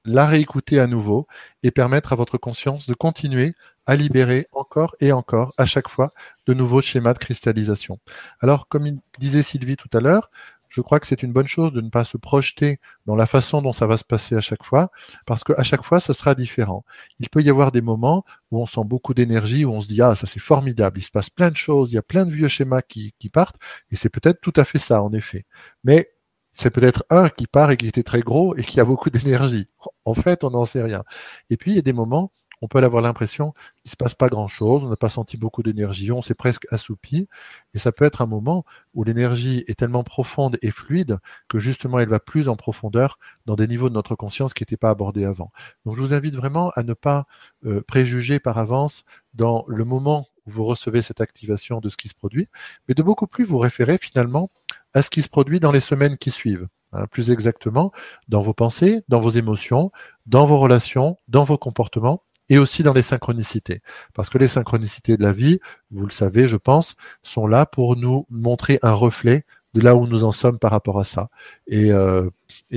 la réécouter à nouveau et permettre à votre conscience de continuer à libérer encore et encore à chaque fois de nouveaux schémas de cristallisation. Alors, comme disait Sylvie tout à l'heure, je crois que c'est une bonne chose de ne pas se projeter dans la façon dont ça va se passer à chaque fois, parce qu'à chaque fois, ça sera différent. Il peut y avoir des moments où on sent beaucoup d'énergie, où on se dit, ah, ça c'est formidable, il se passe plein de choses, il y a plein de vieux schémas qui, qui partent, et c'est peut-être tout à fait ça, en effet. Mais c'est peut-être un qui part et qui était très gros et qui a beaucoup d'énergie. En fait, on n'en sait rien. Et puis, il y a des moments on peut avoir l'impression qu'il se passe pas grand chose, on n'a pas senti beaucoup d'énergie, on s'est presque assoupi, et ça peut être un moment où l'énergie est tellement profonde et fluide que justement elle va plus en profondeur dans des niveaux de notre conscience qui n'étaient pas abordés avant. Donc je vous invite vraiment à ne pas euh, préjuger par avance dans le moment où vous recevez cette activation de ce qui se produit, mais de beaucoup plus vous référer finalement à ce qui se produit dans les semaines qui suivent. Hein, plus exactement, dans vos pensées, dans vos émotions, dans vos relations, dans vos comportements, et aussi dans les synchronicités. Parce que les synchronicités de la vie, vous le savez, je pense, sont là pour nous montrer un reflet de là où nous en sommes par rapport à ça. Et, euh,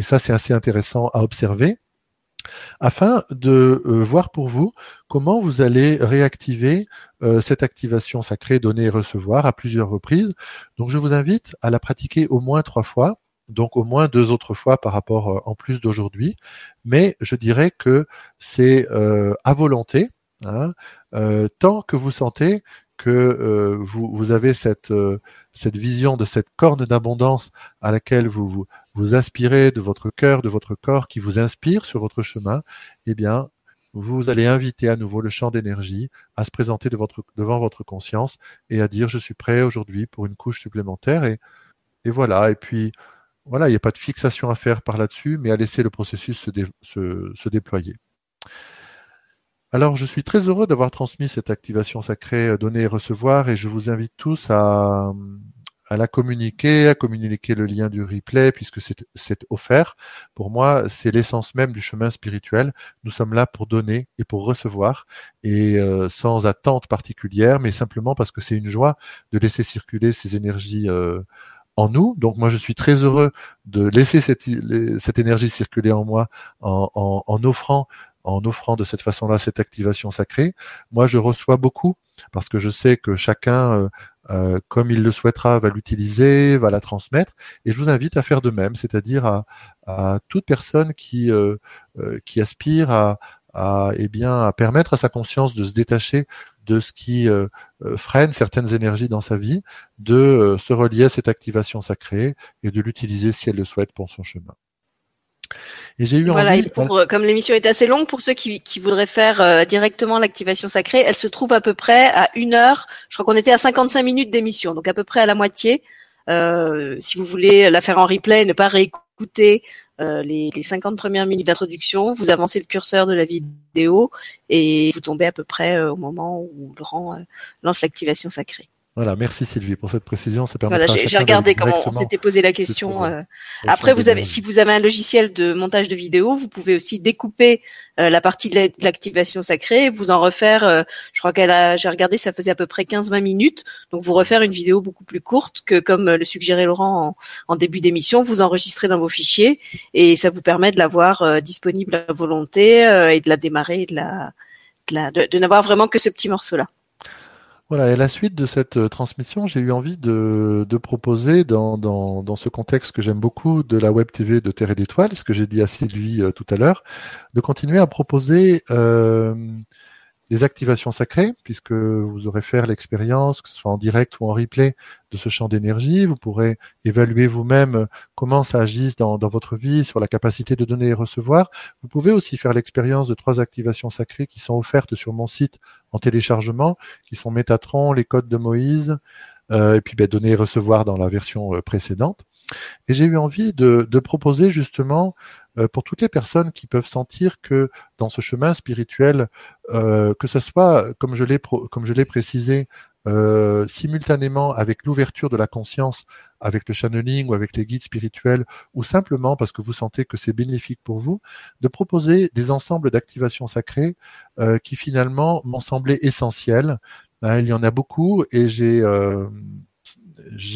ça, c'est assez intéressant à observer afin de euh, voir pour vous comment vous allez réactiver euh, cette activation sacrée donner et recevoir à plusieurs reprises. Donc je vous invite à la pratiquer au moins trois fois donc au moins deux autres fois par rapport euh, en plus d'aujourd'hui. Mais je dirais que c'est euh, à volonté, hein, euh, tant que vous sentez que vous, vous, avez cette, cette vision de cette corne d'abondance à laquelle vous, vous, aspirez de votre cœur, de votre corps, qui vous inspire sur votre chemin, eh bien, vous allez inviter à nouveau le champ d'énergie à se présenter devant votre conscience et à dire je suis prêt aujourd'hui pour une couche supplémentaire et, et voilà. Et puis voilà, il n'y a pas de fixation à faire par là-dessus, mais à laisser le processus se, déployer. Alors, je suis très heureux d'avoir transmis cette activation sacrée euh, donner et recevoir, et je vous invite tous à, la communiquer, à communiquer le lien du replay, puisque c'est offert. Pour moi, c'est l'essence même du chemin spirituel. Nous sommes là pour donner et pour recevoir, et euh, sans attente particulière, mais simplement parce que c'est une joie de laisser circuler ces énergies euh, en nous. Donc moi, je suis très heureux de laisser cette, cette énergie circuler en moi en, en, en offrant en offrant de cette façon-là cette activation sacrée. Moi, je reçois beaucoup parce que je sais que chacun, euh, euh comme il le souhaitera, va l'utiliser, va la transmettre. Et je vous invite à faire de même, c'est-à-dire à, à, toute personne qui, euh, euh qui aspire à, à, eh bien, à permettre à sa conscience de se détacher de ce qui euh, euh, freine certaines énergies dans sa vie, de euh, se relier à cette activation sacrée et de l'utiliser si elle le souhaite pour son chemin. Et j'ai eu voilà, envie, pour, comme l'émission est assez longue, pour ceux qui, qui voudraient faire directement l'activation sacrée, elle se trouve à peu près à une heure. Je crois qu'on était à 55 minutes d'émission, donc à peu près à la moitié. si vous voulez la faire en replay, ne pas réécouter euh, les, les 50 premières minutes d'introduction, vous avancez le curseur de la vidéo et vous tombez à peu près euh, au moment où Laurent euh, lance l'activation sacrée. Voilà, merci Sylvie pour cette précision. Ça voilà, j'ai regardé comment on s'était posé la question. Euh. Après, vous avez, si vous avez un logiciel de montage de vidéo, vous pouvez aussi découper euh, la partie de l'activation sacrée, vous en refaire. Euh, je crois qu'elle a, j'ai regardé, ça faisait à peu près 15-20 minutes. Donc, vous refaire une vidéo beaucoup plus courte que, comme le suggérait Laurent en, début d'émission, vous enregistrez dans vos fichiers et ça vous permet de l'avoir disponible à volonté et de la démarrer, et de la, de, la, de n'avoir vraiment que ce petit morceau-là. Voilà, et à la suite de cette euh, transmission, j'ai eu envie de, proposer dans, dans, ce contexte que j'aime beaucoup de la Web TV de Terre et d'Étoiles, ce que j'ai dit à Sylvie euh, tout à l'heure, de continuer à proposer euh, des activations sacrées, puisque vous aurez fait l'expérience, que ce soit en direct ou en replay, de ce champ d'énergie. Vous pourrez évaluer vous-même comment ça agisse dans, votre vie, sur la capacité de donner et recevoir. Vous pouvez aussi faire l'expérience de trois activations sacrées qui sont offertes sur mon site en téléchargement, qui sont Métatron, les codes de Moïse, euh, et puis ben, donner et recevoir dans la version euh, précédente. Et j'ai eu envie de, proposer justement pour toutes les personnes qui peuvent sentir que dans ce chemin spirituel, euh, que ce soit, comme je l'ai comme je l'ai précisé, euh, simultanément avec l'ouverture de la conscience, avec le channeling ou avec les guides spirituels, ou simplement parce que vous sentez que c'est bénéfique pour vous, de proposer des ensembles d'activations sacrées qui finalement m'ont semblé essentiels. Hein, il y en a beaucoup et j'ai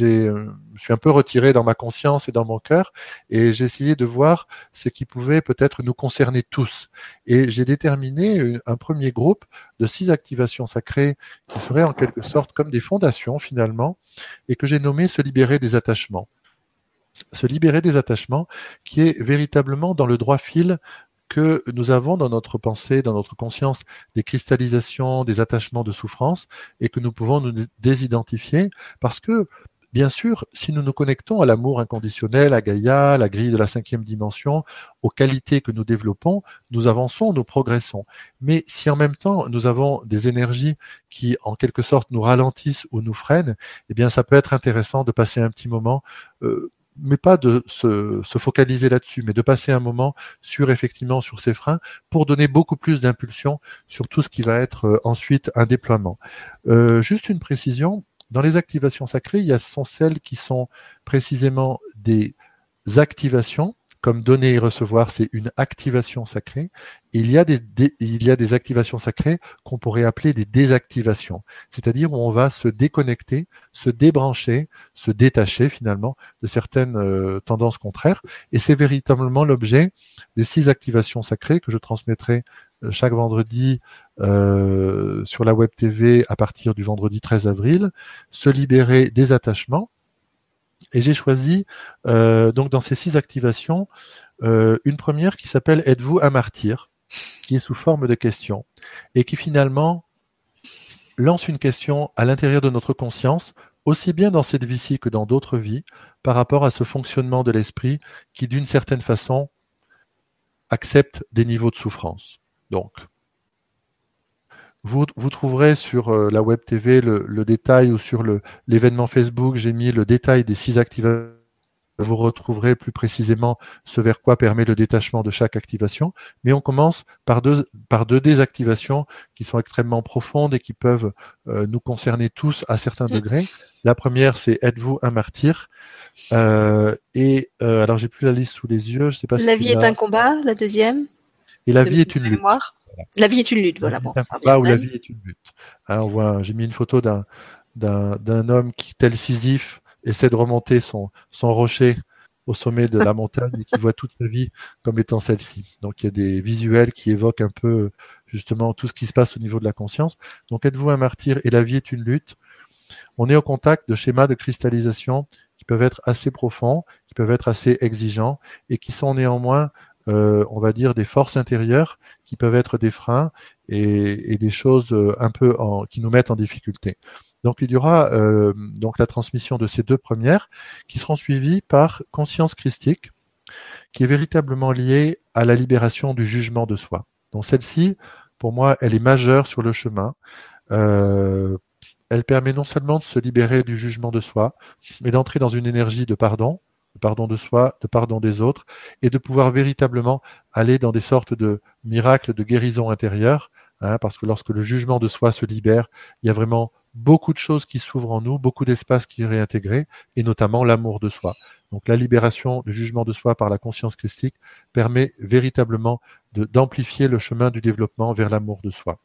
euh, je suis un peu retiré dans ma conscience et dans mon cœur, et j'ai essayé de voir ce qui pouvait peut-être nous concerner tous. Et j'ai déterminé un premier groupe de six activations sacrées qui seraient en quelque sorte comme des fondations finalement, et que j'ai nommé se libérer des attachements se libérer des attachements, qui est véritablement dans le droit fil que nous avons dans notre pensée, dans notre conscience, des cristallisations, des attachements de souffrance, et que nous pouvons nous désidentifier, parce que Bien sûr, si nous nous connectons à l'amour inconditionnel, à Gaïa, la grille de la cinquième dimension, aux qualités que nous développons, nous avançons, nous progressons. Mais si en même temps nous avons des énergies qui, en quelque sorte, nous ralentissent ou nous freinent, eh bien, ça peut être intéressant de passer un petit moment euh, mais pas de se, focaliser là-dessus, mais de passer un moment sur effectivement sur ces freins pour donner beaucoup plus d'impulsion sur tout ce qui va être euh, ensuite un déploiement. Euh, juste une précision, dans les activations sacrées, il y a sont celles qui sont précisément des activations comme donner et recevoir, c'est une activation sacrée. Il y a des, activations sacrées qu'on pourrait appeler des désactivations, c'est-à-dire où on va se déconnecter, se débrancher, se détacher finalement de certaines euh, tendances contraires. Et c'est véritablement l'objet des six activations sacrées que je transmettrai euh, chaque vendredi euh, sur la web TV à partir du vendredi 13 avril, se libérer des attachements, et j'ai choisi euh, donc dans ces six activations euh, une première qui s'appelle Êtes-vous un martyr? Qui est sous forme de question et qui finalement lance une question à l'intérieur de notre conscience, aussi bien dans cette vie-ci que dans d'autres vies, par rapport à ce fonctionnement de l'esprit qui, d'une certaine façon, accepte des niveaux de souffrance. Donc, vous, trouverez sur euh, la web TV le, détail ou sur l'événement Facebook, j'ai mis le détail des six activations. Vous retrouverez plus précisément ce vers quoi permet le détachement de chaque activation. Mais on commence par deux, par deux désactivations qui sont extrêmement profondes et qui peuvent euh, nous concerner tous à certains degrés. La première, c'est êtes-vous un martyr? Euh, Et alors, j'ai plus la liste sous les yeux. Je sais pas. La vie est un combat. La deuxième. Et la vie est une lutte. La vie est une lutte, voilà. Bon, là où la vie est une lutte. Hein, on voit, j'ai mis une photo d'un, d'un, homme qui, tel Sisyphe, essaie de remonter son, son rocher au sommet de la montagne et qui voit toute sa vie comme étant celle-ci. Donc il y a des visuels qui évoquent un peu justement tout ce qui se passe au niveau de la conscience. Donc êtes-vous un martyr et la vie est une lutte? On est au contact de schémas de cristallisation qui peuvent être assez profonds, qui peuvent être assez exigeants et qui sont néanmoins euh, on va dire, des forces intérieures qui peuvent être des freins et, des choses euh, un peu qui nous mettent en difficulté. Donc il y aura euh, donc la transmission de ces deux premières qui seront suivies par conscience christique, qui est véritablement liée à la libération du jugement de soi. Donc celle-ci, pour moi, elle est majeure sur le chemin. elle permet non seulement de se libérer du jugement de soi, mais d'entrer dans une énergie de pardon, pardon de soi, de pardon des autres, et de pouvoir véritablement aller dans des sortes de miracles de guérison intérieure, hein, parce que lorsque le jugement de soi se libère, il y a vraiment beaucoup de choses qui s'ouvrent en nous, beaucoup d'espace qui est réintégré, et notamment l'amour de soi. Donc la libération du jugement de soi par la conscience christique permet véritablement d'amplifier le chemin du développement vers l'amour de soi.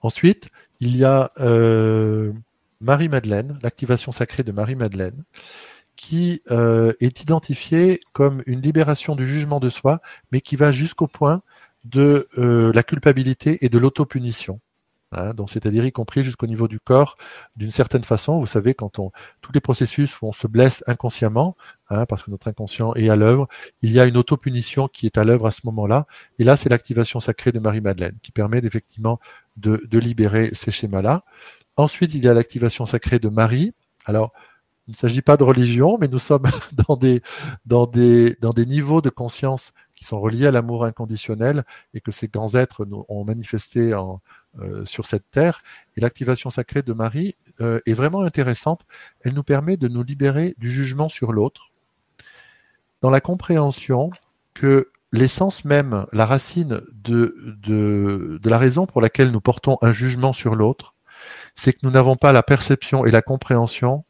Ensuite, il y a euh, Marie-Madeleine, l'activation sacrée de Marie-Madeleine, qui euh, est identifiée comme une libération du jugement de soi, mais qui va jusqu'au point de euh, la culpabilité et de l'autopunition. Hein, donc c'est-à-dire y compris jusqu'au niveau du corps, d'une certaine façon. Vous savez, quand on tous les processus où on se blesse inconsciemment, hein, parce que notre inconscient est à l'œuvre, il y a une autopunition qui est à l'œuvre à ce moment-là. Et là, c'est l'activation sacrée de Marie-Madeleine qui permet effectivement de, de libérer ces schémas-là. Ensuite, il y a l'activation sacrée de Marie. Alors, il ne s'agit pas de religion, mais nous sommes dans des, niveaux de conscience qui sont reliés à l'amour inconditionnel et que ces grands êtres ont manifesté euh, sur cette terre. Et l'activation sacrée de Marie euh, est vraiment intéressante. Elle nous permet de nous libérer du jugement sur l'autre, dans la compréhension que l'essence même, la racine de la raison pour laquelle nous portons un jugement sur l'autre, c'est que nous n'avons pas la perception et la compréhension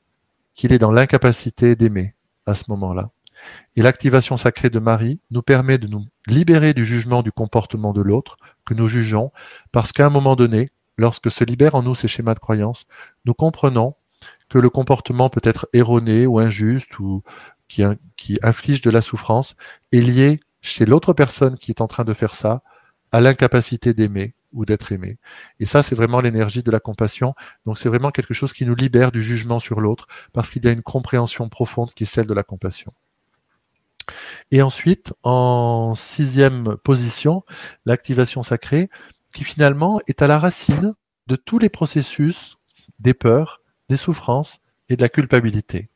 qu'il est dans l'incapacité d'aimer à ce moment-là. Et l'activation sacrée de Marie nous permet de nous libérer du jugement du comportement de l'autre que nous jugeons, parce qu'à un moment donné, lorsque se libèrent en nous ces schémas de croyance, nous comprenons que le comportement peut être erroné ou injuste ou qui, inflige de la souffrance est lié chez l'autre personne qui est en train de faire ça à l'incapacité d'aimer ou d'être aimé. Et ça, c'est vraiment l'énergie de la compassion. Donc c'est vraiment quelque chose qui nous libère du jugement sur l'autre parce qu'il y a une compréhension profonde qui est celle de la compassion. Et ensuite, en sixième position, l'activation sacrée, qui finalement est à la racine de tous les processus des peurs, des souffrances et de la culpabilité.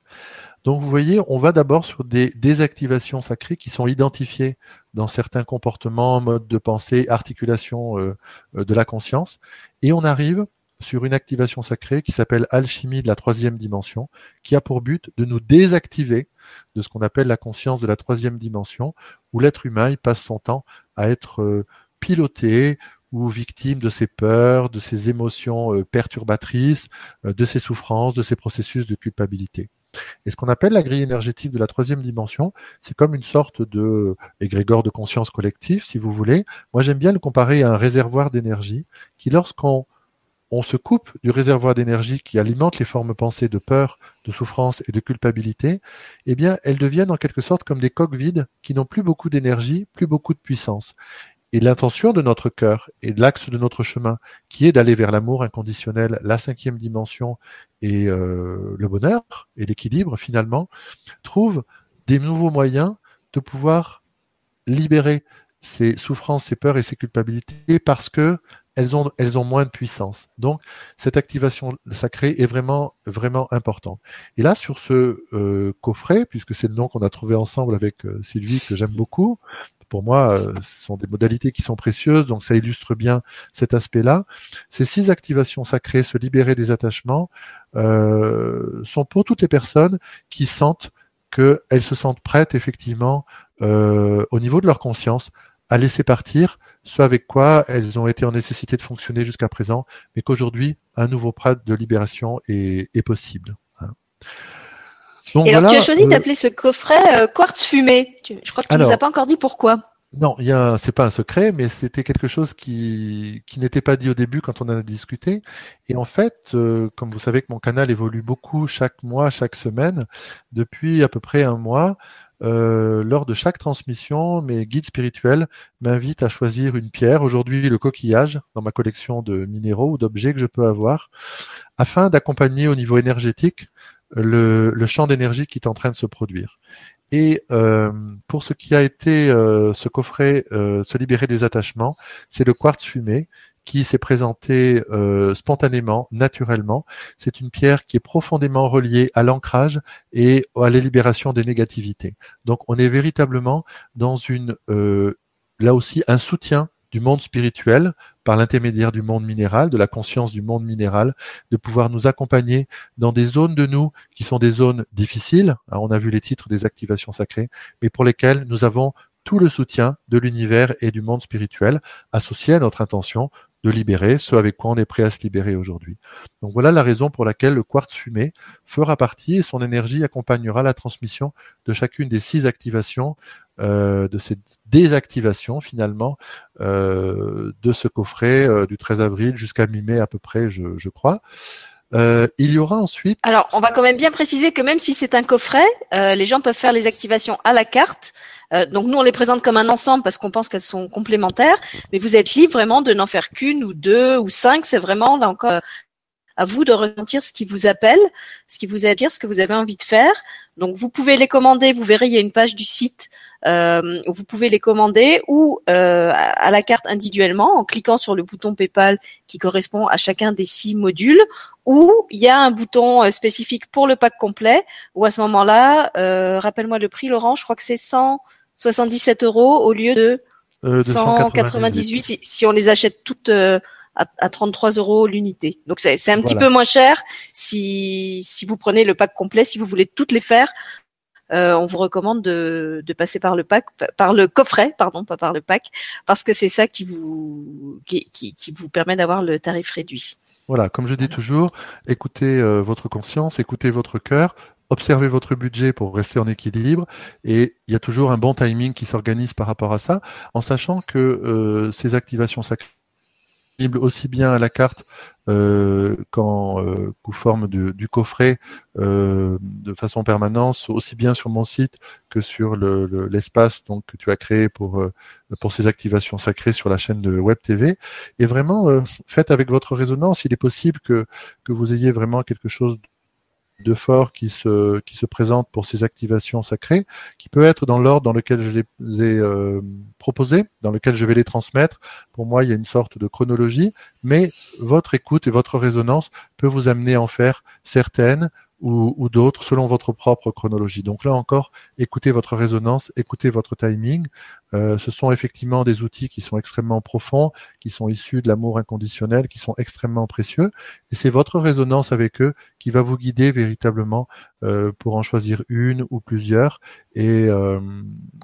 Donc vous voyez, on va d'abord sur des désactivations sacrées qui sont identifiées dans certains comportements, modes de pensée, articulations euh, euh, de la conscience, et on arrive sur une activation sacrée qui s'appelle alchimie de la troisième dimension, qui a pour but de nous désactiver de ce qu'on appelle la conscience de la troisième dimension, où l'être humain il passe son temps à être euh, piloté ou victime de ses peurs, de ses émotions perturbatrices, de ses souffrances, de ses processus de culpabilité. Et ce qu'on appelle la grille énergétique de la troisième dimension, c'est comme une sorte de égrégore de conscience collective, si vous voulez. Moi, j'aime bien le comparer à un réservoir d'énergie qui, lorsqu'on on se coupe du réservoir d'énergie qui alimente les formes pensées de peur, de souffrance et de culpabilité, eh bien, elles deviennent en quelque sorte comme des coques vides qui n'ont plus beaucoup d'énergie, plus beaucoup de puissance. Et l'intention de notre cœur et l'axe de notre chemin, qui est d'aller vers l'amour inconditionnel, la cinquième dimension et euh, le bonheur et l'équilibre finalement, trouve des nouveaux moyens de pouvoir libérer ces souffrances, ces peurs et ces culpabilités parce que elles ont, moins de puissance. Donc, cette activation sacrée est vraiment, vraiment importante. Et là, sur ce euh, coffret, puisque c'est le nom qu'on a trouvé ensemble avec euh, Sylvie, que j'aime beaucoup, pour moi, euh, ce sont des modalités qui sont précieuses, donc ça illustre bien cet aspect-là. Ces six activations sacrées, se libérer des attachements, sont pour toutes les personnes qui sentent qu'elles se sentent prêtes, effectivement, au niveau de leur conscience, à laisser partir ce avec quoi elles ont été en nécessité de fonctionner jusqu'à présent, mais qu'aujourd'hui, un nouveau prat de libération est, possible. Et alors, tu as choisi euh, d'appeler ce coffret euh, quartz fumé. Je crois que tu ne nous as pas encore dit pourquoi. Non, il y a, c'est pas un secret, mais c'était quelque chose qui, qui n'était pas dit au début quand on en a discuté. Et en fait, euh, comme vous savez que mon canal évolue beaucoup chaque mois, chaque semaine, depuis à peu près un mois, euh, lors de chaque transmission, mes guides spirituels m'invitent à choisir une pierre, aujourd'hui le coquillage, dans ma collection de minéraux ou d'objets que je peux avoir, afin d'accompagner au niveau énergétique le, champ d'énergie qui est en train de se produire. Et euh, pour ce qui a été euh, ce coffret, se libérer des attachements, c'est le quartz fumé qui s'est présenté euh, spontanément, naturellement. C'est une pierre qui est profondément reliée à l'ancrage et à la libération des négativités. Donc on est véritablement dans une, euh, là aussi, un soutien du monde spirituel par l'intermédiaire du monde minéral, de la conscience du monde minéral, de pouvoir nous accompagner dans des zones de nous qui sont des zones difficiles. Hein, on a vu les titres des activations sacrées, mais pour lesquelles nous avons tout le soutien de l'univers et du monde spirituel associé à notre intention de libérer, ce avec quoi on est prêt à se libérer aujourd'hui. Donc voilà la raison pour laquelle le quartz fumé fera partie et son énergie accompagnera la transmission de chacune des six activations, euh, de ces désactivations finalement euh, de ce coffret euh, du 13 avril jusqu'à mi-mai à peu près, je crois. Euh, il y aura ensuite. Alors, on va quand même bien préciser que même si c'est un coffret, euh, les gens peuvent faire les activations à la carte. Euh, donc nous, on les présente comme un ensemble parce qu'on pense qu'elles sont complémentaires. Mais vous êtes libre vraiment de n'en faire qu'une ou deux ou cinq. C'est vraiment là encore à vous de ressentir ce qui vous appelle, ce qui vous attire, ce que vous avez envie de faire. Donc vous pouvez les commander. Vous verrez, il y a une page du site euh, vous pouvez les commander ou à la carte individuellement en cliquant sur le bouton PayPal qui correspond à chacun des six modules ou il y a un bouton euh, spécifique pour le pack complet ou à ce moment-là, rappelle-moi le prix Laurent, je crois que c'est 177 euros au lieu de, 198 si, on les achète toutes à, 33 euros l'unité. Donc c'est un petit peu moins cher si, si vous prenez le pack complet, si vous voulez toutes les faire. Euh, on vous recommande de, passer par le pack, par le coffret, pardon, pas par le pack, parce que c'est ça qui vous qui, vous permet d'avoir le tarif réduit. Voilà, comme je dis toujours, écoutez euh, votre conscience, écoutez votre cœur, observez votre budget pour rester en équilibre et il y a toujours un bon timing qui s'organise par rapport à ça, en sachant que euh, ces activations sacrées aussi bien à la carte euh, qu'en euh, forme du coffret euh, de façon permanente, aussi bien sur mon site que sur l'espace donc que tu as créé pour pour ces activations sacrées sur la chaîne de Web TV. Et vraiment, faites avec votre résonance. Il est possible que que vous ayez vraiment quelque chose de fort qui se, qui se présente pour ces activations sacrées, qui peut être dans l'ordre dans lequel je les ai euh, proposés, dans lequel je vais les transmettre. Pour moi, il y a une sorte de chronologie, mais votre écoute et votre résonance peut vous amener à en faire certaines ou, d'autres selon votre propre chronologie. Donc là encore, écoutez votre résonance, écoutez votre timing. Euh, ce sont effectivement des outils qui sont extrêmement profonds, qui sont issus de l'amour inconditionnel, qui sont extrêmement précieux. Et c'est votre résonance avec eux qui va vous guider véritablement euh, pour en choisir une ou plusieurs. Et, euh,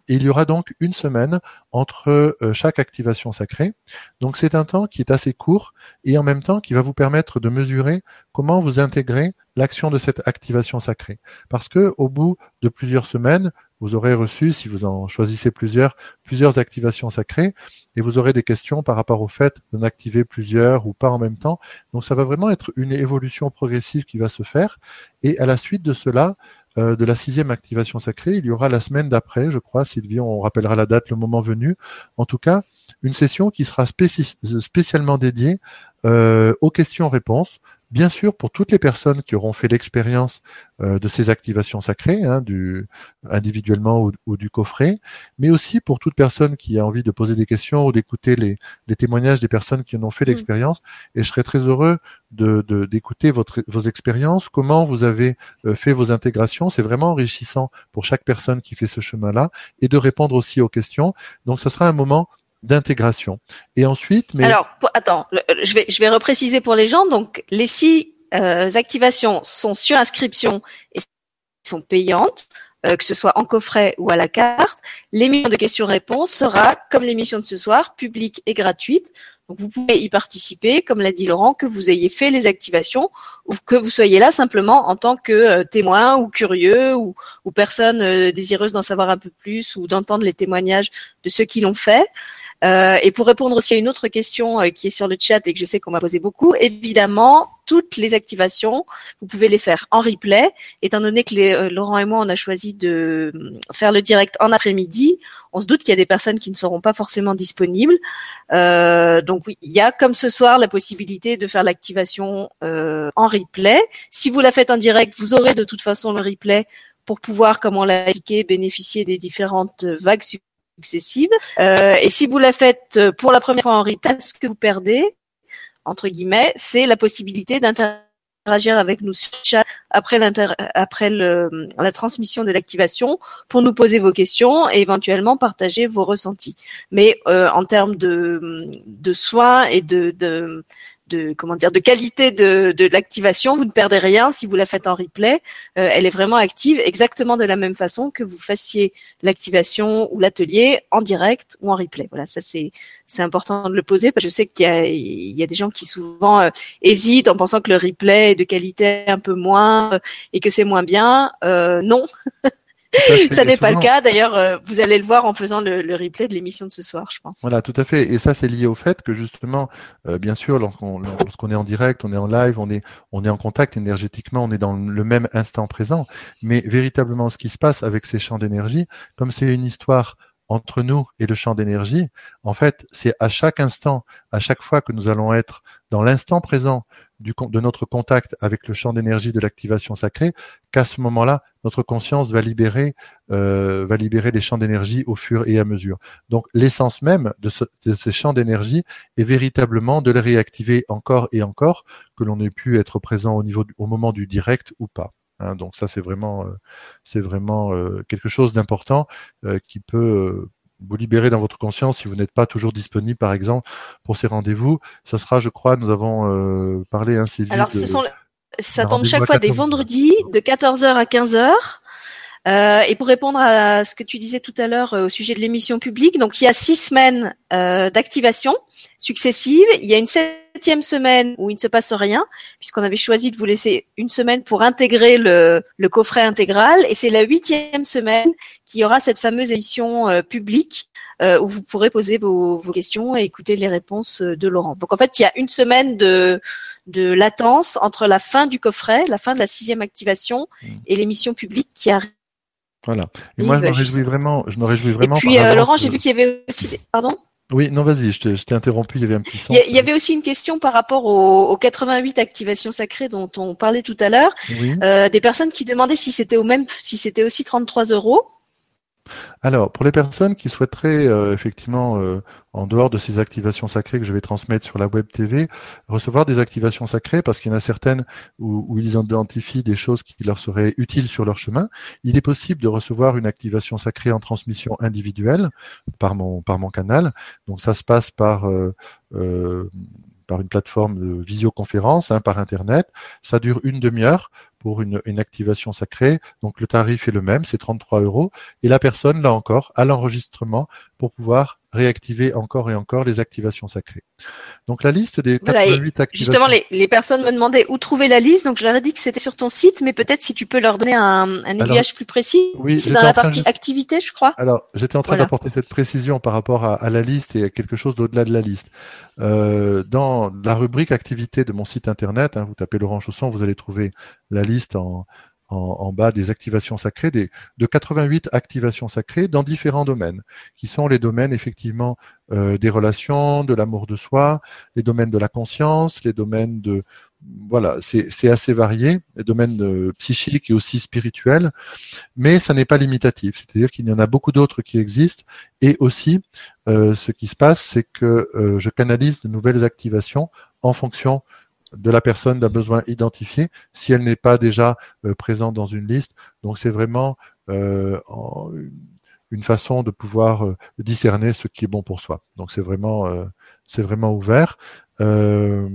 il y aura donc une semaine entre chaque activation sacrée. Donc c'est un temps qui est assez court et en même temps qui va vous permettre de mesurer comment vous intégrez l'action de cette activation sacrée. Parce que au bout de plusieurs semaines, vous aurez reçu, si vous en choisissez plusieurs, plusieurs activations sacrées, et vous aurez des questions par rapport au fait d'en activer plusieurs ou pas en même temps. Donc ça va vraiment être une évolution progressive qui va se faire. Et à la suite de cela, euh, de la sixième activation sacrée, il y aura la semaine d'après, je crois, Sylvie, on rappellera la date le moment venu. En tout cas, une session qui sera spécialement dédiée euh, aux questions-réponses Bien sûr, pour toutes les personnes qui auront fait l'expérience euh, de ces activations sacrées, hein, du, individuellement ou, du coffret, mais aussi pour toute personne qui a envie de poser des questions ou d'écouter les, témoignages des personnes qui en ont fait mm. l'expérience. Et je serais très heureux de, d'écouter votre, vos expériences, comment vous avez euh, fait vos intégrations. C'est vraiment enrichissant pour chaque personne qui fait ce chemin-là et de répondre aussi aux questions. Donc, ce sera un moment d'intégration. Et ensuite, mais alors attends, je vais je vais repréciser pour les gens. Donc les six euh, activations sont sur inscription et sont payantes. Euh, que ce soit en coffret ou à la carte. L'émission de questions-réponses sera, comme l'émission de ce soir, publique et gratuite. Donc vous pouvez y participer, comme l'a dit Laurent, que vous ayez fait les activations ou que vous soyez là simplement en tant que euh, témoin ou curieux ou, ou personne désireuse d'en savoir un peu plus ou d'entendre les témoignages de ceux qui l'ont fait. Euh, et pour répondre aussi à une autre question euh, qui est sur le chat et que je sais qu'on m'a posé beaucoup, évidemment, toutes les activations, vous pouvez les faire en replay. Étant donné que les, euh, Laurent et moi, on a choisi de faire le direct en après-midi, on se doute qu'il y a des personnes qui ne seront pas forcément disponibles. donc oui, il y a comme ce soir la possibilité de faire l'activation en replay. Si vous la faites en direct, vous aurez de toute façon le replay pour pouvoir, comme on l'a expliqué, bénéficier des différentes vagues successives. Euh, et si vous la faites euh, pour la première fois en replay, ce que vous perdez, entre guillemets, c'est la possibilité d'interagir avec nous sur chat après, après le, la transmission de l'activation pour nous poser vos questions et éventuellement partager vos ressentis. Mais euh, en termes de, de soins et de, de de comment dire de qualité de, de l'activation. Vous ne perdez rien si vous la faites en replay. Euh, elle est vraiment active exactement de la même façon que vous fassiez l'activation ou l'atelier en direct ou en replay. Voilà, ça c'est c'est important de le poser parce que je sais qu'il y a il y a des gens qui souvent euh, hésitent en pensant que le replay est de qualité un peu moins euh, et que c'est moins bien. non. ça n'est pas le cas. D'ailleurs, euh, vous allez le voir en faisant le, le replay de l'émission de ce soir, je pense. Voilà, tout à fait. Et ça, c'est lié au fait que justement, euh, bien sûr, lorsqu'on lorsqu'on est en direct, on est en live, on est on est en contact énergétiquement, on est dans le même instant présent. Mais véritablement, ce qui se passe avec ces champs d'énergie, comme c'est une histoire entre nous et le champ d'énergie, en fait, c'est à chaque instant, à chaque fois que nous allons être dans l'instant présent de notre contact avec le champ d'énergie de l'activation sacrée, qu'à ce moment-là, notre conscience va libérer, euh, va libérer les champs d'énergie au fur et à mesure. Donc, l'essence même de, ce, de ces champs d'énergie est véritablement de les réactiver encore et encore, que l'on ait pu être présent au niveau, au moment du direct ou pas. Hein, donc ça, c'est vraiment, euh, c'est vraiment euh, quelque chose d'important qui peut vous libérer dans votre conscience si vous n'êtes pas toujours disponible, par exemple, pour ces rendez-vous. Ça sera, je crois, nous avons parlé ainsi. Alors, ce sont, ça tombe chaque fois des vendredis de 14h à 15h. Euh, et pour répondre à ce que tu disais tout à l'heure euh, au sujet de l'émission publique, donc il y a six semaines euh, d'activation successive. Il y a une septième semaine où il ne se passe rien, puisqu'on avait choisi de vous laisser une semaine pour intégrer le, le coffret intégral. Et c'est la huitième semaine qui aura cette fameuse émission publique où vous pourrez poser vos, vos, questions et écouter les réponses de Laurent. Donc en fait, il y a une semaine de, de latence entre la fin du coffret, la fin de la sixième activation mmh. et l'émission publique qui arrive voilà. Et, moi, je me réjouis vraiment. Je me réjouis vraiment. Et puis, euh, Laurent, j'ai vu qu'il y avait aussi. Des... Pardon? Oui, non, vas-y, je t'ai interrompu, il y avait un petit son. Il y, avait aussi une question par rapport aux, aux 88 activations sacrées dont on parlait tout à l'heure. Oui. Euh, des personnes qui demandaient si c'était au même, si c'était aussi 33 euros. Alors, pour les personnes qui souhaiteraient euh, effectivement, euh, en dehors de ces activations sacrées que je vais transmettre sur la web TV, recevoir des activations sacrées, parce qu'il y en a certaines où, ils identifient des choses qui leur seraient utiles sur leur chemin, il est possible de recevoir une activation sacrée en transmission individuelle par mon, canal. Donc ça se passe par... Euh, une plateforme de visioconférence, hein, par Internet. Ça dure une demi-heure pour une, activation sacrée. Donc le tarif est le même, c'est 33 euros. Et la personne, là encore, a l'enregistrement pour pouvoir réactiver encore et encore les activations sacrées. Donc la liste des 88 activations. Justement, les, les, personnes me demandaient où trouver la liste. Donc je leur ai dit que c'était sur ton site, mais peut-être si tu peux leur donner un, un aiguillage plus précis. Oui, c'est dans la partie de... activité, je crois. Alors j'étais en train voilà. d'apporter cette précision par rapport à, à, la liste et à quelque chose d'au-delà de la liste. Euh, dans la rubrique activité de mon site internet, hein, vous tapez Laurent Chausson, vous allez trouver la liste en, en, en, bas des activations sacrées, des, de 88 activations sacrées dans différents domaines, qui sont les domaines effectivement euh, des relations, de l'amour de soi, les domaines de la conscience, les domaines de voilà, c'est assez varié, les domaines euh, psychiques et aussi spirituels, mais ça n'est pas limitatif, c'est-à-dire qu'il y en a beaucoup d'autres qui existent, et aussi euh, ce qui se passe, c'est que euh, je canalise de nouvelles activations en fonction de la personne d'un besoin identifié si elle n'est pas déjà euh, présente dans une liste. Donc c'est vraiment euh, en, une façon de pouvoir euh, discerner ce qui est bon pour soi. Donc c'est vraiment euh, c'est vraiment ouvert. Euh,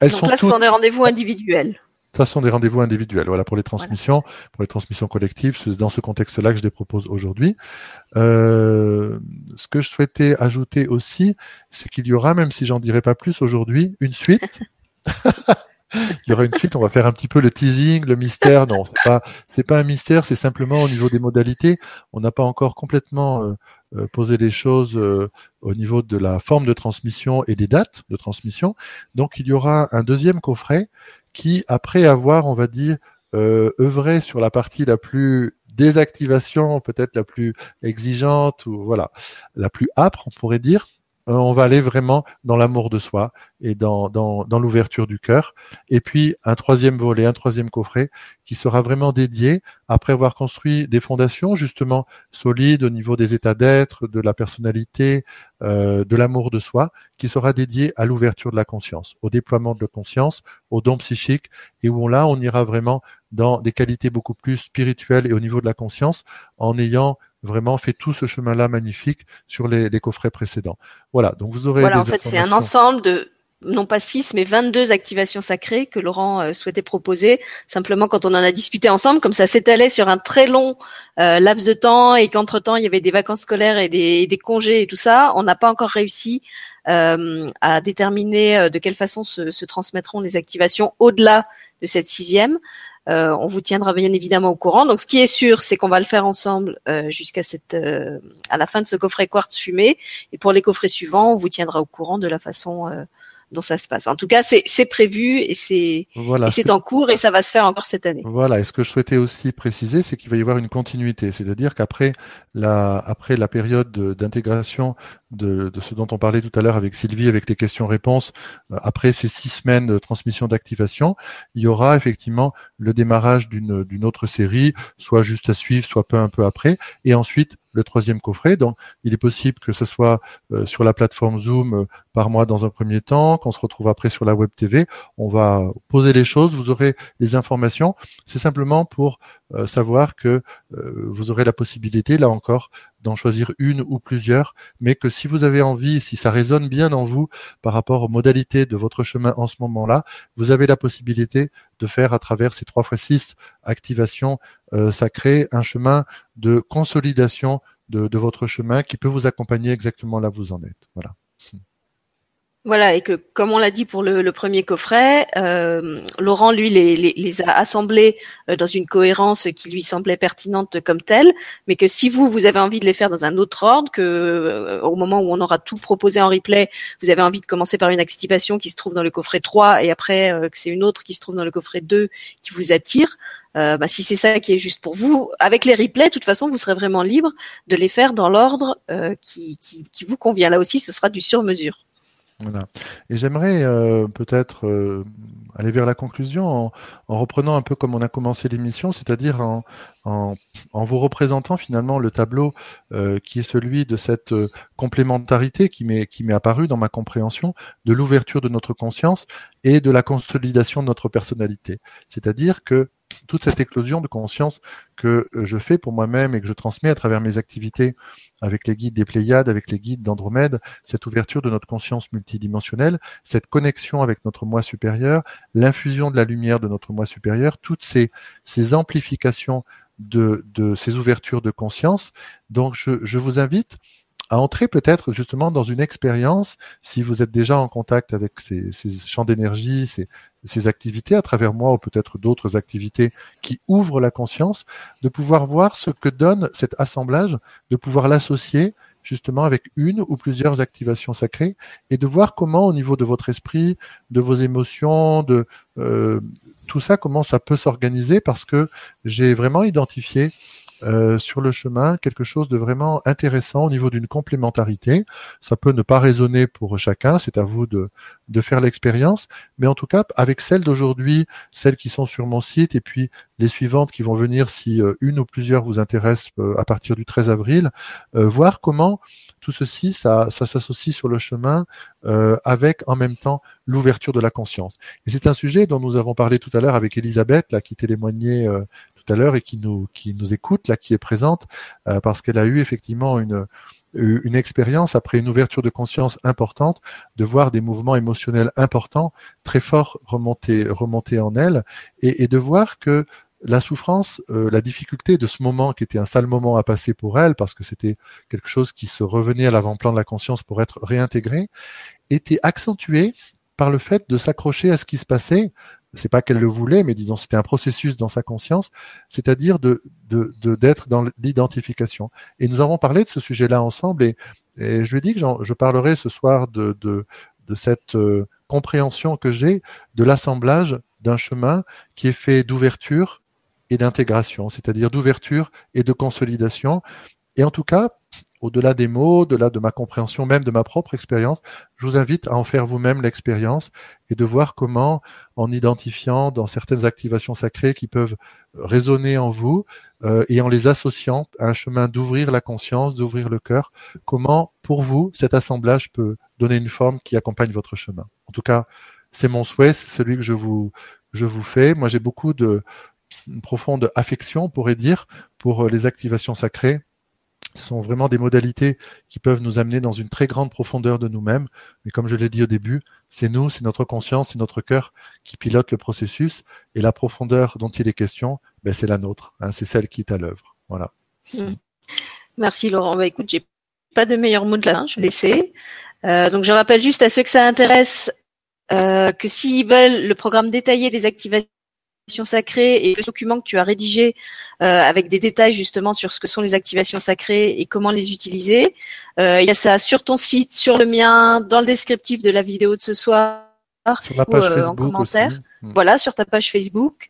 elles Donc sont là, ce sont des rendez-vous individuels. Ça sont des rendez-vous individuels. Voilà pour les transmissions, voilà. pour les transmissions collectives. C'est dans ce contexte-là que je les propose aujourd'hui. Euh, ce que je souhaitais ajouter aussi, c'est qu'il y aura, même si j'en dirai pas plus aujourd'hui, une suite. il y aura une suite. On va faire un petit peu le teasing, le mystère. Non, c'est pas, c'est pas un mystère. C'est simplement au niveau des modalités. On n'a pas encore complètement euh, euh posé les choses euh, au niveau de la forme de transmission et des dates de transmission. Donc, il y aura un deuxième coffret qui, après avoir, on va dire, euh, œuvré sur la partie la plus désactivation, peut-être la plus exigeante ou voilà, la plus âpre, on pourrait dire, on va aller vraiment dans l'amour de soi et dans, dans, dans l'ouverture du cœur. Et puis un troisième volet, un troisième coffret qui sera vraiment dédié, après avoir construit des fondations justement solides au niveau des états d'être, de la personnalité, euh, de l'amour de soi, qui sera dédié à l'ouverture de la conscience, au déploiement de la conscience, au don psychique, et où là on ira vraiment dans des qualités beaucoup plus spirituelles et au niveau de la conscience, en ayant vraiment fait tout ce chemin-là magnifique sur les, les, coffrets précédents. Voilà, donc vous aurez. Voilà, en fait, c'est un ensemble de non pas 6, mais 22 activations sacrées que Laurent euh, souhaitait proposer. Simplement, quand on en a discuté ensemble, comme ça s'étalait sur un très long euh, laps de temps et qu'entre-temps, il y avait des vacances scolaires et des, des congés et tout ça, on n'a pas encore réussi à déterminer de quelle façon se, se transmettront les activations au-delà de cette sixième. Euh, on vous tiendra bien évidemment au courant. Donc, ce qui est sûr, c'est qu'on va le faire ensemble euh, jusqu'à cette, euh, à la fin de ce coffret quartz fumé. Et pour les coffrets suivants, on vous tiendra au courant de la façon dont ça se passe. En tout cas, c'est prévu et c'est voilà, c'est en cours et ça va se faire encore cette année. Voilà. Et ce que je souhaitais aussi préciser, c'est qu'il va y avoir une continuité, c'est-à-dire qu'après la après la période d'intégration de, ce dont on parlait tout à l'heure avec Sylvie, avec les questions-réponses, euh, après ces six semaines de transmission d'activation, il y aura effectivement le démarrage d'une autre série, soit juste à suivre, soit peu un peu après, et ensuite le troisième coffret. Donc, il est possible que ce soit euh, sur la plateforme Zoom euh, par mois dans un premier temps, qu'on se retrouve après sur la web TV. On va poser les choses, vous aurez les informations. C'est simplement pour savoir que vous aurez la possibilité, là encore, d'en choisir une ou plusieurs, mais que si vous avez envie, si ça résonne bien en vous par rapport aux modalités de votre chemin en ce moment-là, vous avez la possibilité de faire à travers ces trois fois six activations sacrées un chemin de consolidation de, de, votre chemin qui peut vous accompagner exactement là où vous en êtes. Voilà. Voilà, et que comme on l'a dit pour le, premier coffret, euh, Laurent, lui, les, a assemblés euh, dans une cohérence qui lui semblait pertinente comme telle, mais que si vous, vous avez envie de les faire dans un autre ordre, que euh, au moment où on aura tout proposé en replay, vous avez envie de commencer par une activation qui se trouve dans le coffret 3 et après que c'est une autre qui se trouve dans le coffret 2 qui vous attire, bah, si c'est ça qui est juste pour vous, avec les replays, de toute façon, vous serez vraiment libre de les faire dans l'ordre qui, qui, qui vous convient. Là aussi, ce sera du sur-mesure. Et j'aimerais euh, peut-être euh, aller vers la conclusion en, reprenant un peu comme on a commencé l'émission, c'est-à-dire en, en, vous représentant finalement le tableau euh, qui est celui de cette complémentarité qui m'est qui m'est apparu dans ma compréhension de l'ouverture de notre conscience et de la consolidation de notre personnalité. C'est-à-dire que toute cette éclosion de conscience que euh, je fais pour moi-même et que je transmets à travers mes activités avec les guides des Pléiades, avec les guides d'Andromède, cette ouverture de notre conscience multidimensionnelle, cette connexion avec notre moi supérieur, l'infusion de la lumière de notre moi supérieur, toutes ces, amplifications de, ces ouvertures de conscience. Donc je, je vous invite à entrer peut-être justement dans une expérience, si vous êtes déjà en contact avec ces, ces champs d'énergie, ces, ces activités à travers moi ou peut-être d'autres activités qui ouvrent la conscience, de pouvoir voir ce que donne cet assemblage, de pouvoir l'associer justement avec une ou plusieurs activations sacrées et de voir comment au niveau de votre esprit, de vos émotions, de euh, tout ça, comment ça peut s'organiser parce que j'ai vraiment identifié euh, sur le chemin quelque chose de vraiment intéressant au niveau d'une complémentarité. Ça peut ne pas résonner pour chacun, c'est à vous de, de faire l'expérience, mais en tout cas avec celles d'aujourd'hui, celles qui sont sur mon site et puis les suivantes qui vont venir si euh, une ou plusieurs vous intéressent euh, à partir du 13 avril, voir comment tout ceci, ça, ça s'associe sur le chemin avec en même temps l'ouverture de la conscience. Et c'est un sujet dont nous avons parlé tout à l'heure avec Elisabeth, là, qui témoignait tout à l'heure et qui nous écoute là, qui est présente euh, parce qu'elle a eu effectivement une une expérience après une ouverture de conscience importante, de voir des mouvements émotionnels importants, très forts remonter remonter en elle, et, et de voir que la souffrance, euh, la difficulté de ce moment qui était un sale moment à passer pour elle, parce que c'était quelque chose qui se revenait à l'avant-plan de la conscience pour être réintégré, était accentuée par le fait de s'accrocher à ce qui se passait c'est pas qu'elle le voulait, mais disons c'était un processus dans sa conscience, c'est-à-dire de d'être dans l'identification. Et nous avons parlé de ce sujet-là ensemble, et, je lui ai dit que je parlerai ce soir de de, de cette euh, compréhension que j'ai de l'assemblage d'un chemin qui est fait d'ouverture et d'intégration, c'est-à-dire d'ouverture et de consolidation. Et en tout cas, au-delà des mots, au-delà de ma compréhension même de ma propre expérience, je vous invite à en faire vous-même l'expérience et de voir comment, en identifiant dans certaines activations sacrées qui peuvent résonner en vous euh, et en les associant à un chemin d'ouvrir la conscience, d'ouvrir le cœur, comment pour vous cet assemblage peut donner une forme qui accompagne votre chemin. En tout cas, c'est mon souhait, c'est celui que je vous je vous fais. Moi, j'ai beaucoup de profonde affection, on pourrait dire, pour les activations sacrées Ce sont vraiment des modalités qui peuvent nous amener dans une très grande profondeur de nous-mêmes. Mais comme je l'ai dit au début, c'est nous, c'est notre conscience, c'est notre cœur qui pilote le processus. Et la profondeur dont il est question, ben, c'est la nôtre. Hein, c'est celle qui est à l'œuvre. Voilà. Hmm. Merci Laurent. Bah, écoute, j'ai pas de meilleur mot de la je vais laisser. Euh, donc je rappelle juste à ceux que ça intéresse euh, que s'ils veulent le programme détaillé des activations sacrées et le document que tu as rédigé euh, avec des détails justement sur ce que sont les activations sacrées et comment les utiliser, euh, il y a ça sur ton site, sur le mien, dans le descriptif de la vidéo de ce soir ou euh, en commentaire. Hmm. Voilà, sur ta page Facebook.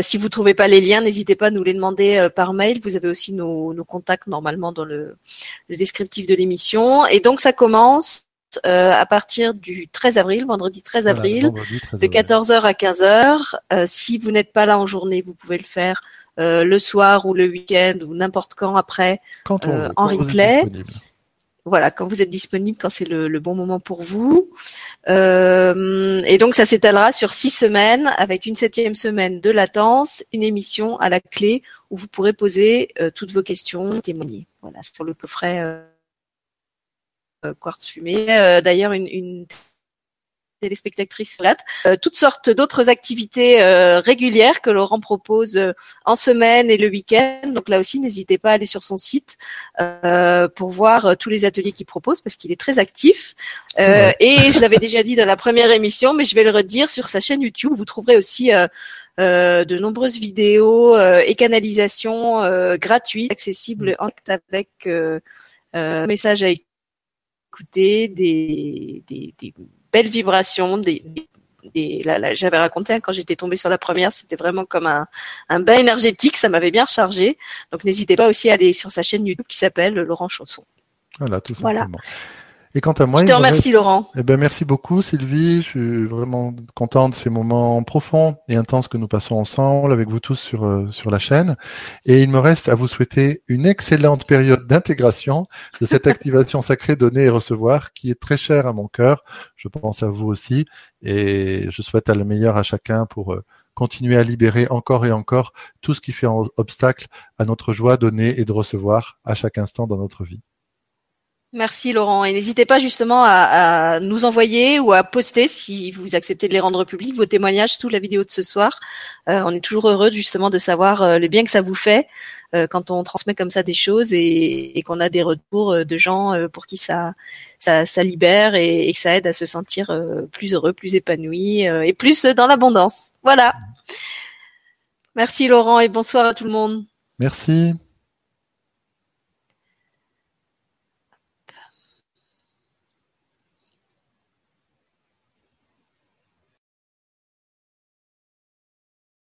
Si vous trouvez pas les liens, n'hésitez pas à nous les demander par mail. Vous avez aussi nos, nos contacts normalement dans le, le descriptif de l'émission. Et donc ça commence euh, à partir du 13 avril, vendredi 13 avril, de 14h à 15h. Euh, si vous n'êtes pas là en journée, vous pouvez le faire euh, le soir ou le week-end ou n'importe quand après quand on, en replay voilà, quand vous êtes disponible, quand c'est le, bon moment pour vous. Euh, et donc ça s'étalera sur six semaines avec une septième semaine de latence, une émission à la clé où vous pourrez poser euh, toutes vos questions, témoigner. Voilà, sur le coffret euh, quartz fumé. D'ailleurs, une, une téléspectatrices euh, toutes sortes d'autres activités euh, régulières que Laurent propose euh, en semaine et le week-end. Donc là aussi, n'hésitez pas à aller sur son site pour voir tous les ateliers qu'il propose parce qu'il est très actif. Et je l'avais déjà dit dans la première émission, mais je vais le redire sur sa chaîne YouTube. Vous trouverez aussi de nombreuses vidéos et canalisations gratuites, accessibles en avec messages à écouter, des, des, des belles vibrations, des, j'avais raconté hein, quand j'étais tombée sur la première, c'était vraiment comme un, un bain énergétique, ça m'avait bien rechargé. Donc n'hésitez pas aussi à aller sur sa chaîne YouTube qui s'appelle Laurent Chanson. Voilà, tout simplement. Et quant à moi, je te remercie Laurent. Eh ben merci beaucoup Sylvie. Je suis vraiment content de ces moments profonds et intenses que nous passons ensemble avec vous tous sur euh, sur la chaîne. Et il me reste à vous souhaiter une excellente période d'intégration de cette activation sacrée donner et recevoir qui est très chère à mon cœur. Je pense à vous aussi et je souhaite à le meilleur à chacun pour euh, continuer à libérer encore et encore tout ce qui fait obstacle à notre joie donner et de recevoir à chaque instant dans notre vie. Merci Laurent. Et n'hésitez pas justement à, nous envoyer ou à poster, si vous acceptez de les rendre publics, vos témoignages sous la vidéo de ce soir. Euh, on est toujours heureux justement de savoir euh, le bien que ça vous fait euh, quand on transmet comme ça des choses et, qu'on a des retours de gens pour qui ça, ça, libère et, et, que ça aide à se sentir plus heureux, plus épanoui et plus dans l'abondance. Voilà. Merci Laurent et bonsoir à tout le monde. Merci.